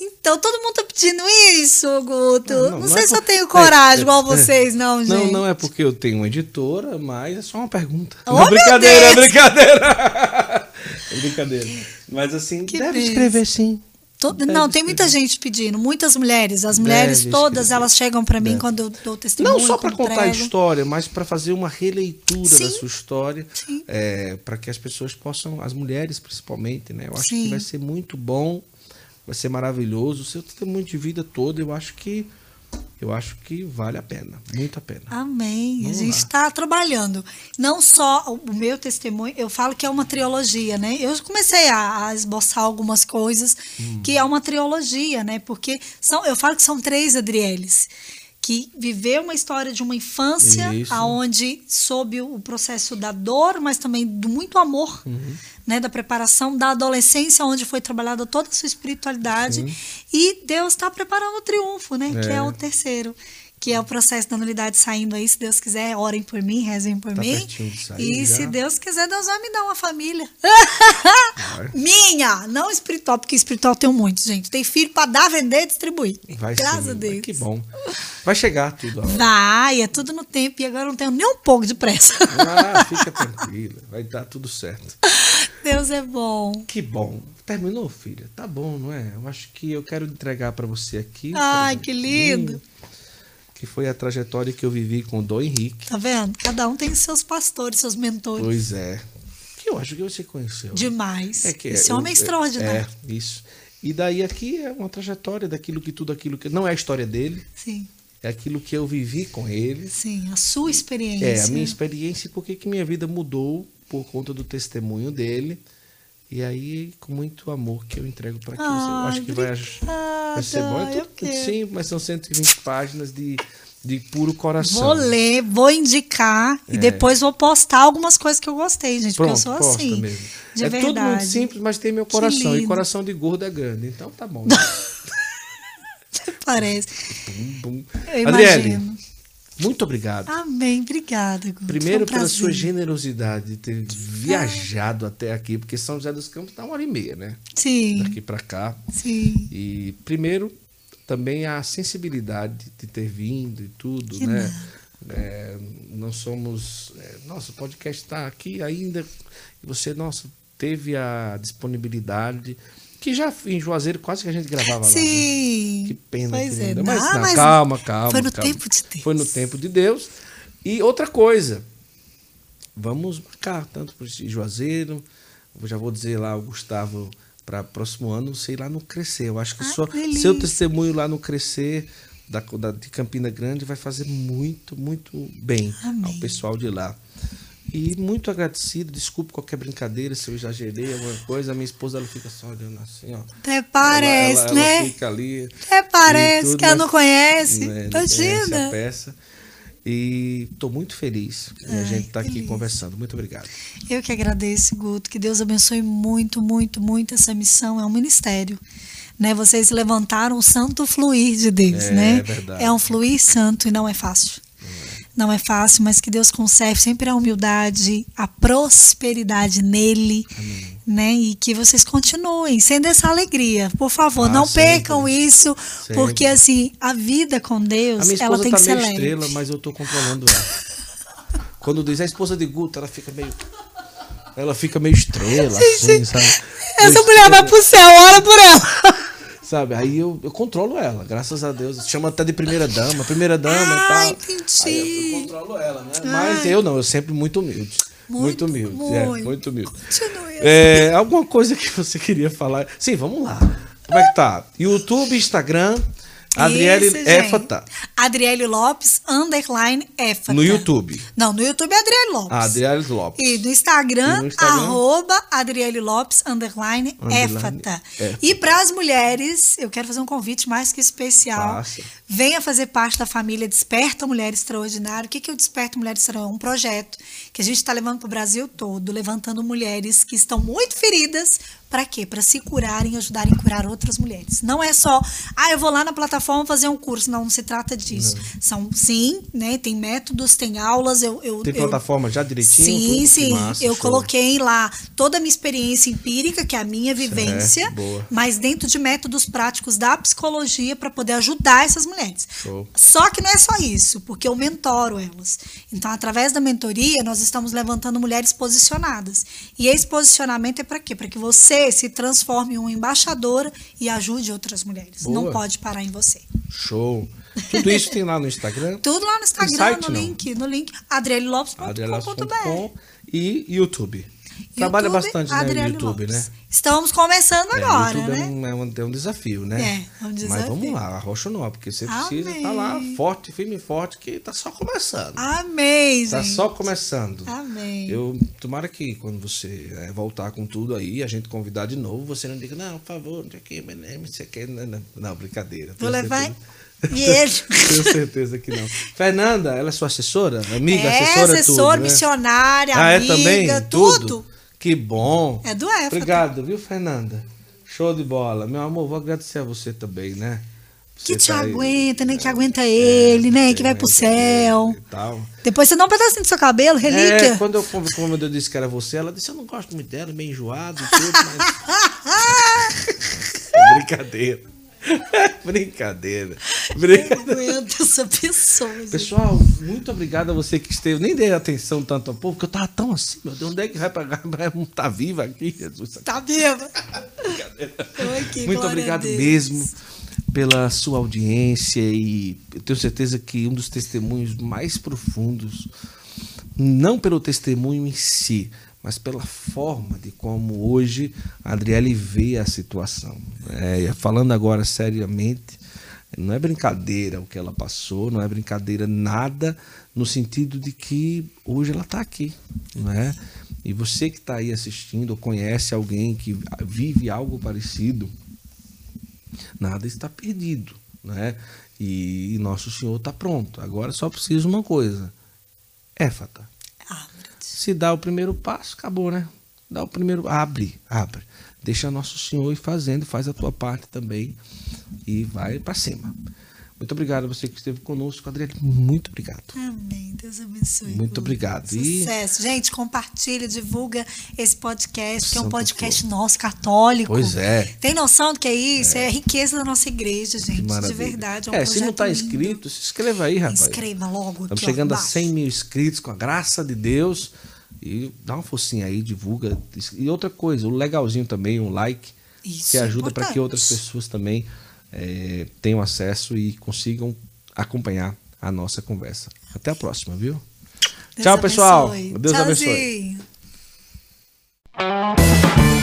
Então, todo mundo tá pedindo isso, Guto. Não, Não, não, não sei é se eu por- tenho é, coragem é, igual é. vocês, não, gente. Não, não é porque eu tenho uma editora, mas é só uma pergunta. Oh, Não, brincadeira, é brincadeira. É brincadeira. Mas assim, Que deve escrever sim. Todo- Deve não, tem muita gente pedindo, muitas mulheres. As mulheres Deve todas, escrever. elas chegam pra mim Deve. quando eu dou testemunho. Não só para contar a história, mas para fazer uma releitura da Sim. sua história, Sim. para que as pessoas possam, as mulheres principalmente, né? Eu acho Sim. que vai ser muito bom, vai ser maravilhoso. O seu testemunho de vida todo, eu acho que eu acho que vale a pena, muito a pena. Amém. Vamos a gente está trabalhando. Não só o o meu testemunho, eu falo que é uma trilogia, né? Eu comecei a, a esboçar algumas coisas Hum. que é uma trilogia, né? Porque são, eu falo que são três Adrieles que viveu uma história de uma infância Isso. aonde sob o processo da dor, mas também do muito amor, Uhum. né, da preparação da adolescência onde foi trabalhada toda a sua espiritualidade Sim. e Deus está preparando o triunfo, né, que É. é o terceiro, que é o processo da nulidade saindo aí. Se Deus quiser, orem por mim, rezem por Tá mim. sair E já. se Deus quiser, Deus vai me dar uma família. Minha, não espiritual, porque espiritual tem muitos, gente. Tem filho para dar, vender e distribuir. Vai Graças sim, a Deus. Que bom. Vai chegar tudo. Vai, é tudo no tempo e agora eu não tenho nem um pouco de pressa. Ah, fica tranquila. Vai dar tudo certo. Deus é bom. Que bom. Terminou, filha? Tá bom, não é? Eu acho que eu quero entregar pra você aqui. Ai, que lindo. Que foi a trajetória que eu vivi com o Dom Henrique. Tá vendo? Cada um tem seus pastores, seus mentores. Pois é. Que eu acho que você conheceu. Demais. É que Esse eu- homem é é- extraordinário. É, isso. E daí aqui é uma trajetória daquilo que tudo aquilo que. Não é a história dele, Sim, é aquilo que eu vivi com ele. sim. A sua experiência. É, a minha experiência e por que minha vida mudou por conta do testemunho dele. E aí, com muito amor que eu entrego para que você. Eu acho que vai, vai ser bom. É tudo quero. sim, mas são 120 páginas de, de puro coração. Vou ler, vou indicar e depois vou postar algumas coisas que eu gostei, gente. É. Pronto, porque eu sou assim. mesmo. De é verdade. tudo muito simples, mas tem meu coração. E coração de gordo é grande. Então tá bom. né? Parece. Bum, bum. Eu. Muito obrigado. Amém. Obrigada, Guto. Primeiro, um pela sua generosidade de ter viajado até aqui, porque São José dos Campos dá uma hora e meia, né? Sim, Daqui para cá. sim. E primeiro, também a sensibilidade de ter vindo e tudo, Que né? É, não somos. É, nossa, o podcast está aqui ainda. E você, nossa, teve a disponibilidade. Que já em Juazeiro quase que a gente gravava lá. né? Sim. Que pena Pois que é. não. Mas, Não, não, mas calma, calma. Foi no calma. tempo de Deus. Foi no tempo de Deus. E outra coisa, vamos marcar tanto para Juazeiro, já vou dizer lá o Gustavo para próximo ano, sei lá no crescer. Eu acho que Ai, só que seu testemunho lá no crescer da, da- de Campina Grande vai fazer muito, muito bem Amém. ao pessoal de lá. E muito agradecido, desculpe qualquer brincadeira se eu exagerei alguma coisa. A minha esposa ela fica só olhando assim, ó. Até parece, Ela- ela- né? Ela fica ali. Até parece tudo, que ela não conhece. né, a Imagina. peça. E estou muito feliz que a Ai, gente está aqui conversando. Muito obrigado. Eu que agradeço, Guto. Que Deus abençoe muito, muito, muito essa missão. É um ministério. Né? Vocês levantaram o santo fluir de Deus, É, né? é verdade. É um fluir santo e não é fácil. Não é fácil, mas que Deus conserve sempre a humildade, a prosperidade nele, né? E que vocês continuem sendo essa alegria. Por favor, Ah, não sempre. percam isso, Sempre. porque assim, a vida com Deus, ela tem tá que ser leve. estrela, mas eu tô controlando ela. Quando diz a esposa de Guto, ela fica meio. Ela fica meio estrela, assim, sabe? Essa Meio mulher vai estrela, pro céu, ora por ela. Sabe? Aí eu, eu controlo ela, graças a Deus. Chama até de primeira dama, primeira dama Ah, e tal. entendi. Eu, eu controlo ela, né? Mas eu não, eu sempre muito humilde. Muito, Muito, humilde. é, muito. muito humilde. Continue. É, alguma coisa que você queria falar? Sim, vamos lá. Como é que tá? YouTube, Instagram, Adriele Isso, gente. Éfata. Adriele Lopes, underline Éfata. No YouTube. Não, no YouTube é Adriele Lopes. Ah, Adriele Lopes. E no Instagram, E no Instagram? arroba Adriele Lopes, underline, Underline Éfata. Éfata. E para as mulheres, eu quero fazer um convite mais que especial. Faça. Venha fazer parte da família Desperta Mulher Extraordinária. O que, que é o Desperta Mulher Extraordinária? É um projeto que a gente está levando para o Brasil todo, levantando mulheres que estão muito feridas. Para quê? Para se curarem e ajudarem a curar outras mulheres. Não é só, ah, eu vou lá na plataforma fazer um curso. Não, não se trata disso. São, sim, né? Tem métodos, tem aulas. Eu, eu, Tem eu- plataforma já direitinho? Sim, Tudo? Sim. massa, eu show. coloquei lá toda a minha experiência empírica, que é a minha vivência, boa. mas dentro de métodos práticos da psicologia para poder ajudar essas mulheres. Show. Só que não é só isso, porque eu mentoro elas. Então, através da mentoria, nós estamos levantando mulheres posicionadas. E esse posicionamento é para quê? Para que você se transforme em uma embaixadora e ajude outras mulheres. Boa. Não pode parar em você. Show. Tudo isso tem lá no Instagram. Tudo lá no Instagram, site, no link, no link adrielelopes.com.br. adrielelopes.com e YouTube. Trabalha YouTube, bastante né, no YouTube, Lopes. né? Estamos começando É, agora, YouTube né? é um, é, um, é um desafio, né? É, é um Mas desafio. vamos lá, arrocha não, porque você precisa Amém. estar lá forte, firme e forte, que tá só começando. Amém, Tá gente. só começando. Amém. Eu tomara que quando você é, voltar com tudo aí, a gente convidar de novo, você não diga, não, por favor, não sei o que, mas não. Não, não, não, brincadeira. Vou levar certeza. E ele. Tenho certeza que não. Fernanda, ela é sua assessora? Amiga, é, assessora, assessor, tudo, né? missionária, Ah, amiga, é também? tudo. Que bom. É do Éfata. Obrigado, viu, Fernanda? Show de bola. Meu amor, vou agradecer a você também, né? Que Você te tá aí- aguenta, né? Que aguenta ele, né? Que vai pro céu. E tal. Depois você dá um pedacinho do seu cabelo, relíquia. É, quando eu, como eu disse que era você, ela disse, eu não gosto muito dela, meio enjoado e tudo, mas... Brincadeira. Brincadeira. Eu Brincadeira. não aguento essa pessoa. gente. Pessoal, muito obrigado a você que esteve. Nem dei atenção tanto ao povo, porque eu tava tão assim, meu Deus, onde é que vai pagar? Tá viva aqui, Jesus. Tá viva? Aqui, Muito obrigado mesmo pela sua audiência e eu tenho certeza que um dos testemunhos mais profundos, não pelo testemunho em si, mas pela forma de como hoje a Adriele vê a situação. É, falando agora seriamente, não é brincadeira o que ela passou, não é brincadeira nada no sentido de que hoje ela está aqui, não é? E você que está aí assistindo ou conhece alguém que vive algo parecido, nada está perdido, né? E, e nosso Senhor está pronto. Agora só precisa uma coisa: éfata. Se dá o primeiro passo, acabou, né? Dá o primeiro, abre, abre. Deixa nosso Senhor ir fazendo, faz a tua parte também e vai para cima. Muito obrigado a você que esteve conosco, Adriano. Muito obrigado. Amém. Deus abençoe. Muito obrigado. E- Sucesso. Gente, compartilha, divulga esse podcast, que é um podcast Flor. nosso, católico. Pois é. Tem noção do que é isso? É, riqueza da nossa igreja, gente. De verdade. É, um É, se não está inscrito, se inscreva aí, rapaz. Inscreva logo. Estamos aqui, ó, chegando a embaixo. 100 mil inscritos, com a graça de Deus. E dá uma focinha aí, divulga. E outra coisa, o legalzinho também, um like, Isso, que ajuda para que outras pessoas também é, tenham acesso e consigam acompanhar a nossa conversa. Até a próxima, viu? Deus Tchau, abençoe. pessoal. Deus Tchauzinho. abençoe.